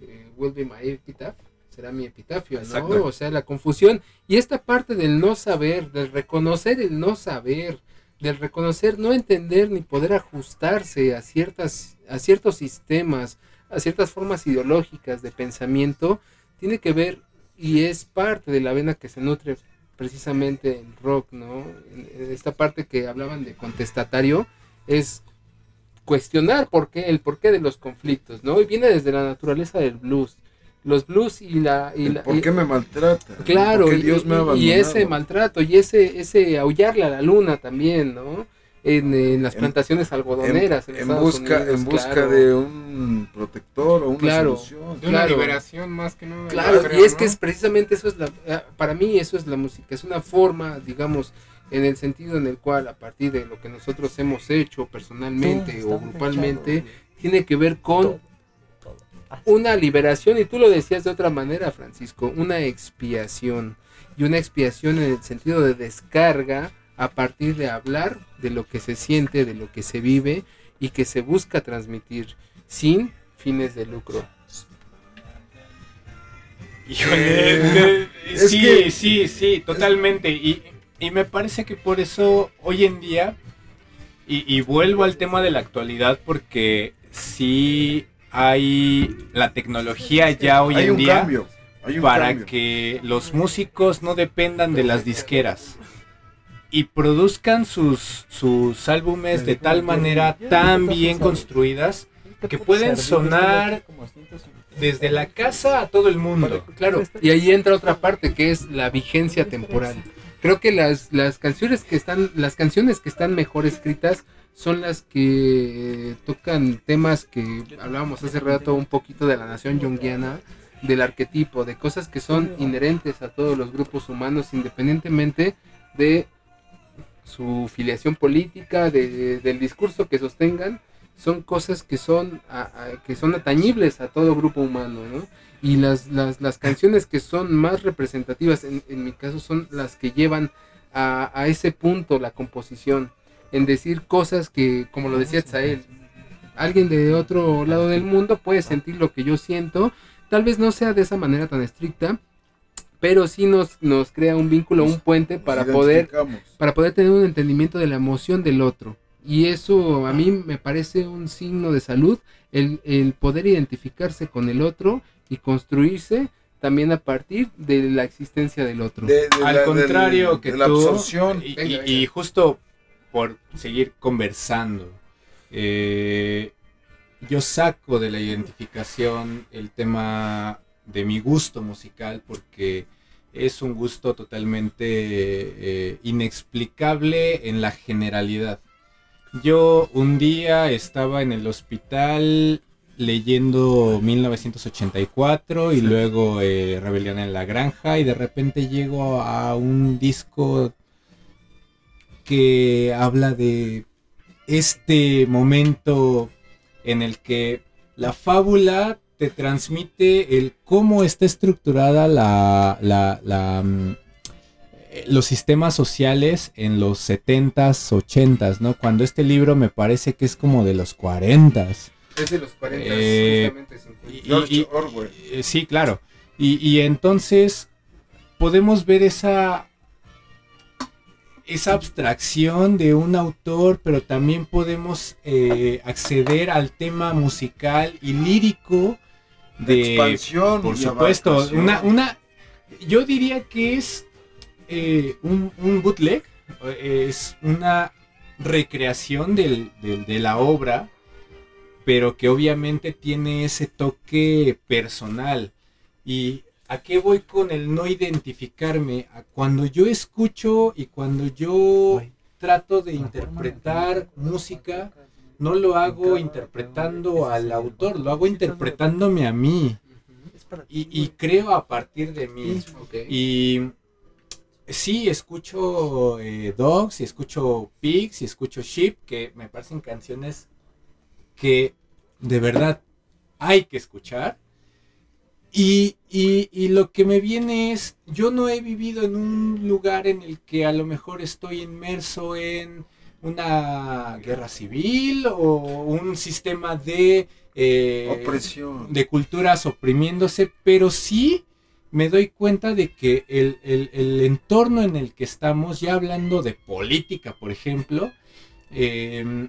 eh, will be my epitaph. Será mi epitafio, ¿no? Exacto. O sea, la confusión. Y esta parte del no saber, del reconocer el no saber, del reconocer, no entender ni poder ajustarse a ciertas, a ciertos sistemas, a ciertas formas ideológicas de pensamiento, tiene que ver y es parte de la vena que se nutre precisamente el rock, ¿no? Esta parte que hablaban de contestatario es cuestionar por qué, el porqué de los conflictos, ¿no? Y viene desde la naturaleza del blues. Los blues y la... Y la ¿Por y- qué me maltrata? Claro, ¿Por qué y, Dios me ha y- y abandonado? ese maltrato y ese ese aullarle a la luna también, ¿no? En, en las En- plantaciones algodoneras. En, en, Estados busca, Unidos, en busca claro. de un protector o una Claro. solución. De una Claro. liberación más que nada. Claro, creo, y es ¿no? que es precisamente eso es la, ah, para mí eso es la música, es una forma, digamos, en el sentido en el cual a partir de lo que nosotros hemos hecho personalmente o grupalmente, tiene que ver con una liberación, y tú lo decías de otra manera, Francisco, una expiación, y una expiación en el sentido de descarga a partir de hablar de lo que se siente, de lo que se vive y que se busca transmitir sin fines de lucro. Híjole, es sí, que- sí, sí, totalmente. Y, y me parece que por eso hoy en día, y, y vuelvo al tema de la actualidad, porque sí hay la tecnología ya hoy hay en un día cambio. Hay un para cambio. que los músicos no dependan de las disqueras y produzcan sus, sus álbumes de tal manera tan bien construidas que pueden sonar desde la casa a todo el mundo. Claro, y ahí entra otra parte que es la vigencia temporal. Creo que las, las canciones que están, las canciones que están mejor escritas son las que tocan temas que hablábamos hace rato un poquito de la nación junguiana, del arquetipo, de cosas que son inherentes a todos los grupos humanos, independientemente de su filiación política, de- del discurso que sostengan, son cosas que son, a- a- que son atañibles a todo grupo humano, ¿no? Y las, las, las canciones que son más representativas, en, en mi caso, son las que llevan a, a ese punto la composición, en decir cosas que, como lo decía Tzael, alguien de otro lado del mundo puede sentir lo que yo siento, tal vez no sea de esa manera tan estricta, pero sí nos, nos crea un vínculo, un puente para poder para poder tener un entendimiento de la emoción del otro. Y eso a mí me parece un signo de salud, el, el poder identificarse con el otro y construirse también a partir de la existencia del otro. De- de Al la- contrario del- que de la tú, absorción. Y, Venga, y- venga. y justo por seguir conversando, eh, yo saco de la identificación el tema de mi gusto musical porque es un gusto totalmente eh, inexplicable en la generalidad. Yo un día estaba en el hospital leyendo 1984 y luego eh, Rebelión en la Granja y de repente llego a un disco que habla de este momento en el que la fábula te transmite el cómo está estructurada la, la- la, mm, los sistemas sociales en los 70s, 80s, ¿no? Cuando este libro me parece que es como de los 40s. Es de los 40, Eh, justamente 50. y- George y- Orwell. eh, sí, claro. Y, y entonces podemos ver esa, esa abstracción de un autor, pero también podemos eh, acceder al tema musical y lírico de, expansión. por supuesto, una, una, yo diría que es eh, un, un bootleg, eh, es una recreación del- del- de la obra, pero que obviamente tiene ese toque personal. ¿Y a qué voy con el no identificarme? A cuando yo escucho y cuando yo trato de interpretar música, no lo hago interpretando al autor, lo hago interpretándome a mí. Y, y creo a partir de mí. Y sí, escucho eh, Dogs, y escucho Pigs, y escucho Sheep, que me parecen canciones que de verdad hay que escuchar. Y, y- y lo que me viene es, yo no he vivido en un lugar en el que a lo mejor estoy inmerso en una guerra civil o un sistema de... eh, Opresión. de culturas oprimiéndose, pero sí me doy cuenta de que el, el- el entorno en el que estamos, ya hablando de política, por ejemplo, eh,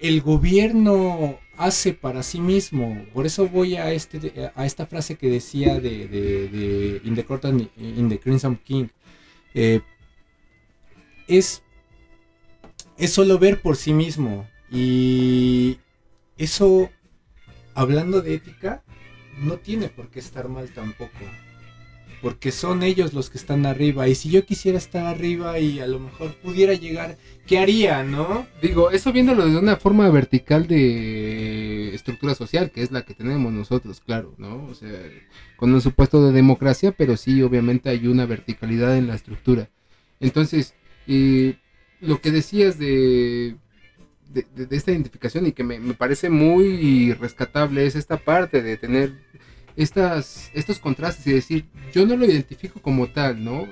el gobierno hace para sí mismo. Por eso voy a, este, a esta frase que decía de, de- de in the Crimson King. Eh, es, es solo ver por sí mismo. Y eso, hablando de ética, no tiene por qué estar mal tampoco. Porque son ellos los que están arriba. Y si yo quisiera estar arriba y a lo mejor pudiera llegar, ¿qué haría, no? Digo, eso viéndolo de una forma vertical de estructura social, que es la que tenemos nosotros, claro, ¿no? O sea, con un supuesto de democracia, pero sí, obviamente hay una verticalidad en la estructura. Entonces, eh, lo que decías de, de, esta identificación y que me parece muy rescatable es esta parte de tener estas, estos contrastes y decir, yo no lo identifico como tal, ¿no?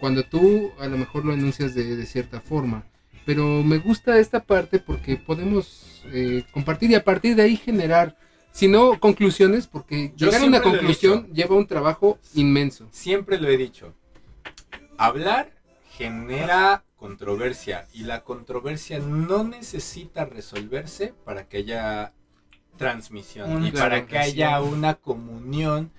Cuando tú a lo mejor lo enuncias de, de cierta forma. Pero me gusta esta parte porque podemos eh, compartir y a partir de ahí generar, si no conclusiones, porque Yo llegar a una conclusión lleva un trabajo inmenso. Siempre lo he dicho. Hablar genera controversia y la controversia no necesita resolverse para que haya transmisión y para que haya una comunión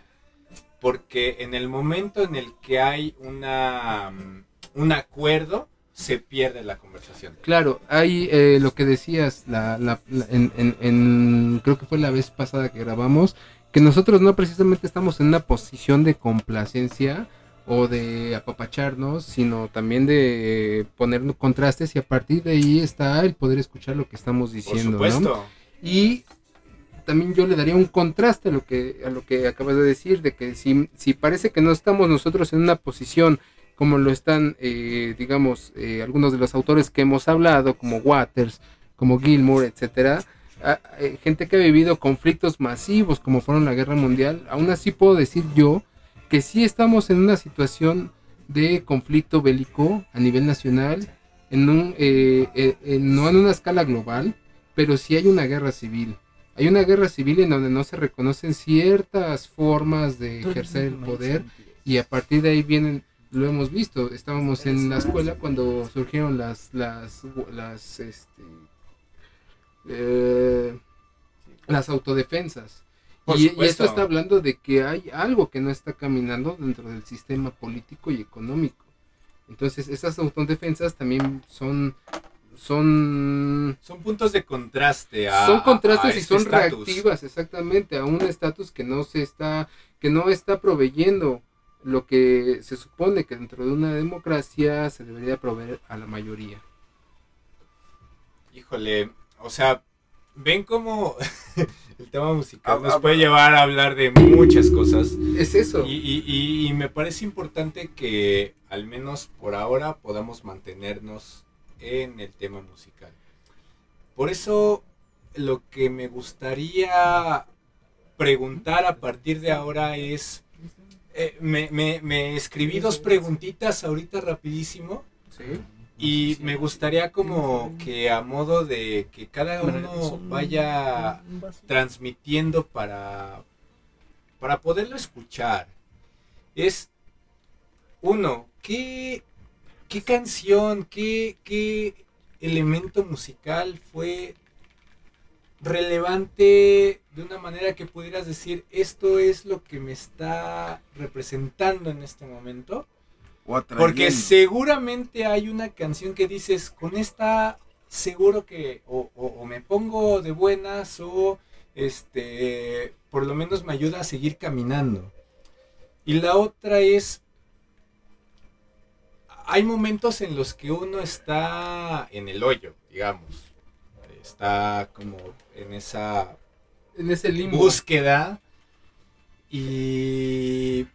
porque en el momento en el que hay una mm, un acuerdo se pierde la conversación. Claro, hay eh, lo que decías la, la- la- en, en- en- creo que fue la vez pasada que grabamos, que nosotros no precisamente estamos en una posición de complacencia o de apapacharnos, sino también de poner contrastes y a partir de ahí está el poder escuchar lo que estamos Por diciendo. ¿no? supuesto. Y también yo le daría un contraste a lo que, a lo que acabas de decir, de que si, si parece que no estamos nosotros en una posición como lo están, eh, digamos, eh, algunos de los autores que hemos hablado, como Waters, como Gilmour, etcétera, eh, gente que ha vivido conflictos masivos como fueron la guerra mundial, aún así puedo decir yo que sí estamos en una situación de conflicto bélico a nivel nacional, en un, eh, eh, no en una escala global, pero sí hay una guerra civil. Hay una guerra civil en donde no se reconocen ciertas formas de ejercer el poder y a partir de ahí vienen, lo hemos visto, estábamos en la escuela cuando surgieron las, las, las, este, eh, las autodefensas. Y, y esto está hablando de que hay algo que no está caminando dentro del sistema político y económico. Entonces, esas autodefensas también son son Son puntos de contraste a son contrastes a y este son reactivas exactamente a un estatus que no se está que no está proveyendo lo que se supone que dentro de una democracia se debería proveer a la mayoría. Híjole, o sea, ven cómo el tema musical Ah, nos ah, puede llevar a hablar de muchas cosas. Es eso. Y, y- y- y me parece importante que al menos por ahora podamos mantenernos en el tema musical. Por eso lo que me gustaría preguntar a partir de ahora es, eh, me, me- me escribí dos preguntitas ahorita rapidísimo Sí. y me gustaría como que a modo de que cada uno vaya transmitiendo para, para poderlo escuchar. Es uno, ¿qué, qué canción, qué, qué elemento musical fue relevante de una manera que pudieras decir esto es lo que me está representando en este momento? Porque seguramente hay una canción que dices, con esta seguro que o, o- o me pongo de buenas o este por lo menos me ayuda a seguir caminando. Y la otra es, hay momentos en los que uno está en el hoyo, digamos. Está como en esa En ese limbo. búsqueda y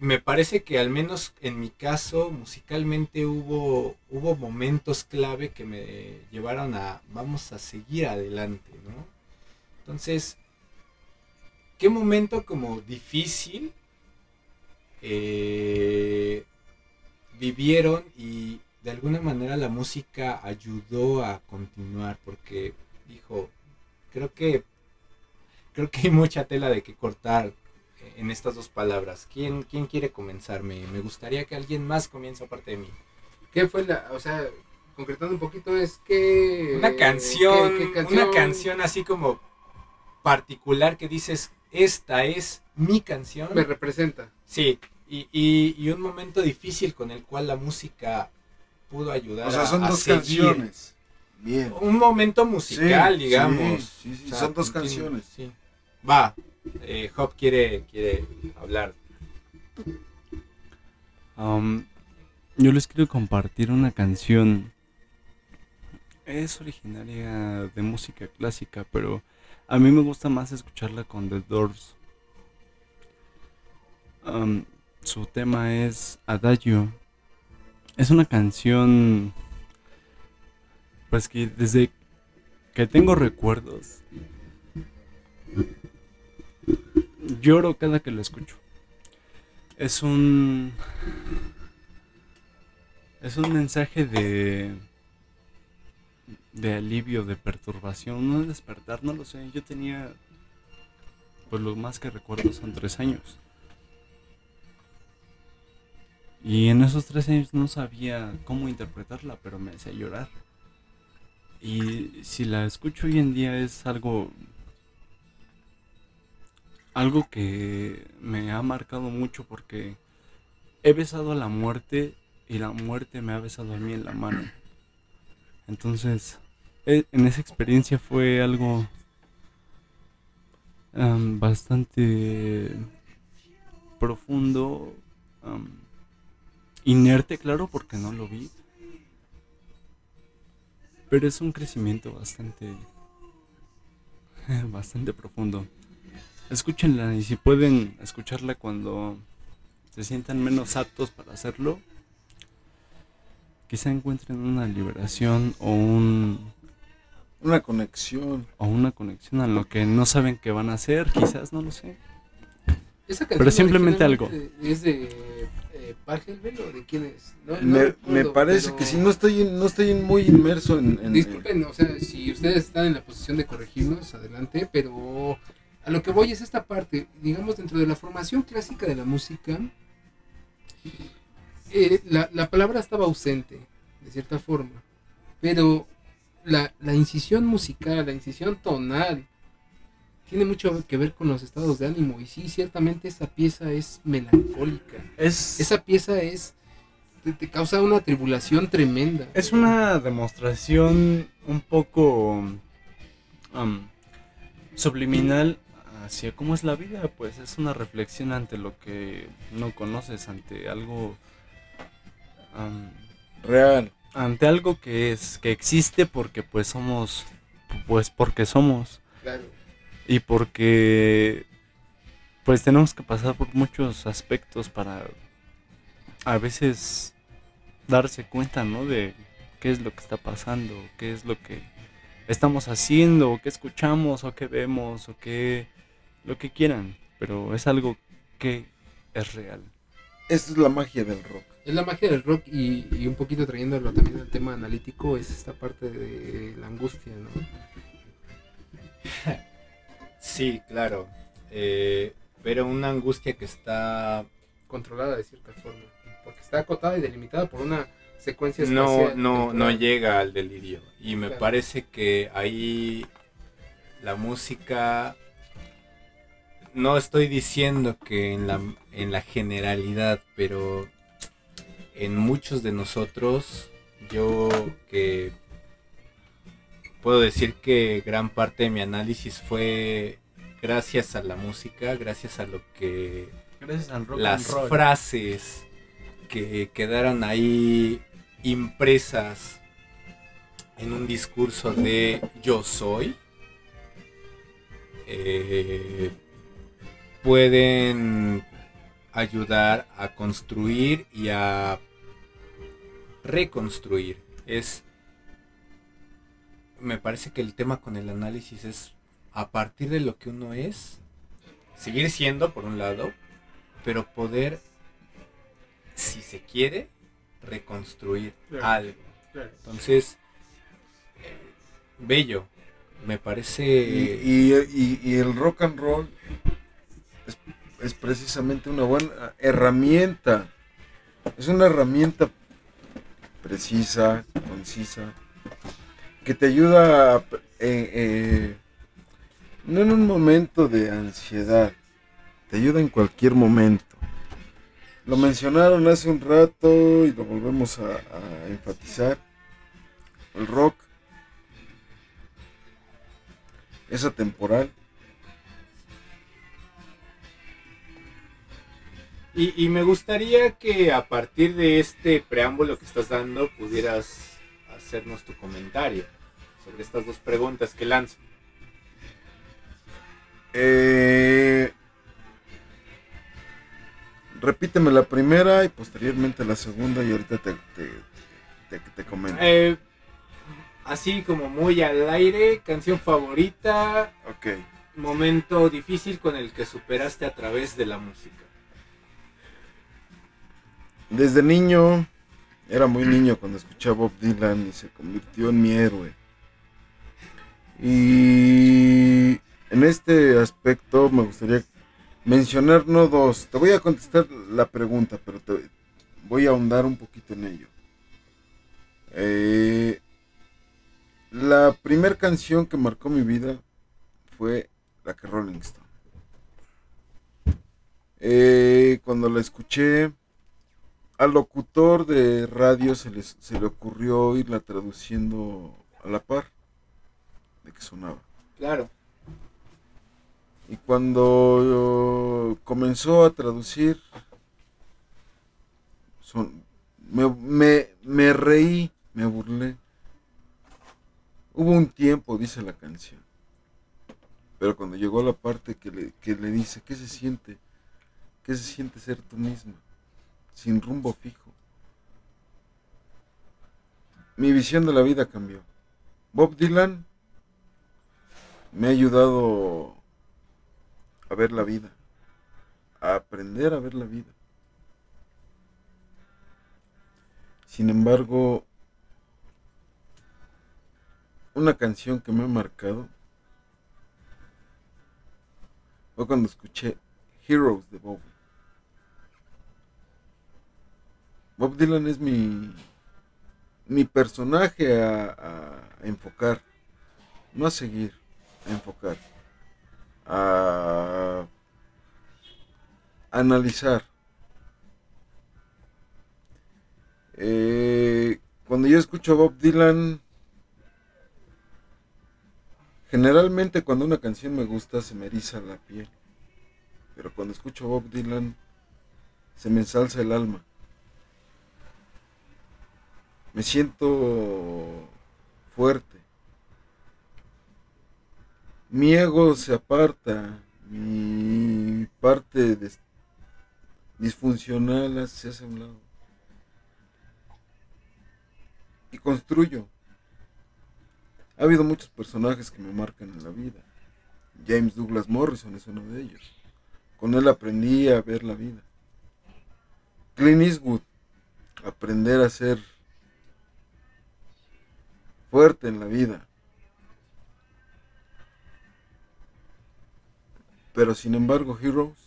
me parece que al menos en mi caso musicalmente hubo hubo momentos clave que me llevaron a vamos a seguir adelante no entonces qué momento como difícil eh, vivieron y de alguna manera la música ayudó a continuar porque dijo creo que creo que hay mucha tela de que cortar en estas dos palabras. ¿Quién, quién quiere comenzar? Me, gustaría que alguien más comience aparte de mí. ¿Qué fue la, o sea, concretando un poquito es que Una canción, ¿qué- qué una canción así como particular que dices, esta es mi canción. me representa? Sí, y, y- y un momento difícil con el cual la música pudo ayudar O sea, a- son a dos seguir. canciones. Bien. Un momento musical, Sí, digamos. sí, sí, O sea, son dos canciones. sí. Va, eh, Hop quiere, quiere hablar. Um, yo les quiero compartir una canción. Es originaria de música clásica, pero a mí me gusta más escucharla con The Doors. Um, su tema es Adagio. Es una canción, pues que desde que tengo recuerdos, lloro cada que la escucho. Es un. Es un mensaje de. de alivio, de perturbación, no de despertar, no lo sé. Yo tenía. Pues lo más que recuerdo son tres años. Y en esos tres años no sabía cómo interpretarla, pero me hacía llorar. Y si la escucho hoy en día es algo algo que me ha marcado mucho porque he besado a la muerte y la muerte me ha besado a mí en la mano. Entonces, e- en esa experiencia fue algo am, bastante profundo, am, inerte, claro, porque no lo vi. Pero es un crecimiento bastante, bastante profundo. Escúchenla y si pueden escucharla cuando se sientan menos aptos para hacerlo, quizá encuentren una liberación o un Una conexión. o una conexión a lo que no saben que van a hacer, quizás, no lo sé. Esa canción Pero simplemente originalmente ¿Es de Pachelbel o de quién es? No- no me, recuerdo, me parece pero- que si no estoy, no estoy muy inmerso en... en- Disculpen, o sea, si ustedes están en la posición de corregirnos, adelante, pero a lo que voy es esta parte, digamos, dentro de la formación clásica de la música, eh, la, la palabra estaba ausente, de cierta forma, pero la, la incisión musical, la incisión tonal tiene mucho que ver con los estados de ánimo. Y sí, ciertamente esa pieza es melancólica. Es, Esa pieza es. Te, te causa una tribulación tremenda. es una demostración un poco am, subliminal hacia cómo es la vida. Pues es una reflexión ante lo que no conoces, ante algo... am, Real. ante algo que es que existe porque pues somos pues porque somos Claro. Y porque pues tenemos que pasar por muchos aspectos para a veces darse cuenta, ¿no? De qué es lo que está pasando, qué es lo que estamos haciendo, o qué escuchamos, o qué vemos, o qué lo que quieran, pero es algo que es real. Esa es la magia del rock. Es la magia del rock y, y un poquito trayéndolo también al tema analítico, es esta parte de la angustia, ¿no? Sí, claro. Eh, pero una angustia que está Controlada de cierta forma. Porque está acotada y delimitada por una secuencia no, espacial no, no llega al delirio. Y me Claro. parece que ahí la música. No estoy diciendo que en la, en la generalidad, pero en muchos de nosotros, yo que puedo decir que gran parte de mi análisis fue gracias a la música, gracias a lo que Gracias al rock las frases que quedaron ahí impresas en un discurso de yo soy eh, pueden ayudar a construir y a reconstruir. Es me parece que el tema con el análisis es a partir de lo que uno es seguir siendo por un lado pero poder, si se quiere, reconstruir Claro. algo. Claro. Entonces, eh, bello, me parece... Y, y- y- y el rock and roll es, es precisamente una buena herramienta. Es una herramienta precisa, concisa, que te ayuda eh, eh, no en un momento de ansiedad, te ayuda en cualquier momento. Lo mencionaron hace un rato y lo volvemos a, enfatizar. El rock es atemporal. Y me gustaría que a partir de este preámbulo que estás dando pudieras hacernos tu comentario sobre estas dos preguntas que lanzo. Eh, repíteme la primera y posteriormente la segunda y ahorita te, te, te- te comento. Eh, así como muy al aire, canción favorita, Ok. momento difícil con el que superaste a través de la música. Desde niño, era muy niño cuando escuchaba Bob Dylan y se convirtió en mi héroe. Y en este aspecto me gustaría mencionar no dos. Te voy a contestar la pregunta, pero te voy a ahondar un poquito en ello. Eh, la primera canción que marcó mi vida fue la que Rolling Stone. Eh, cuando la escuché, al locutor de radio se, les- se le ocurrió irla traduciendo a la par de que sonaba. Claro. Y cuando comenzó a traducir, son- me, me- me reí, me burlé. Hubo un tiempo, dice la canción. Pero cuando llegó la parte que le, que le dice, ¿qué se siente? ¿Qué se siente ser tú misma? Sin rumbo fijo. Mi visión de la vida cambió. Bob Dylan me ha ayudado a ver la vida, a aprender a ver la vida. Sin embargo, una canción que me ha marcado fue cuando escuché Heroes de Bob. Bob Dylan es mi, mi personaje a, enfocar, no a seguir, a enfocar. a analizar. Eh, cuando yo escucho a Bob Dylan, generalmente cuando una canción me gusta se me eriza la piel. Pero cuando escucho a Bob Dylan, se me ensalza el alma. Me siento fuerte. Mi ego se aparta, mi parte disfuncional se hace a un lado. Y construyo. Ha habido muchos personajes que me marcan en la vida. James Douglas Morrison es uno de ellos. Con él aprendí a ver la vida. Clint Eastwood, aprender a ser fuerte en la vida. Pero sin embargo, Heroes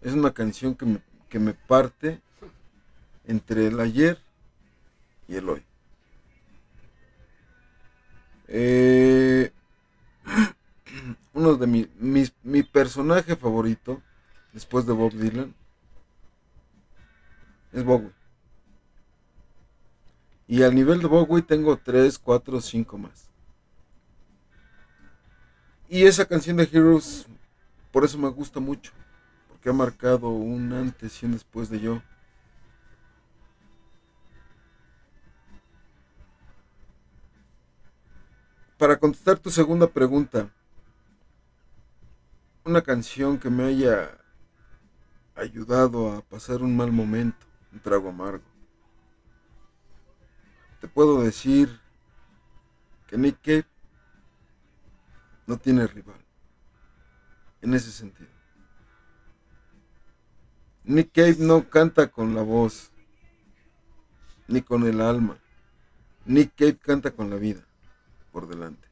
es una canción que me, que me parte entre el ayer y el hoy. Eh, uno de mi, mis- mi personaje favorito, después de Bob Dylan, es Bowie. Y al nivel de Bowie tengo 3, 4, 5 más. Y esa canción de Heroes, por eso me gusta mucho. Porque ha marcado un antes y un después de yo. Para contestar tu segunda pregunta, una canción que me haya ayudado a pasar un mal momento, un trago amargo. Te puedo decir que Nick Cave no tiene rival. En ese sentido. Nick Cave no canta con la voz, ni con el alma. Nick Cave canta con la vida por delante.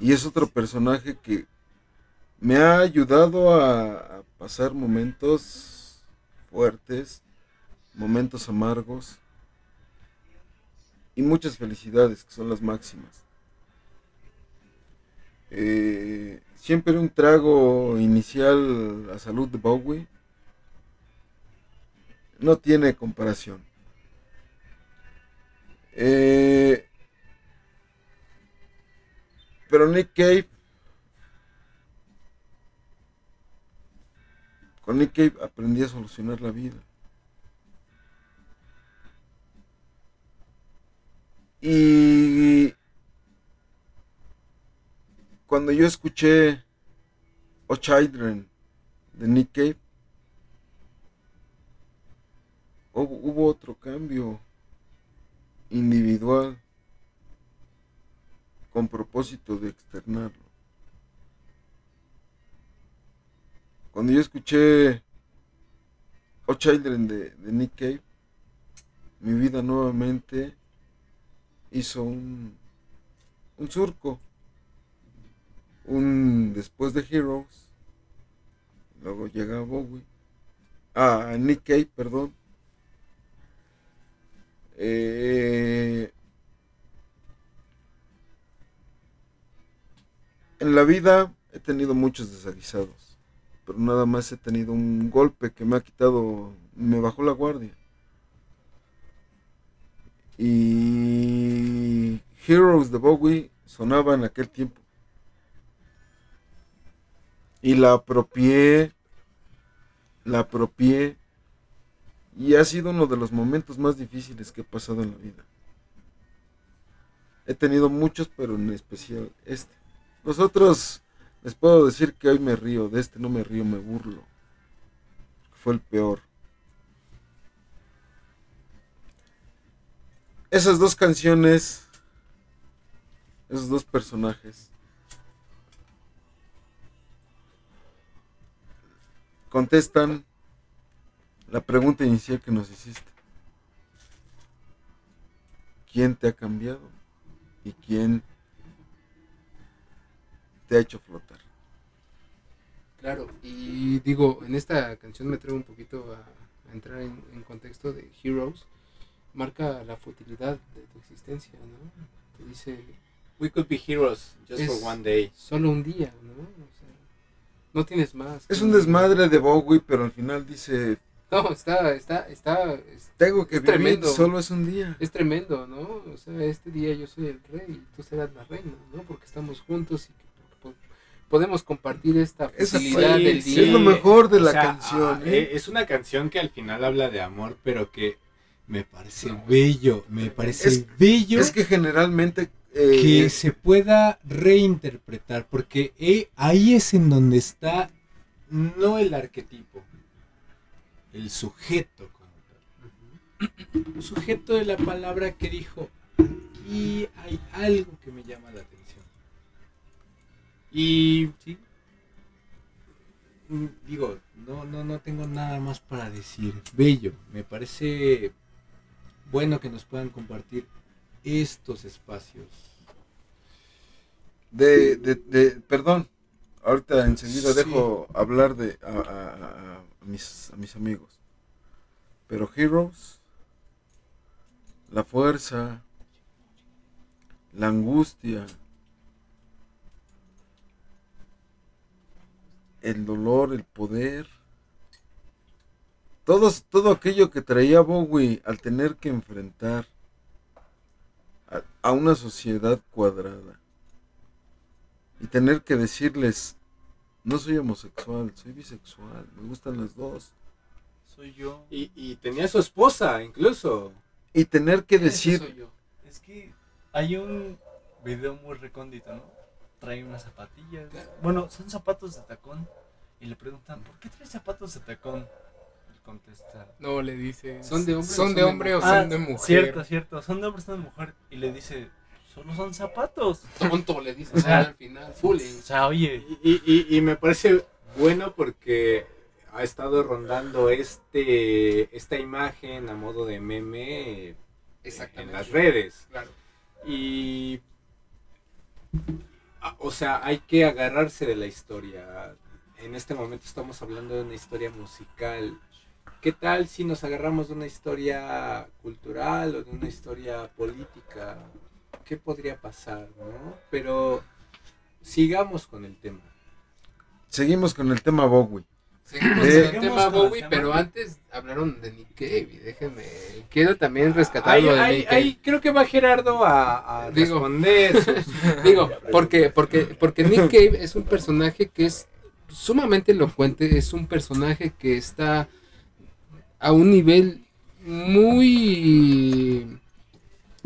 Y es otro personaje que me ha ayudado a, a pasar momentos fuertes, momentos amargos y muchas felicidades que son las máximas. Eh, siempre un trago inicial a salud de Bowie no tiene comparación. Eh, pero Nick Cave, con Nick Cave aprendí a solucionar la vida. Y cuando yo escuché O Children de Nick Cave, hubo, otro cambio individual con propósito de externarlo. Cuando yo escuché O Children de, de Nick Cave, mi vida nuevamente hizo un, un surco. Un después de Heroes. Luego llega Bowie. Ah, Nick perdón. Eh, en la vida he tenido muchos desaguisados, pero nada más he tenido un golpe que me ha quitado, me bajó la guardia. Y Heroes de Bowie sonaba en aquel tiempo. Y la apropié, la apropié y ha sido uno de los momentos más difíciles que he pasado en la vida. He tenido muchos, pero en especial este. Los otros, les puedo decir que hoy me río, de este no me río, me burlo. Fue el peor. Esas dos canciones, esos dos personajes, contestan la pregunta inicial que nos hiciste. ¿Quién te ha cambiado? ¿Y quién te ha hecho flotar? Claro, y digo, en esta canción me atrevo un poquito a, entrar en, en contexto de Heroes. Marca la futilidad de tu existencia, ¿no? Te dice, We could be heroes just Es- for one day. Solo un día, ¿no? O sea, no tienes más. Es un desmadre de Bowie, pero al final dice, No, está, está, está, es, tengo que Es vivir, tremendo. solo es un día. es tremendo, ¿no? O sea, este día yo soy el rey y tú serás la reina, ¿no? Porque estamos juntos y que porque po- podemos compartir esta Esa facilidad fue- del sí, día. Es lo mejor de O la sea, canción. ah, ¿eh? eh, Es una canción que al final habla de amor, pero que me parece bello, me parece Es- bello Es que generalmente... eh, que se pueda reinterpretar, porque eh, ahí es en donde está no el arquetipo, el sujeto como tal. Un sujeto de la palabra que dijo, aquí hay algo que me llama la atención. Y sí, mm, digo, no, no, no tengo nada más para decir. Bello, me parece bueno que nos puedan compartir estos espacios. de, de, de- perdón, ahorita enseguida Sí. dejo hablar de a, a- a- a mis, a mis amigos. Pero Heroes, la fuerza, la angustia, el dolor, el poder, todos, todo aquello que traía Bowie al tener que enfrentar a- a una sociedad cuadrada y tener que decirles, no soy homosexual, soy bisexual, me gustan las dos. Soy yo. Y, y tenía su esposa, incluso. Y tener que decir, soy yo. Es que hay un video muy recóndito, ¿no? Trae unas zapatillas. Bueno, son zapatos de tacón. Y le preguntan, ¿por qué traes zapatos de tacón? Él contesta. No, le dice. ¿Son de hombre o ¿Son son de de hombre o "Ah, son de mujer? Cierto, cierto. Son de hombre, son de mujer. Y le dice, solo son zapatos. Tonto le dices O sea, al final, fooling. O sea, oye, Y, y- y me parece bueno porque ha estado rondando este esta imagen a modo de meme en Exactamente. las redes. Claro. Y. ah, O sea, hay que agarrarse de la historia. En este momento estamos hablando de una historia musical. ¿Qué tal si nos agarramos de una historia cultural o de una historia política? ¿Qué podría pasar, no? Pero sigamos con el tema. seguimos con el tema Bowie. Seguimos Eh, con el tema Bowie, tema. pero antes hablaron de Nick Cave. y Déjenme, quiero también Ahí, rescatar lo de ahí- Nick Cave. ahí creo que va Gerardo a, a Digo. responder. sus- Digo, porque, porque, porque Nick Cave es un personaje que es sumamente elocuente, es un personaje que está a un nivel muy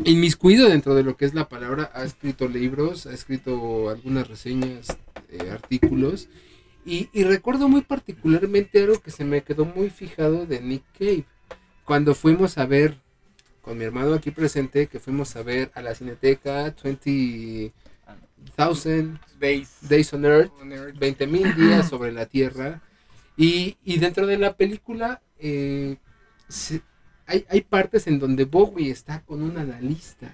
inmiscuido dentro de lo que es la palabra, ha escrito libros, ha escrito algunas reseñas, eh, artículos, y, y recuerdo muy particularmente algo que se me quedó muy fijado de Nick Cave, cuando fuimos a ver, con mi hermano aquí presente, que fuimos a ver a la Cineteca 20,000 Days. Days on Earth, on Earth. 20.000 días sobre la Tierra. Y, dentro de la película eh, hay, partes en donde Bowie está con un analista,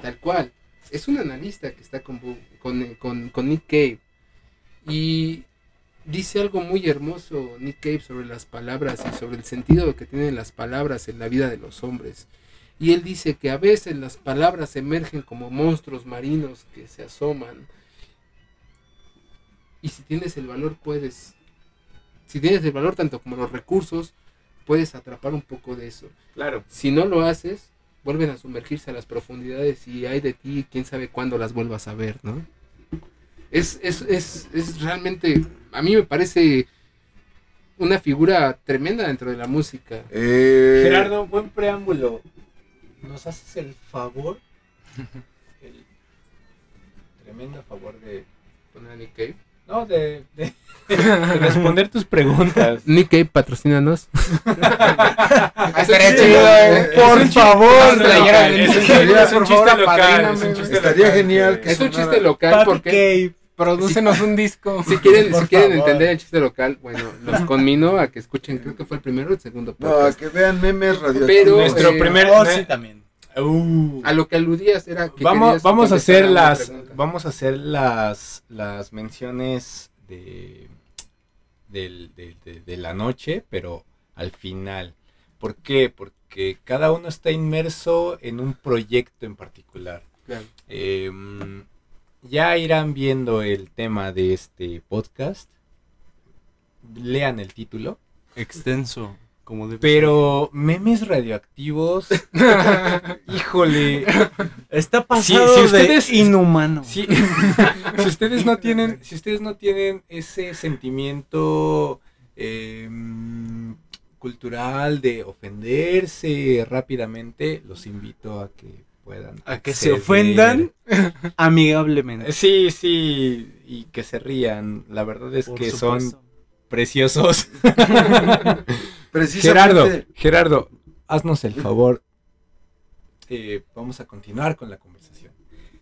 tal cual. Es un analista que está con, con, eh, con- con Nick Cave. Y dice algo muy hermoso Nick Cave sobre las palabras y sobre el sentido que tienen las palabras en la vida de los hombres. Y él dice que a veces las palabras emergen como monstruos marinos que se asoman. Y si tienes el valor, puedes. Si tienes el valor tanto como los recursos, puedes atrapar un poco de eso. Claro. Si no lo haces, vuelven a sumergirse a las profundidades y hay de ti, quién sabe cuándo las vuelvas a ver, ¿no? Es, es, es, es realmente, a mí me parece una figura tremenda dentro de la música. Eh, Gerardo, buen preámbulo. ¿Nos haces el favor? El tremendo favor de. Poner a Nick Cave. No, de, de- de responder tus preguntas. Nick Cave, patrocínanos. Estaría chido, eh. Por favor, es un chiste- local, Estaría genial Es un chiste local porque Cave. Prodúcenos un disco. si quieren, si quieren entender el chiste local, bueno, los conmino a que escuchen, creo que fue el primero o el segundo No, podcast. que vean memes radio. Pero, Nuestro eh, primer. Oh, sí, también. Uh. A lo que aludías era que vamos, vamos a hacer las pregunta. vamos a hacer las las menciones de del- de, de- de la noche pero al final ¿por qué? porque cada uno está inmerso en un proyecto en particular Claro. Em, ya irán viendo el tema de este podcast. Lean el título. Extenso, como debe Pero memes radioactivos. híjole. Está Si- pasado si ustedes- de inhumano. Si, si ustedes no tienen, si ustedes no tienen ese sentimiento em, cultural de ofenderse rápidamente, los invito a que puedan A que se ofendan amigablemente. Sí, sí, y que se rían. La verdad es Por que son. Preciosos. Precisamente. Gerardo, Gerardo, haznos el favor. Eh, vamos a continuar con la conversación.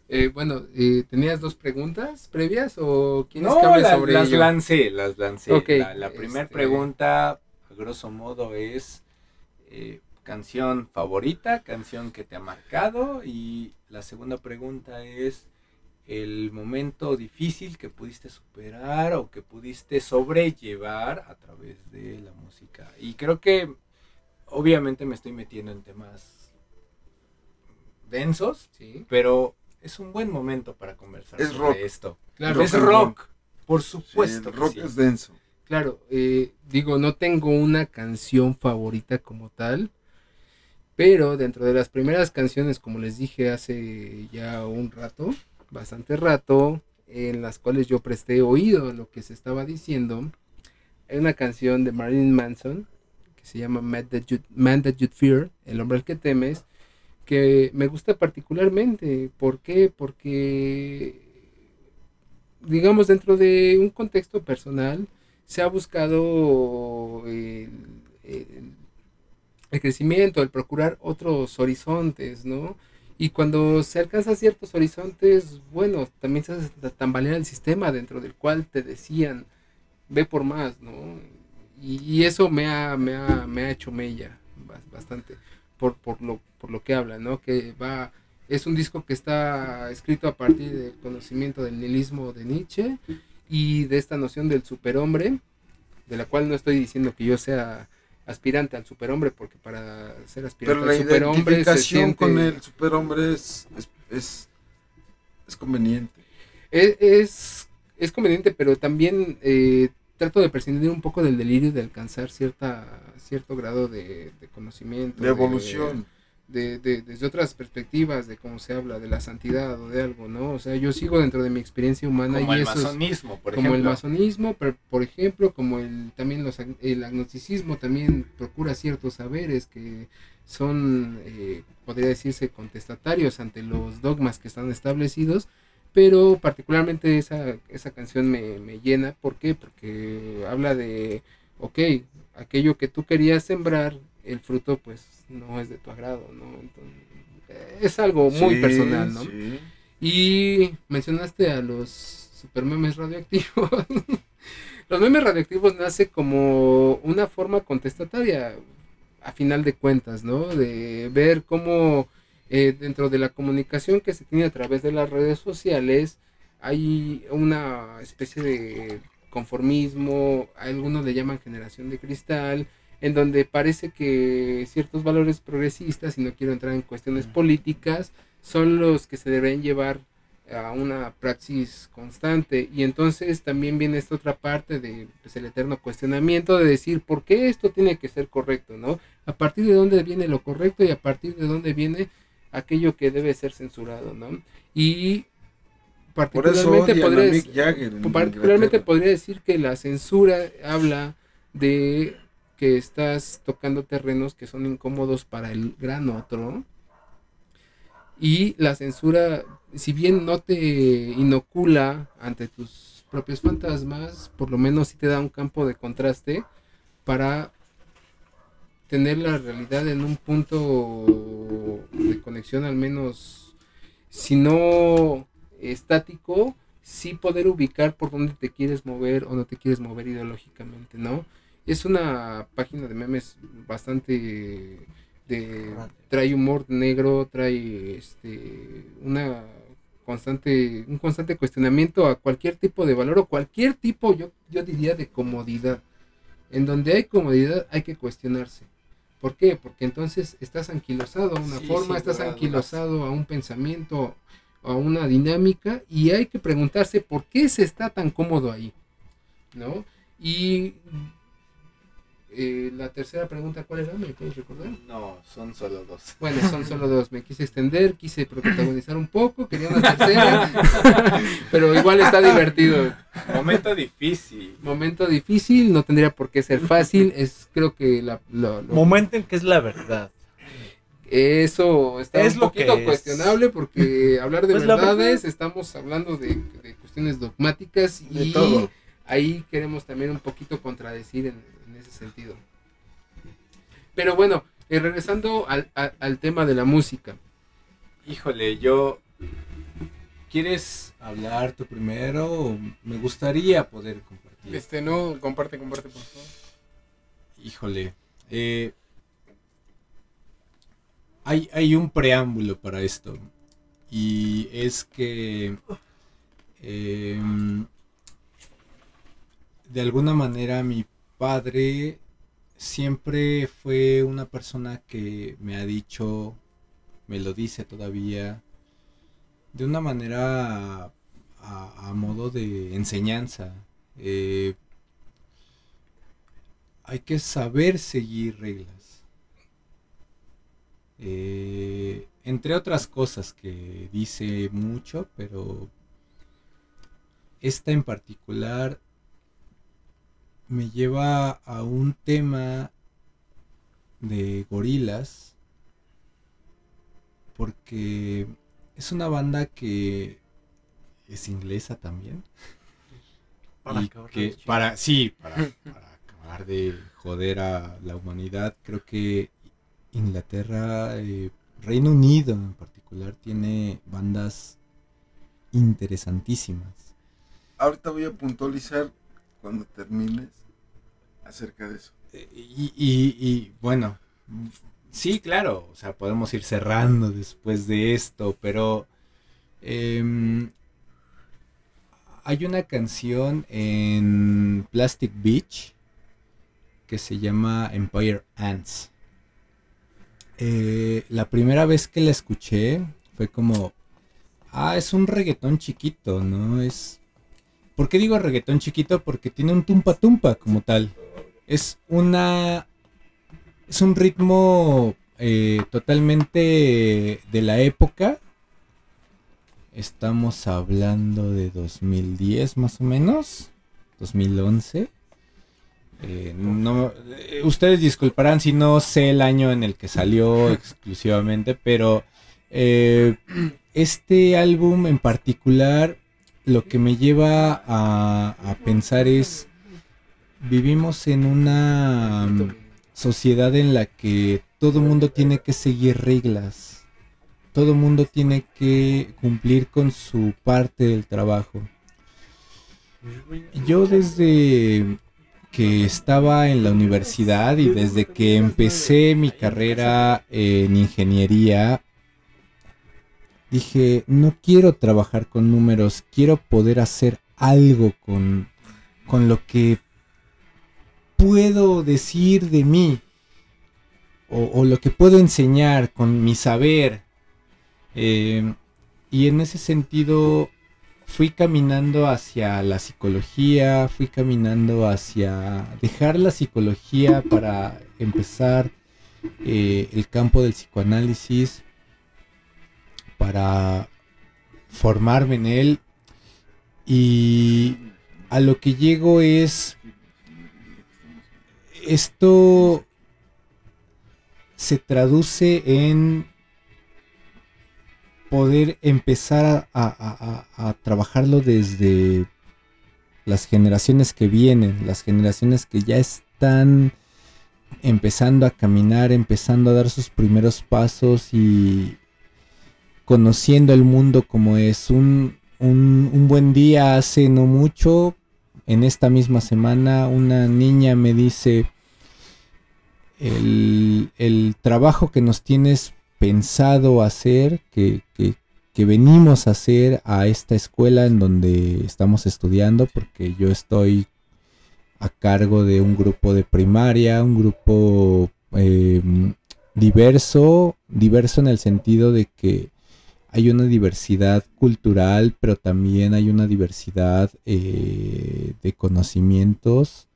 Eh, bueno, eh, ¿tenías dos preguntas previas o quieres No, que hable la- sobre las ello? lancé, las lancé. La la primera este- pregunta, a grosso modo, es eh, canción favorita, canción que te ha marcado. Y la segunda pregunta es el momento difícil que pudiste superar o que pudiste sobrellevar a través de la música. Y creo que obviamente me estoy metiendo en temas densos, Sí, pero es un buen momento para conversar Es sobre rock. esto. claro. es and rock, por Sí, supuesto. el rock sí. es denso. Claro, eh, digo, no tengo una canción favorita como tal, pero dentro de las primeras canciones, como les dije hace ya un rato, bastante rato, en las cuales yo presté oído a lo que se estaba diciendo, hay una canción de Marilyn Manson que se llama Man That You, Man That You'd Fear, El hombre al que temes, que me gusta particularmente. ¿Por qué? Porque, digamos, dentro de un contexto personal, se ha buscado el- el crecimiento, el procurar otros horizontes, ¿no? Y cuando se alcanzan ciertos horizontes, bueno, también se hace tambalear el sistema dentro del cual te decían, ve por más, ¿no? Y, y eso me ha, me, ha, me ha hecho mella bas- bastante por, por, lo, por lo que habla, ¿no? Que va, es un disco que está escrito a partir del conocimiento del nihilismo de Nietzsche y de esta noción del superhombre, de la cual no estoy diciendo que yo sea aspirante al superhombre, porque para ser aspirante Pero la al superhombre se identificación siente... con el superhombre es, es, es, es conveniente. Es, es, es conveniente, pero también eh, trato de prescindir un poco del delirio de alcanzar cierta cierto grado de, de conocimiento. De evolución. De, de- desde otras perspectivas, de cómo se habla, de la santidad o de algo, ¿no? O sea, yo sigo dentro de mi experiencia humana Como y el masonismo, por como el masonismo, pero, por ejemplo, como el también los, el agnosticismo también procura ciertos saberes que son, eh, podría decirse, contestatarios ante los dogmas que están establecidos, pero particularmente esa, esa canción me, me llena, ¿por qué? Porque habla de, ok, aquello que tú querías sembrar, el fruto pues no es de tu agrado, ¿no? Entonces, es algo muy Sí, personal, ¿no? sí. Y mencionaste a los super memes radioactivos. los memes radioactivos nace como una forma contestataria, a final de cuentas, ¿no? De ver cómo eh, dentro de la comunicación que se tiene a través de las redes sociales hay una especie de conformismo, algunos le llaman generación de cristal, en donde parece que ciertos valores progresistas, y no quiero entrar en cuestiones políticas, son los que se deben llevar a una praxis constante y entonces también viene esta otra parte de pues, el eterno cuestionamiento de decir por qué esto tiene que ser correcto, ¿no? A partir de dónde viene lo correcto y a partir de dónde viene aquello que debe ser censurado, ¿no? Y particularmente podría Jagger particularmente podría decir que la censura habla de que estás tocando terrenos que son incómodos para el gran otro. Y la censura, si bien no te inocula ante tus propios fantasmas, por lo menos sí te da un campo de contraste para tener la realidad en un punto de conexión al menos, si no estático, sí poder ubicar por dónde te quieres mover o no te quieres mover ideológicamente, ¿no? Es una página de memes bastante de trae humor negro, trae este una constante un constante cuestionamiento a cualquier tipo de valor o cualquier tipo yo yo diría de comodidad. En donde hay comodidad hay que cuestionarse. ¿Por qué? Porque entonces estás anquilosado a una Sí, forma, estás anquilosado a un pensamiento, a una dinámica y hay que preguntarse por qué se está tan cómodo ahí, ¿no? Y eh, la tercera pregunta, ¿cuál era? ¿Me puedes recordar? No, son solo dos. Bueno, son solo dos. Me quise extender, quise protagonizar un poco, quería una tercera, pero igual está divertido. Momento difícil. Momento difícil, no tendría por qué ser fácil. Es creo que la, lo- lo- Momento en que es la verdad. eso está Es un lo que poquito es. cuestionable porque hablar de Pues verdades, estamos hablando de, de cuestiones dogmáticas De y todo. ahí queremos también un poquito contradecir en ese sentido. Pero bueno, eh, regresando al, al- al tema de la música. Híjole, yo... ¿Quieres hablar tú primero? Me gustaría poder compartir. Este, no, comparte, comparte, por favor. Híjole. eh, hay, hay un preámbulo para esto. Y es que em, de alguna manera mi padre siempre fue una persona que me ha dicho, me lo dice todavía, de una manera a, modo de enseñanza. eh, hay que saber seguir reglas. Eh, entre otras cosas que dice mucho, pero esta en particular me lleva a un tema de gorilas porque es una banda que es inglesa también. Para y acabar que para sí para, para acabar de joder a la humanidad creo que Inglaterra eh, Reino Unido en particular tiene bandas interesantísimas. Ahorita voy a puntualizar cuando termines acerca de eso. Eh, y, y- y, bueno sí claro o sea podemos ir cerrando después de esto pero em, hay una canción en Plastic Beach que se llama Empire Ants. Eh, la primera vez que la escuché fue como, ah, es un reggaetón chiquito, ¿no? Es... ¿Por qué digo reggaetón chiquito? Porque tiene un tumpa tumpa como tal. Es una... Es un ritmo eh, totalmente de la época. Estamos hablando de 2010 más o menos. 2011. Eh, no, eh, ustedes disculparán si no sé el año en el que salió exclusivamente, pero eh, este álbum en particular lo que me lleva a, pensar es, vivimos en una mm, sociedad en la que todo mundo tiene que seguir reglas, todo mundo tiene que cumplir con su parte del trabajo. Yo desde que estaba en la universidad y desde que empecé mi carrera en ingeniería, dije, no quiero trabajar con números, quiero poder hacer algo con, con lo que puedo decir de mí o, lo que puedo enseñar con mi saber. Eh, y en ese sentido fui caminando hacia la psicología, fui caminando hacia dejar la psicología para empezar eh, el campo del psicoanálisis, para formarme en él. Y a lo que llego es, esto se traduce en poder empezar a, trabajarlo desde las generaciones que vienen, las generaciones que ya están empezando a caminar, empezando a dar sus primeros pasos y conociendo el mundo como es. Un, un- buen día hace no mucho, en esta misma semana, una niña me dice, el, el trabajo que nos tienes pensado hacer, que, que- venimos a hacer a esta escuela en donde estamos estudiando, porque yo estoy a cargo de un grupo de primaria, un grupo eh, diverso, diverso en el sentido de que hay una diversidad cultural, pero también hay una diversidad eh, de conocimientos.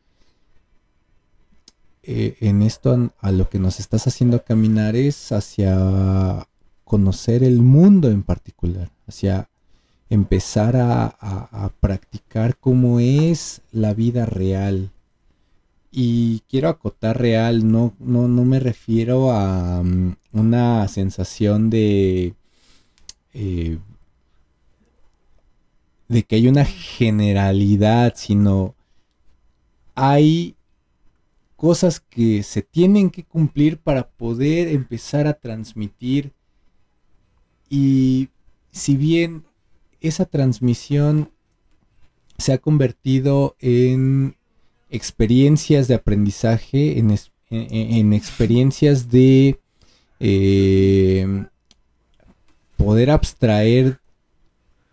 Eh, en esto a, lo que nos estás haciendo caminar es hacia conocer el mundo en particular, hacia empezar a practicar cómo es la vida real. Y quiero acotar real, no, no, no me refiero a mm, una sensación de, eh, de que hay una generalidad, sino hay cosas que se tienen que cumplir para poder empezar a transmitir. Y si bien esa transmisión se ha convertido en experiencias de aprendizaje, en, en- en experiencias de eh, poder abstraer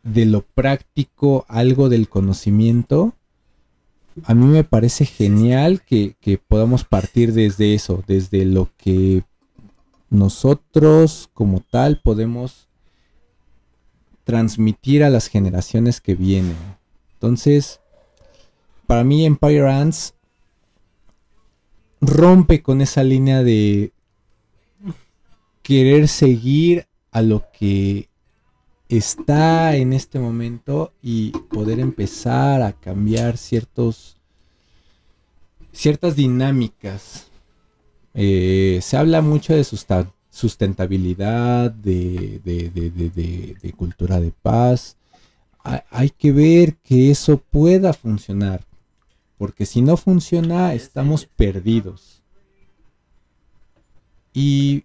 de lo práctico algo del conocimiento, a mí me parece genial que, que podamos partir desde eso, desde lo que nosotros como tal podemos transmitir a las generaciones que vienen. Entonces, para mí Empire Ants rompe con esa línea de querer seguir a lo que está en este momento y poder empezar a cambiar ciertos ciertas dinámicas. Eh, se habla mucho de sustentabilidad, de, de- de- de- cultura de paz. Ha- hay que ver que eso pueda funcionar, porque si no funciona estamos perdidos. Y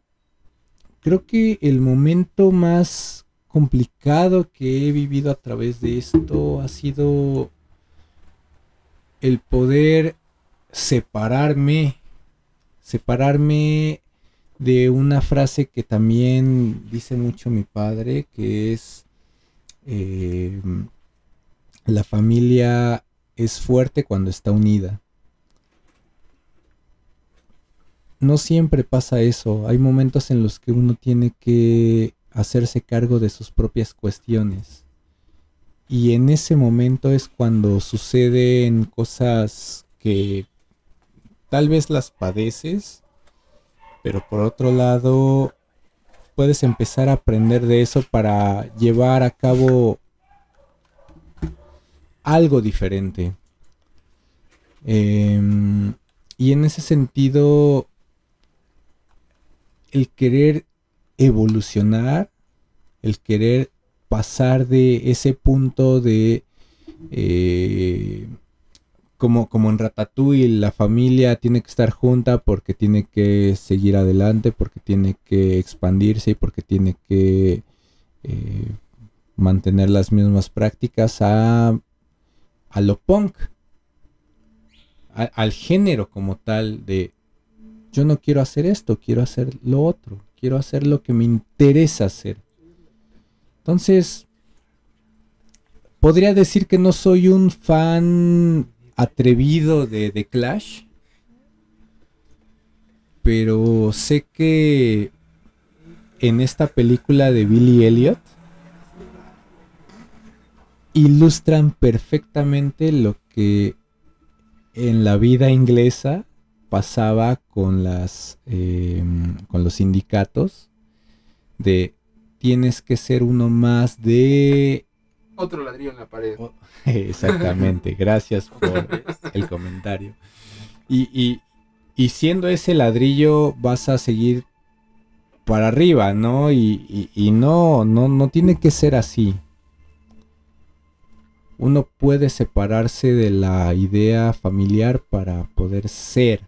creo que el momento más complicado que he vivido a través de esto ha sido el poder separarme, separarme de una frase que también dice mucho mi padre, que es eh, la familia es fuerte cuando está unida. No siempre pasa eso, hay momentos en los que uno tiene que hacerse cargo de sus propias cuestiones. Y en ese momento es cuando suceden cosas que tal vez las padeces, pero por otro lado puedes empezar a aprender de eso para llevar a cabo algo diferente. Em, y en ese sentido, el querer evolucionar, el querer pasar de ese punto de eh, como, como en Ratatouille, la familia tiene que estar junta porque tiene que seguir adelante, porque tiene que expandirse y porque tiene que eh, mantener las mismas prácticas a, a lo punk, al género como tal de yo no quiero hacer esto, quiero hacer lo otro, quiero hacer lo que me interesa hacer. Entonces, podría decir que no soy un fan atrevido de, Clash, pero sé que en esta película de Billy Elliot ilustran perfectamente lo que en la vida inglesa pasaba con las eh, con los sindicatos de tienes que ser uno más de Otro ladrillo en la pared. Oh, Exactamente, gracias por el comentario. Y, y- y siendo ese ladrillo vas a seguir para arriba, ¿no? Y, y- y no, no, no tiene que ser así. Uno puede separarse de la idea familiar para poder ser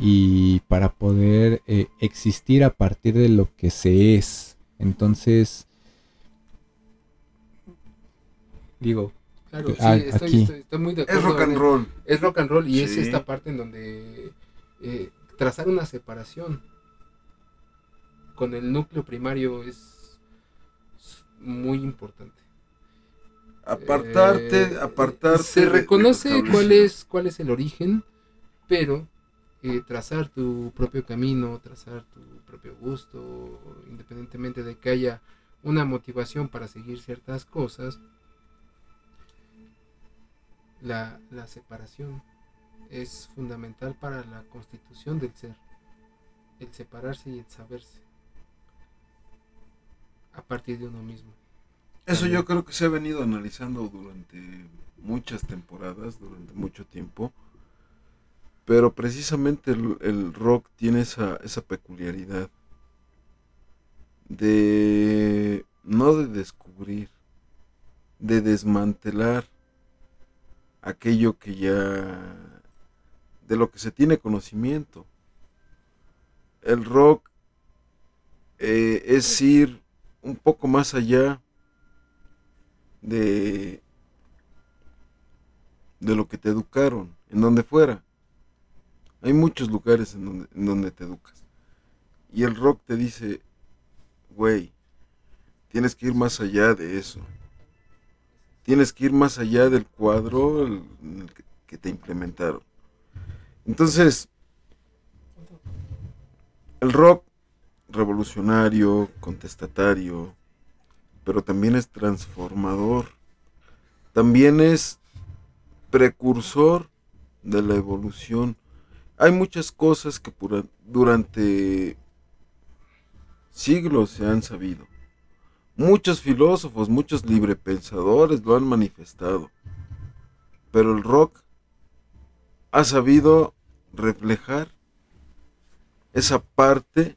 y para poder eh, existir a partir de lo que se es. Entonces, digo, Claro, sí, Ah, estoy, aquí. estoy- estoy muy de Es acuerdo. rock and roll. Es rock and roll y es esta parte en donde eh, trazar una separación con el núcleo primario es es muy importante. Apartarte, Eh, apartarte. Se reconoce cuál es, cuál es el origen, pero eh, trazar tu propio camino, trazar tu propio gusto, independientemente de que haya una motivación para seguir ciertas cosas, la, la separación es fundamental para la constitución del ser, el separarse y el saberse a partir de uno mismo. Eso También. yo creo que se ha venido analizando durante muchas temporadas, durante mucho tiempo. Pero precisamente el, el rock tiene esa, esa peculiaridad de no de descubrir, de desmantelar aquello que ya de lo que se tiene conocimiento. El rock eh, es ir un poco más allá de de lo que te educaron, en donde fuera. Hay muchos lugares en donde, te educas. Y el rock te dice, güey, tienes que ir más allá de eso. Tienes que ir más allá del cuadro que te implementaron. Entonces, el rock revolucionario, contestatario, pero también es transformador. También es precursor de la evolución. Hay muchas cosas que durante siglos se han sabido. Muchos filósofos, muchos librepensadores lo han manifestado. Pero el rock ha sabido reflejar esa parte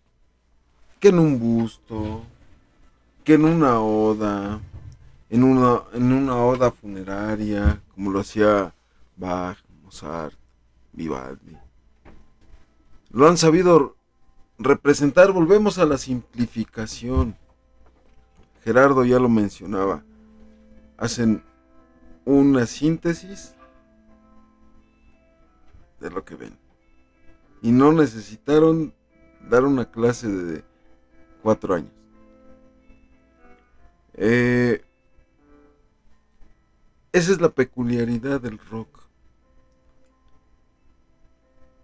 que en un busto, que en una oda, en una, en una oda funeraria, como lo hacía Bach, Mozart, Vivaldi. Lo han sabido representar, volvemos a la simplificación. Gerardo ya lo mencionaba. Hacen una síntesis de lo que ven. Y no necesitaron dar una clase de cuatro años. Eh, esa es la peculiaridad del rock.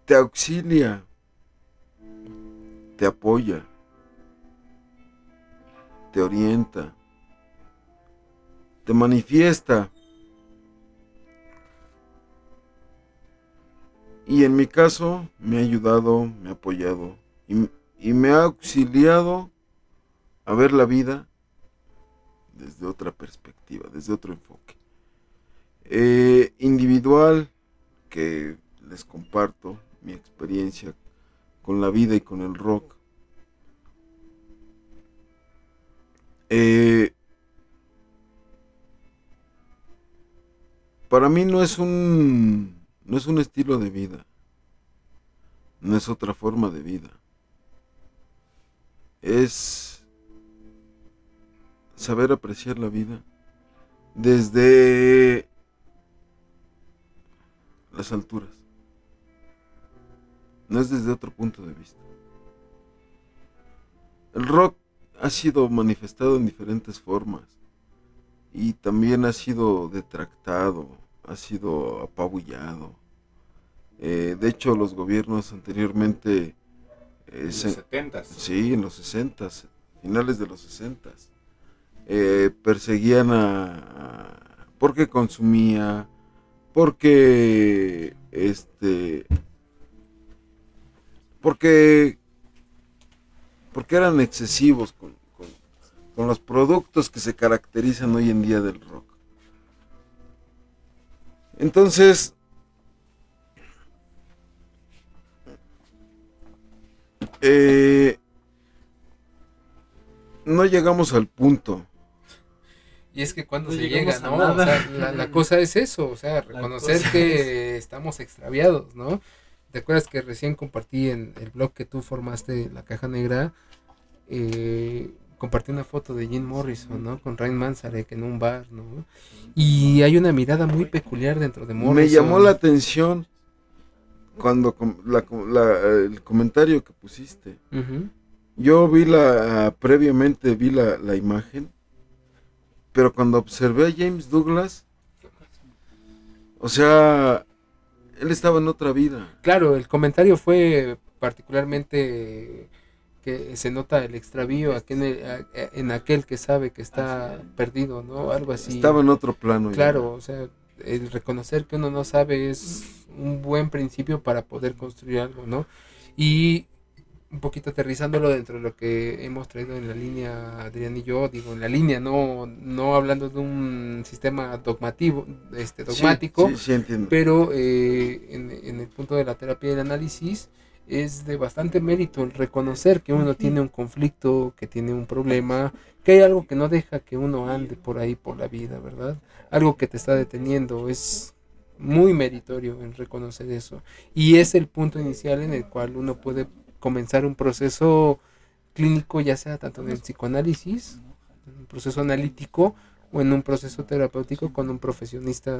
Te auxilia, te apoya, te orienta, te manifiesta. Y en mi caso me ha ayudado, me ha apoyado y, y me ha auxiliado a ver la vida desde otra perspectiva, desde otro enfoque. Eh, individual, que les comparto mi experiencia con la vida y con el rock. Eh, para mí no es un no es un estilo de vida, no es otra forma de vida. Es saber apreciar la vida desde las alturas. No es desde otro punto de vista. El rock ha sido manifestado en diferentes formas y también ha sido detractado, ha sido apabullado. Eh, de hecho, los gobiernos anteriormente eh, En los se- 70 Sí, en los 60, finales de los 60. Eh, perseguían a, a- porque consumía, porque este porque porque eran excesivos con, con- con los productos que se caracterizan hoy en día del rock. Entonces, eh, no llegamos al punto. Y es que cuando No se llega, ¿no? nada. O sea, la, la cosa es eso, o sea, reconocer que estamos extraviados, ¿no? ¿Te acuerdas que recién compartí en el blog que tú formaste, La Caja Negra? Eh, compartí una foto de Jim Morrison, ¿no? Con Ryan Manzarek en un bar, ¿no? Y hay una mirada muy peculiar dentro de Morrison. Me llamó la atención cuando com- la la- el comentario que pusiste. Yo vi la, previamente vi la, la imagen, pero cuando observé a James Douglas, o sea, él estaba en otra vida. Claro, el comentario fue particularmente que se nota el extravío aquí en, el- en aquel que sabe que está perdido, ¿no? Algo así. Estaba en otro plano. ya. Claro, o sea, el reconocer que uno no sabe es un buen principio para poder construir algo, ¿no? Y un poquito aterrizándolo dentro de lo que hemos traído en la línea Adrián y yo, digo, en la línea, no, no hablando de un sistema dogmativo, este, dogmático, Sí, sí, entiendo. pero eh, en, en el punto de la terapia y el análisis es de bastante mérito el reconocer que uno tiene un conflicto, que tiene un problema, que hay algo que no deja que uno ande por ahí por la vida, ¿verdad? Algo que te está deteniendo, es muy meritorio el reconocer eso. Y es el punto inicial en el cual uno puede comenzar un proceso clínico, ya sea tanto en el psicoanálisis, en un proceso analítico o en un proceso terapéutico con un profesionista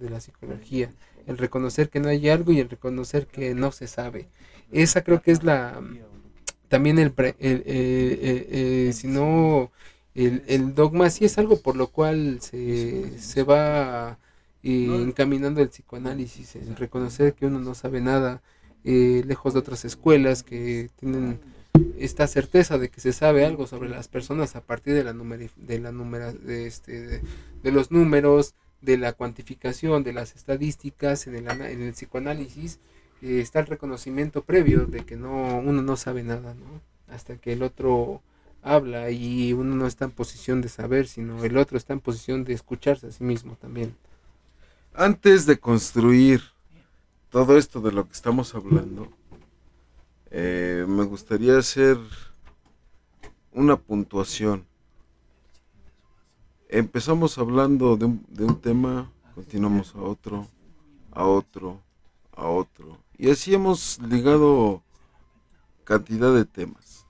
de la psicología. El reconocer que no hay algo y el reconocer que no se sabe. Esa creo que es la también el, pre- el- eh, eh, eh, si no el, el dogma sí es algo por lo cual se, se va eh, encaminando el psicoanálisis, el reconocer que uno no sabe nada, eh, lejos de otras escuelas que tienen esta certeza de que se sabe algo sobre las personas a partir de la de la numera- de, este, de, los números, de la cuantificación, de las estadísticas, en el, en el psicoanálisis, eh, está el reconocimiento previo de que no uno no sabe nada, ¿no? Hasta que el otro habla y uno no está en posición de saber, sino el otro está en posición de escucharse a sí mismo también. Antes de construir todo esto de lo que estamos hablando, eh, me gustaría hacer una puntuación. Empezamos hablando de un, de un tema, continuamos a otro, a otro, a otro. Y así hemos ligado cantidad de temas.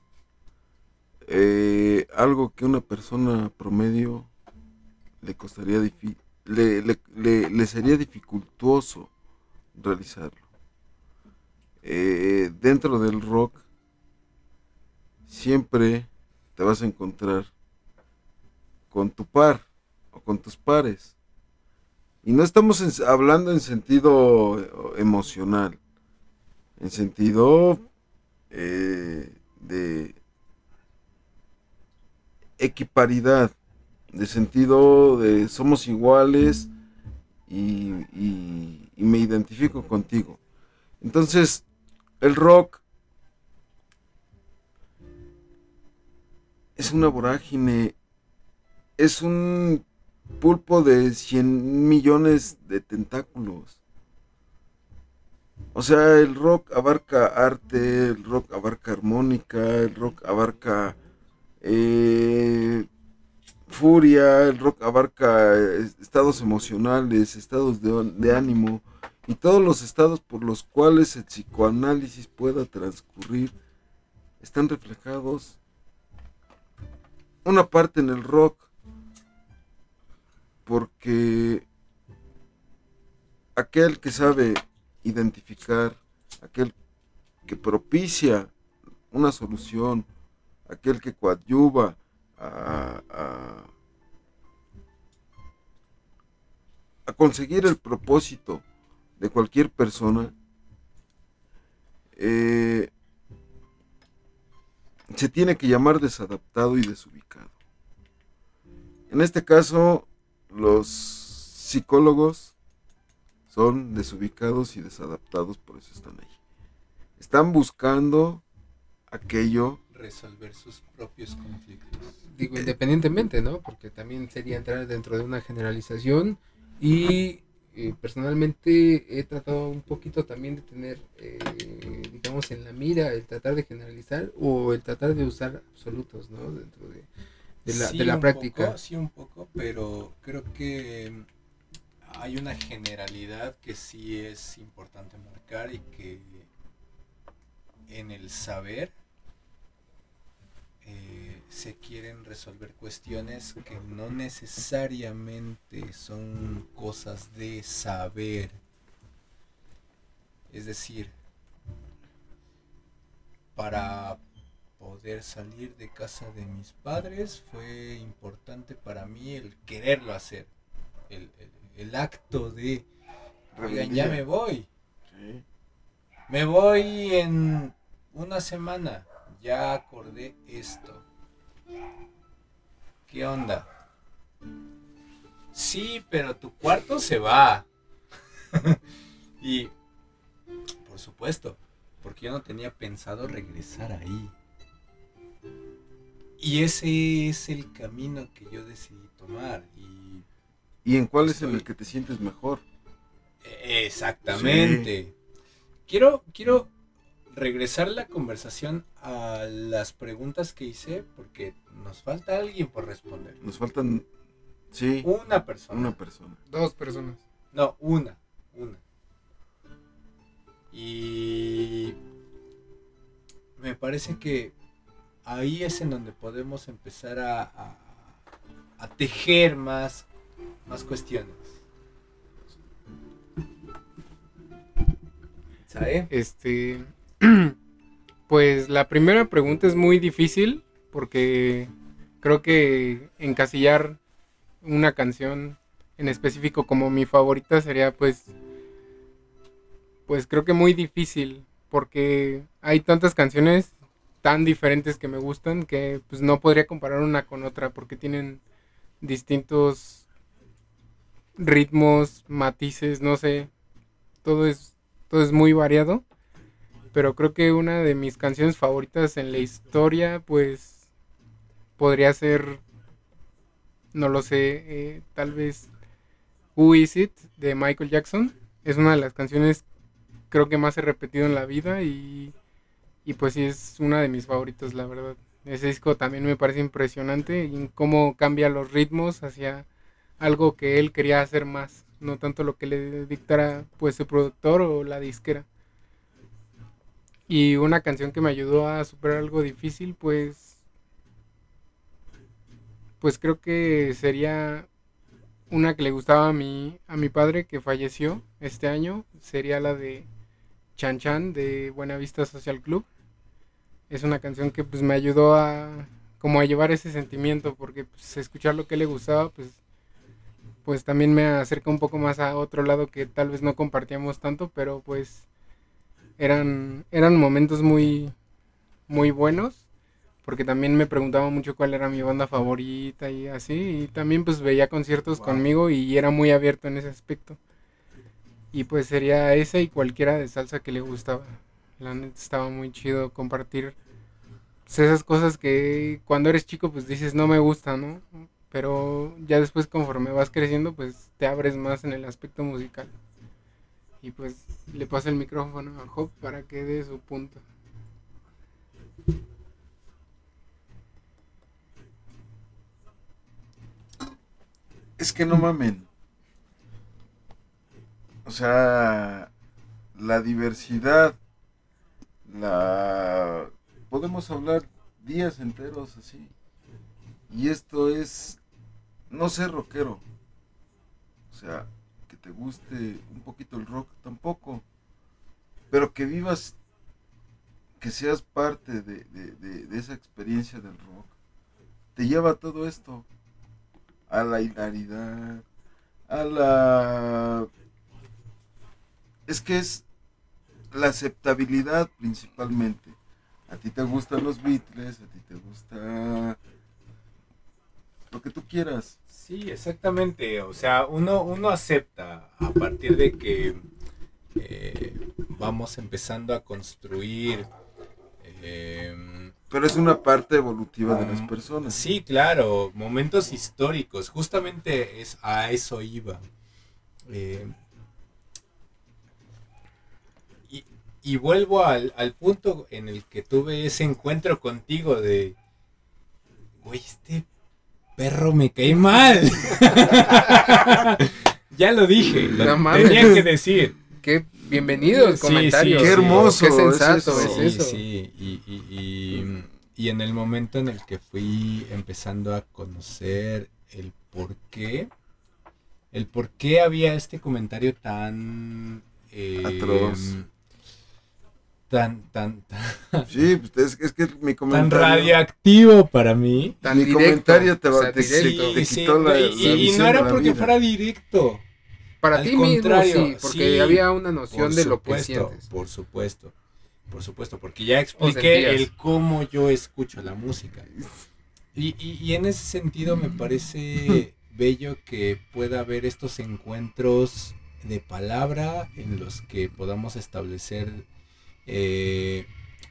Eh, algo que una persona promedio le costaría le- le sería dificultuoso realizarlo. Eh, dentro del rock siempre te vas a encontrar con tu par o con tus pares. Y no estamos hablando en sentido eh, emocional, en sentido eh, de equiparidad, de sentido de somos iguales y, me identifico contigo. Entonces, el rock es una vorágine, es un pulpo de 100 millones de tentáculos. O sea, el rock abarca arte, el rock abarca armónica, el rock abarca eh, furia, el rock abarca eh, estados emocionales, estados de, de ánimo y todos los estados por los cuales el psicoanálisis pueda transcurrir están reflejados una parte en el rock porque aquel que sabe identificar, aquel que propicia una solución, aquel que coadyuva a, conseguir el propósito de cualquier persona, eh, se tiene que llamar desadaptado y desubicado. En este caso, los psicólogos son desubicados y desadaptados, por eso están ahí. Están buscando aquello Resolver sus propios conflictos. Digo, independientemente, ¿no? Porque también sería entrar dentro de una generalización y eh, personalmente he tratado un poquito también de tener, eh, digamos, en la mira el tratar de generalizar o el tratar de usar absolutos, ¿no? Dentro de, de la, Sí, de la práctica. poco, sí, un poco, pero creo que hay una generalidad que sí es importante marcar y que en el saber eh, se quieren resolver cuestiones que no necesariamente son cosas de saber. Es decir, para poder salir de casa de mis padres fue importante para mí el quererlo hacer. El, el- el acto de, oigan, ya me voy. Sí. Me voy en una semana. Ya acordé esto. ¿Qué onda? Sí, pero tu cuarto se va. y, por supuesto, porque yo no tenía pensado regresar ahí. Y ese es el camino que yo decidí tomar. Y ¿Y en cuál es en el que te sientes mejor? Exactamente. Quiero, quiero regresar la conversación a las preguntas que hice porque nos falta alguien por responder. Nos faltan, sí, Una persona. una persona. Dos personas. No, una. Una. Y me parece que ahí es en donde podemos empezar a, a- a tejer más, más cuestiones. ¿Sabe? Este, pues la primera pregunta es muy difícil porque creo que encasillar una canción en específico como mi favorita sería pues, pues creo que muy difícil porque hay tantas canciones tan diferentes que me gustan que pues no podría comparar una con otra porque tienen distintos ritmos, matices, no sé, todo es todo es muy variado. Pero creo que una de mis canciones favoritas en la historia, pues, podría ser, no lo sé, eh, tal vez Who Is It de Michael Jackson. Es una de las canciones creo que más he repetido en la vida y, y pues sí es una de mis favoritas, la verdad. Ese disco también me parece impresionante y cómo cambia los ritmos hacia algo que él quería hacer más, no tanto lo que le dictara pues su productor o la disquera. Y una canción que me ayudó a superar algo difícil, pues pues creo que sería una que le gustaba a mi a mi padre que falleció este año, sería la de Chan Chan de Buena Vista Social Club. Es una canción que pues me ayudó a como a llevar ese sentimiento porque pues escuchar lo que le gustaba pues pues también me acerca un poco más a otro lado que tal vez no compartíamos tanto, pero pues eran eran momentos muy muy buenos porque también me preguntaba mucho cuál era mi banda favorita y así y también pues veía conciertos conmigo y era muy abierto en ese aspecto. Y pues sería esa y cualquiera de salsa que le gustaba. La neta estaba muy chido compartir pues, esas cosas que cuando eres chico pues dices no me gusta, ¿no? Pero ya después conforme vas creciendo pues te abres más en el aspecto musical. Y pues le paso el micrófono a Job para que dé su punto. Es que no mamen. O sea, la diversidad, la... Podemos hablar días enteros así. Y esto es no ser rockero. O sea, te guste un poquito el rock tampoco. Pero que vivas, que seas parte de, de- de- esa experiencia del rock. Te lleva a todo esto. A la hilaridad. A la... Es que es la aceptabilidad principalmente. A ti te gustan los Beatles, a ti te gusta lo que tú quieras. Sí, exactamente. O sea, uno, uno acepta a partir de que eh, vamos empezando a construir. eh, Pero es una parte evolutiva de las Um, personas. sí, claro, momentos históricos. Justamente es a eso iba. Eh, y, y vuelvo al, al punto en el que tuve ese encuentro contigo de, güey, este perro me cae mal. ya lo dije, lo No tenía que decir. Qué bienvenido el Sí, comentario. sí, qué hermoso Qué es sensato eso. es Sí, eso. sí, y, y- y- y en el momento en el que fui empezando a conocer el por qué, el por qué había este comentario tan... eh, Atroz. Tan, tan, tan, Sí, pues es, es que mi tan comentario... radioactivo para mí. Tan Mi directo, comentario te va- o sea, te- directo. te Sí, quitó la- y- la no era porque vida. fuera directo. para Al ti mismo contrario, sí, porque sí, había una noción de lo que sientes. Por supuesto, por supuesto, porque ya expliqué el cómo yo escucho la música. Y, y- y en ese sentido me parece bello que pueda haber estos encuentros de palabra en los que podamos establecer eh,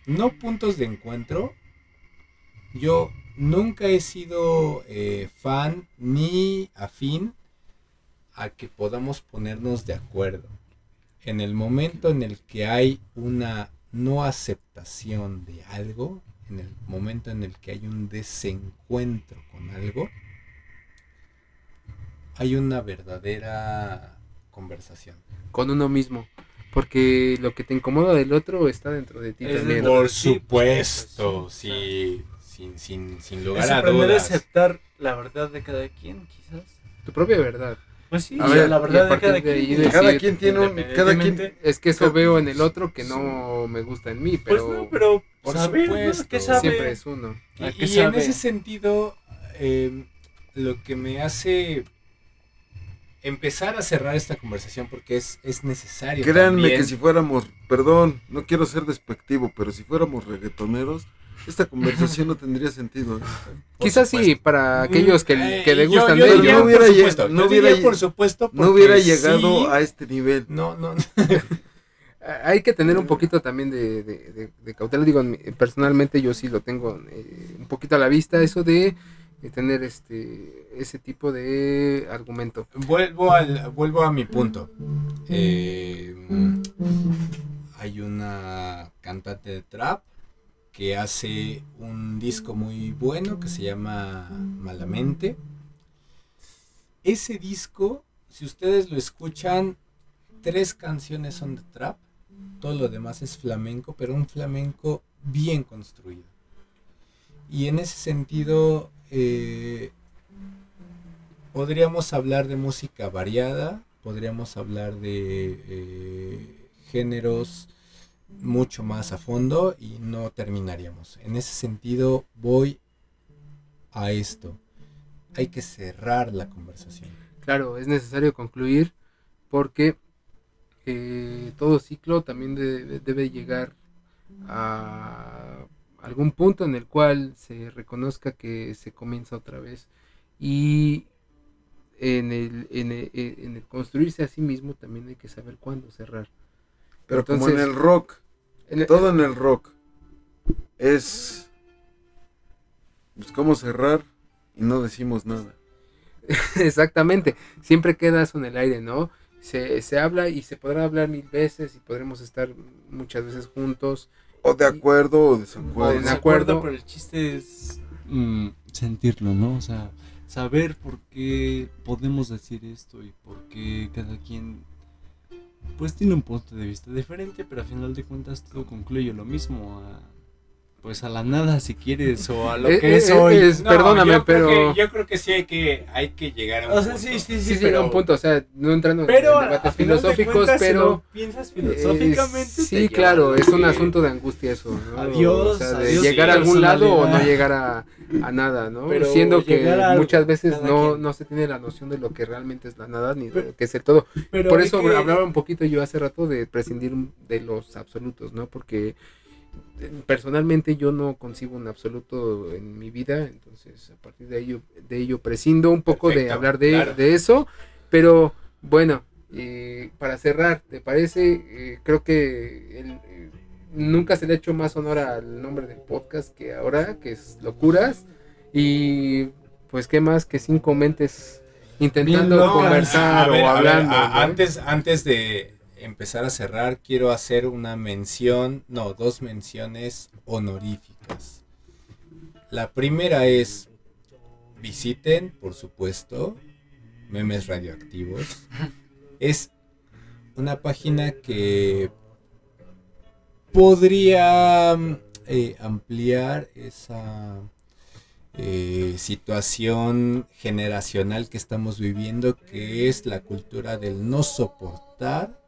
no puntos de encuentro. Yo nunca he sido eh, fan ni afín a que podamos ponernos de acuerdo. En el momento en el que hay una no aceptación de algo, en el momento en el que hay un desencuentro con algo, hay una verdadera conversación. con uno mismo. Porque lo que te incomoda del otro está dentro de ti Es también. Por supuesto, pues, sí, sin, sin, sin Es lugar a aprender a dudas. aceptar la verdad de cada quien, quizás. Tu propia verdad. Pues sí, A ver, la verdad de cada de quien. decir, Cada quien tiene un. Cada quien. Es que eso veo en el otro que no me gusta en mí, Pues pero, no, pero Por saber, supuesto, ¿Qué sabe? siempre es uno. Y, ¿A qué y en ese sentido, eh, lo que me hace empezar a cerrar esta conversación, porque es, es necesario. Créanme también, que si fuéramos. Perdón, no quiero ser despectivo, pero si fuéramos reggaetoneros, esta conversación no tendría sentido. ¿eh? Quizás sí, para aquellos que, Eh, que le gustan yo de ellos. no hubiera por lle- supuesto, no hubiera por supuesto, No sí- llegado a este nivel. No, no, Hay que tener un poquito también de, de- de- de cautela. Digo, personalmente yo sí lo tengo eh, un poquito a la vista, eso de, de tener este ese tipo de argumento. Vuelvo, al, vuelvo a mi punto. Eh, hay una cantante de trap que hace un disco muy bueno que se llama Malamente. Ese disco, si ustedes lo escuchan, tres canciones son de trap, todo lo demás es flamenco, pero un flamenco bien construido. Y en ese sentido, eh, podríamos hablar de música variada, podríamos hablar de eh, géneros mucho más a fondo y no terminaríamos. En ese sentido voy a esto. Hay que cerrar la conversación. Claro, es necesario concluir porque eh, todo ciclo también de- debe llegar a algún punto en el cual se reconozca que se comienza otra vez y en el, en el, en el construirse a sí mismo también hay que saber cuándo cerrar. Pero como en el rock, En el- todo en el rock es. Pues cómo cerrar y no decimos nada. Exactamente, siempre queda eso en el aire, ¿no? Se, se habla y se podrá hablar mil veces y podremos estar muchas veces juntos. O de acuerdo o O desacuerdo. de acuerdo. pero el chiste es mm, sentirlo, ¿no? O sea, saber por qué podemos decir esto y por qué cada quien pues tiene un punto de vista diferente, pero al final de cuentas todo concluye lo mismo a pues a la nada si quieres o a lo Eh, que eh, es eh, hoy. es- perdóname, yo creo pero... que- yo creo que sí hay que, hay que llegar a un O sea, punto. sí, sí, sí, pero, un punto, o sea, no entrando en- pero en a debates de filosóficos, si pero... lo piensas filosóficamente. eh, te sí, claro, a es un asunto de angustia eso, ¿no? Adiós, o sea, de adiós, llegar a algún lado o no llegar a, a nada, ¿no? Pero Siendo que a muchas veces no, quien. no se tiene la noción de lo que realmente es la nada ni de lo que es el todo. Pero Por eso que- hablaba un poquito yo hace rato de prescindir de los absolutos, ¿no? Porque personalmente yo no concibo un absoluto en mi vida, entonces a partir de ello, de ello prescindo un poco de hablar de, claro. de eso, pero bueno, eh, para cerrar, ¿te parece? Eh, creo que el- eh, nunca se le ha hecho más honor al nombre del podcast que ahora, que es Locuras, y pues qué más que cinco mentes intentando No, conversar ver, o ver, hablando. a- ¿no? antes, antes de empezar a cerrar, quiero hacer una mención, no, dos menciones honoríficas. La primera es, visiten, por supuesto, Memes Radioactivos. Es una página que podría eh, ampliar esa eh, situación generacional que estamos viviendo, que es la cultura del no soportar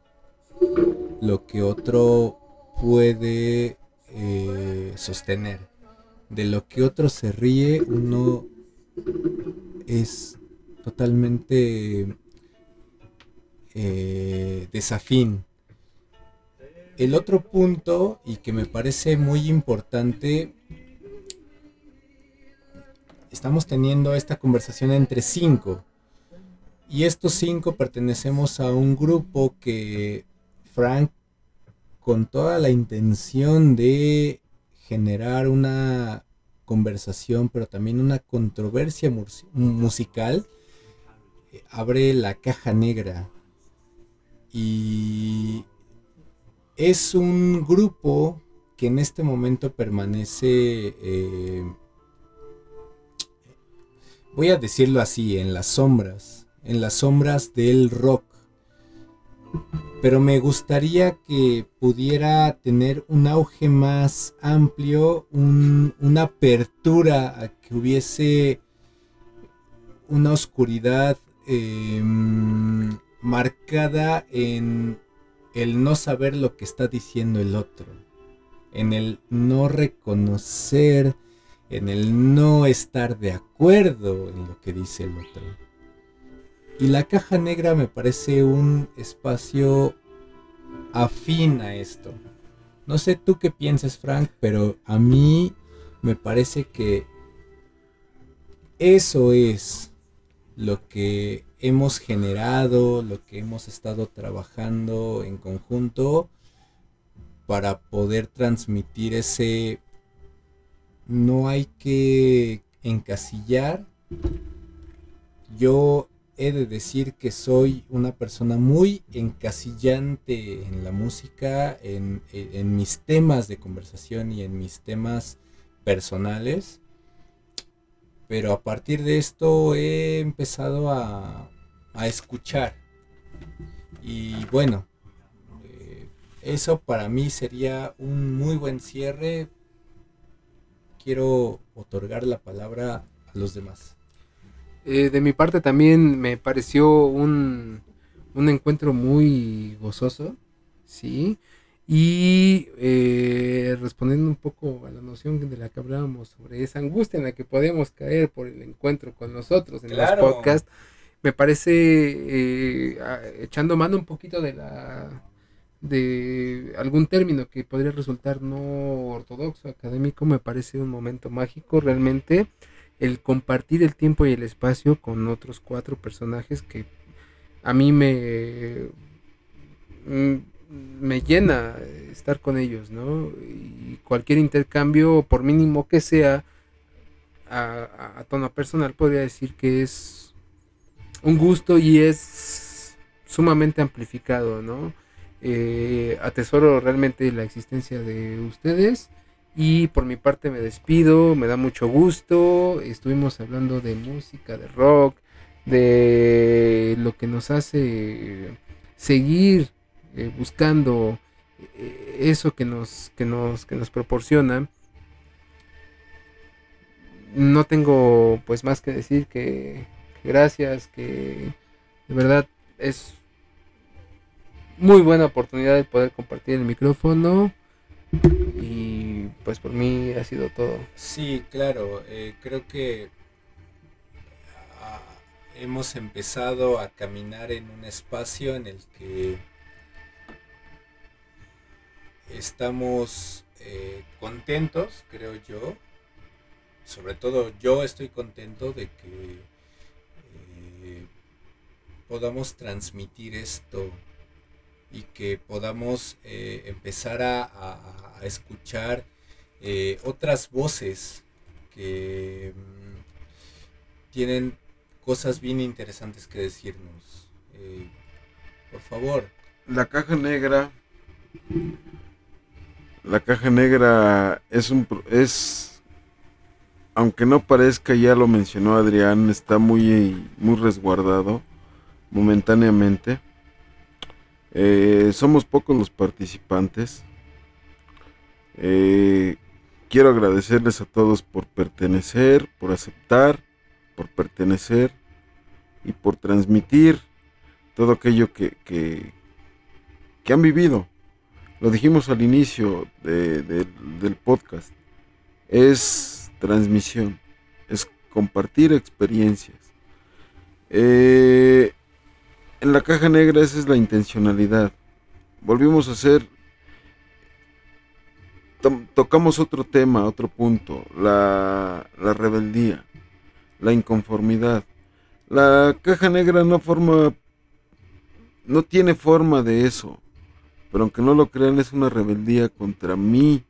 lo que otro puede eh, sostener. De lo que otro se ríe, uno es totalmente eh, desafín. El otro punto, y que me parece muy importante, estamos teniendo esta conversación entre cinco. Y estos cinco pertenecemos a un grupo que Frank, con toda la intención de generar una conversación, pero también una controversia mus- musical, eh, abre la caja negra. Y es un grupo que en este momento permanece, eh, voy a decirlo así, en las sombras, en las sombras del rock. Pero me gustaría que pudiera tener un auge más amplio, un- una apertura a que hubiese una oscuridad em, marcada en el no saber lo que está diciendo el otro, en el no reconocer, en el no estar de acuerdo en lo que dice el otro. Y la caja negra me parece un espacio afín a esto. No sé tú qué piensas, Frank, pero a mí me parece que eso es lo que hemos generado, lo que hemos estado trabajando en conjunto para poder transmitir ese no hay que encasillar. Yo he de decir que soy una persona muy encasillante en la música, en, mis temas de conversación y en mis temas personales. Pero a partir de esto he empezado a, a escuchar. Y bueno, eh, eso para mí sería un muy buen cierre. Quiero otorgar la palabra a los demás. Eh, de mi parte también me pareció un, un encuentro muy gozoso, ¿sí? Y eh, respondiendo un poco a la noción de la que hablábamos sobre esa angustia en la que podemos caer por el encuentro con nosotros en Claro. los podcasts, me parece, eh, a- echando mano un poquito de la de algún término que podría resultar no ortodoxo, académico, me parece un momento mágico realmente el compartir el tiempo y el espacio con otros cuatro personajes que a mí me mm, me llena estar con ellos, ¿no? Y cualquier intercambio, por mínimo que sea, a, a- tono personal, podría decir que es un gusto y es sumamente amplificado, ¿no? Eh, atesoro realmente la existencia de ustedes y por mi parte me despido, me da mucho gusto. Estuvimos hablando de música, de rock, de lo que nos hace seguir eh, buscando eh, eso que nos, que nos, que nos proporciona. No tengo pues más que decir que, gracias, que de verdad es muy buena oportunidad de poder compartir el micrófono pues por mí ha sido todo. Sí, claro, eh, creo que ah, hemos empezado a caminar en un espacio en el que estamos eh, contentos, creo yo. Sobre todo yo estoy contento de que eh, podamos transmitir esto y que podamos empezar a escuchar eh, otras voces que mm, tienen cosas bien interesantes que decirnos. Eh, por favor, La caja negra. La caja negra es un es aunque no parezca, ya lo mencionó Adrián, está muy muy resguardado momentáneamente. Eh, somos pocos los participantes. Quiero agradecerles a todos por pertenecer, por aceptar, por pertenecer y por transmitir todo aquello que, que, han vivido. Lo dijimos al inicio de- de- del podcast. Es transmisión, es compartir experiencias. Eh, en la caja negra esa es la intencionalidad. Volvimos a hacer tocamos otro tema, otro punto, la, la rebeldía, la inconformidad. La caja negra no forma, no tiene forma de eso, pero aunque no lo crean es una rebeldía contra mí,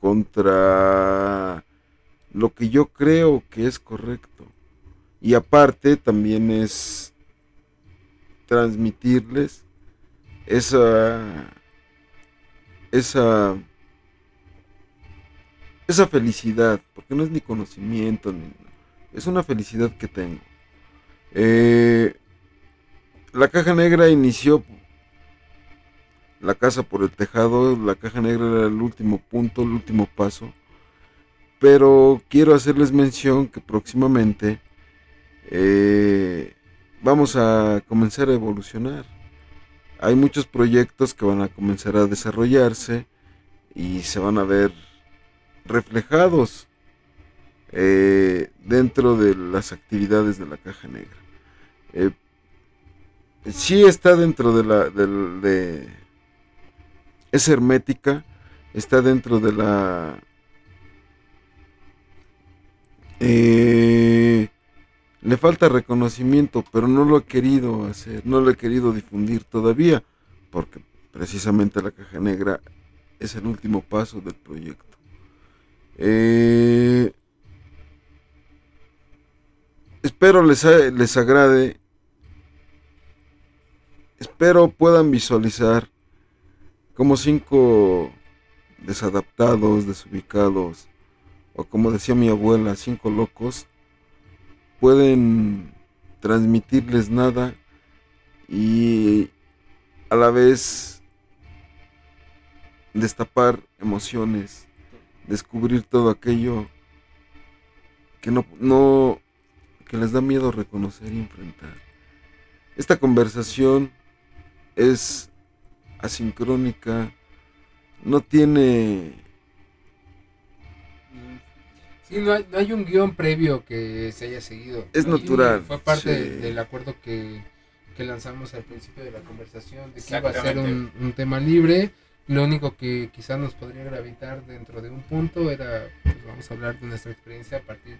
contra lo que yo creo que es correcto. Y aparte también es transmitirles esa esa esa felicidad, porque no es ni conocimiento, ni, es una felicidad que tengo. Eh, la caja negra inició la casa por el tejado, la caja negra era el último punto, el último paso, pero quiero hacerles mención que próximamente eh, vamos a comenzar a evolucionar. Hay muchos proyectos que van a comenzar a desarrollarse y se van a ver reflejados eh, dentro de las actividades de la caja negra. Eh, sí está dentro de la es hermética, está dentro de la eh, le falta reconocimiento, pero no lo he querido hacer, no lo he querido difundir todavía, porque precisamente la caja negra es el último paso del proyecto. Eh, espero les, les agrade. Espero puedan visualizar como cinco desadaptados, desubicados, o como decía mi abuela, cinco locos, pueden transmitirles nada y a la vez destapar emociones, descubrir todo aquello que no, no que les da miedo reconocer y enfrentar. Esta conversación es asincrónica, no tiene Sí, no hay, no hay un guion previo que se haya seguido. Es natural, Fue parte sí. del acuerdo que, que lanzamos al principio de la conversación, de que iba a ser un tema libre. Lo único que quizá nos podría gravitar dentro de un punto era, pues vamos a hablar de nuestra experiencia a partir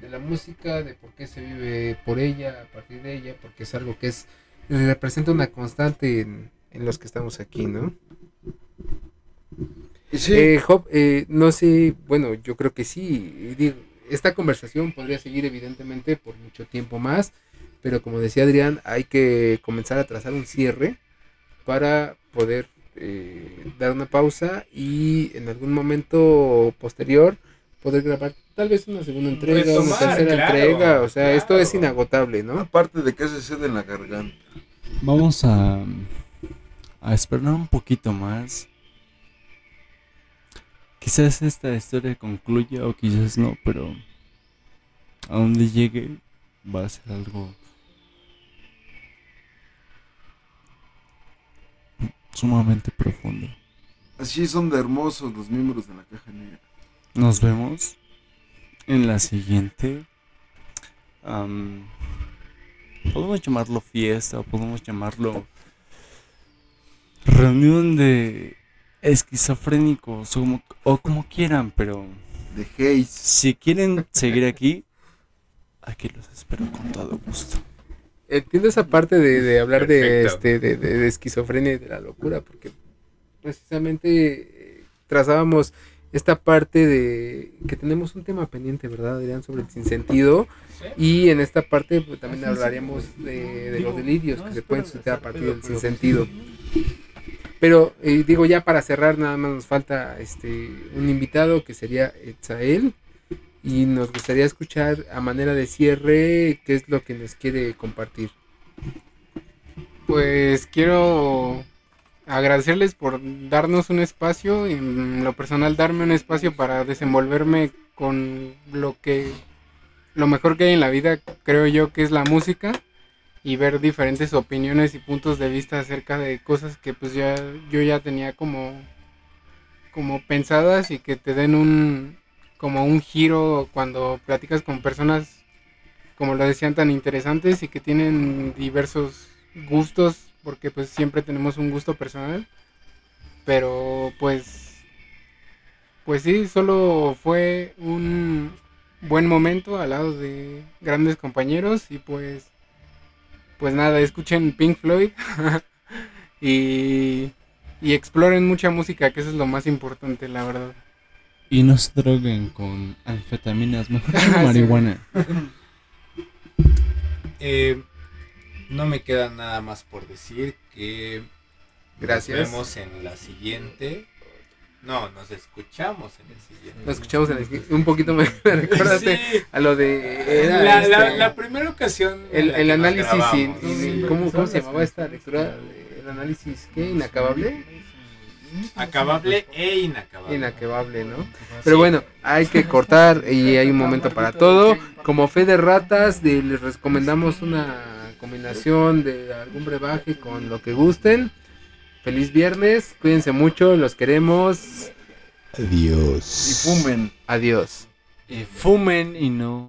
de la música, de por qué se vive por ella, a partir de ella, porque es algo que es representa una constante en, en los que estamos aquí, ¿no? sí, Eh, Job, eh, no sé, bueno, yo creo que sí. digo, esta conversación podría seguir evidentemente por mucho tiempo más, pero como decía Adrián, hay que comenzar a trazar un cierre para poder eh, dar una pausa y en algún momento posterior poder grabar tal vez una segunda entrega, una Retomar, tercera claro, entrega, o sea, esto es inagotable, ¿no? aparte de que se cede en la garganta. Vamos a, a esperar un poquito más. Quizás esta historia concluya o quizás no, pero a donde llegue va a ser algo sumamente profundo. Así son de hermosos los miembros de la caja negra. Nos vemos en la siguiente. am, podemos llamarlo fiesta o podemos llamarlo reunión de esquizofrénicos o como, o como quieran, pero De Hayes. si quieren seguir aquí, aquí los espero con todo gusto. Entiendo esa parte de, de hablar de, este, de, de- de esquizofrenia y de la locura, porque precisamente eh, trazábamos esta parte de que tenemos un tema pendiente, ¿verdad, Adrián? Sobre el sinsentido. Y en esta parte pues, también hablaríamos de, de los delirios que se pueden suscitar a partir del sinsentido. Pero eh, digo, ya para cerrar, nada más nos falta este un invitado que sería Etzael. Y nos gustaría escuchar a manera de cierre qué es lo que nos quiere compartir. Pues quiero agradecerles por darnos un espacio en lo personal darme un espacio para desenvolverme con lo que lo mejor que hay en la vida creo yo que es la música y ver diferentes opiniones y puntos de vista acerca de cosas que pues ya yo ya tenía como como pensadas y que te den un como un giro cuando platicas con personas como lo decían tan interesantes y que tienen diversos gustos, porque pues siempre tenemos un gusto personal. Pero pues, pues sí, solo fue un buen momento al lado de grandes compañeros y pues, pues nada, escuchen Pink Floyd y, y exploren mucha música, que eso es lo más importante, la verdad. Y no se droguen con anfetaminas, mejor con Sí. marihuana. Eh, no me queda nada más por decir que Gracias. nos vemos en la siguiente. No, nos escuchamos en el siguiente. Lo escuchamos en el- un poquito me Sí. a lo de era la, la- este, la primera ocasión. el, nos análisis y, grabamos. y- Sí. ¿cómo, cómo se llamaba esta lectura? El análisis qué inacabable, Acabable e inacabable. inacabable, ¿no? Pero bueno, hay que cortar y hay un momento para todo. Como fe de ratas, de- les recomendamos una combinación de algún brebaje con lo que gusten. Feliz viernes, cuídense mucho, los queremos. Adiós. Y fumen. Adiós. Y fumen y no.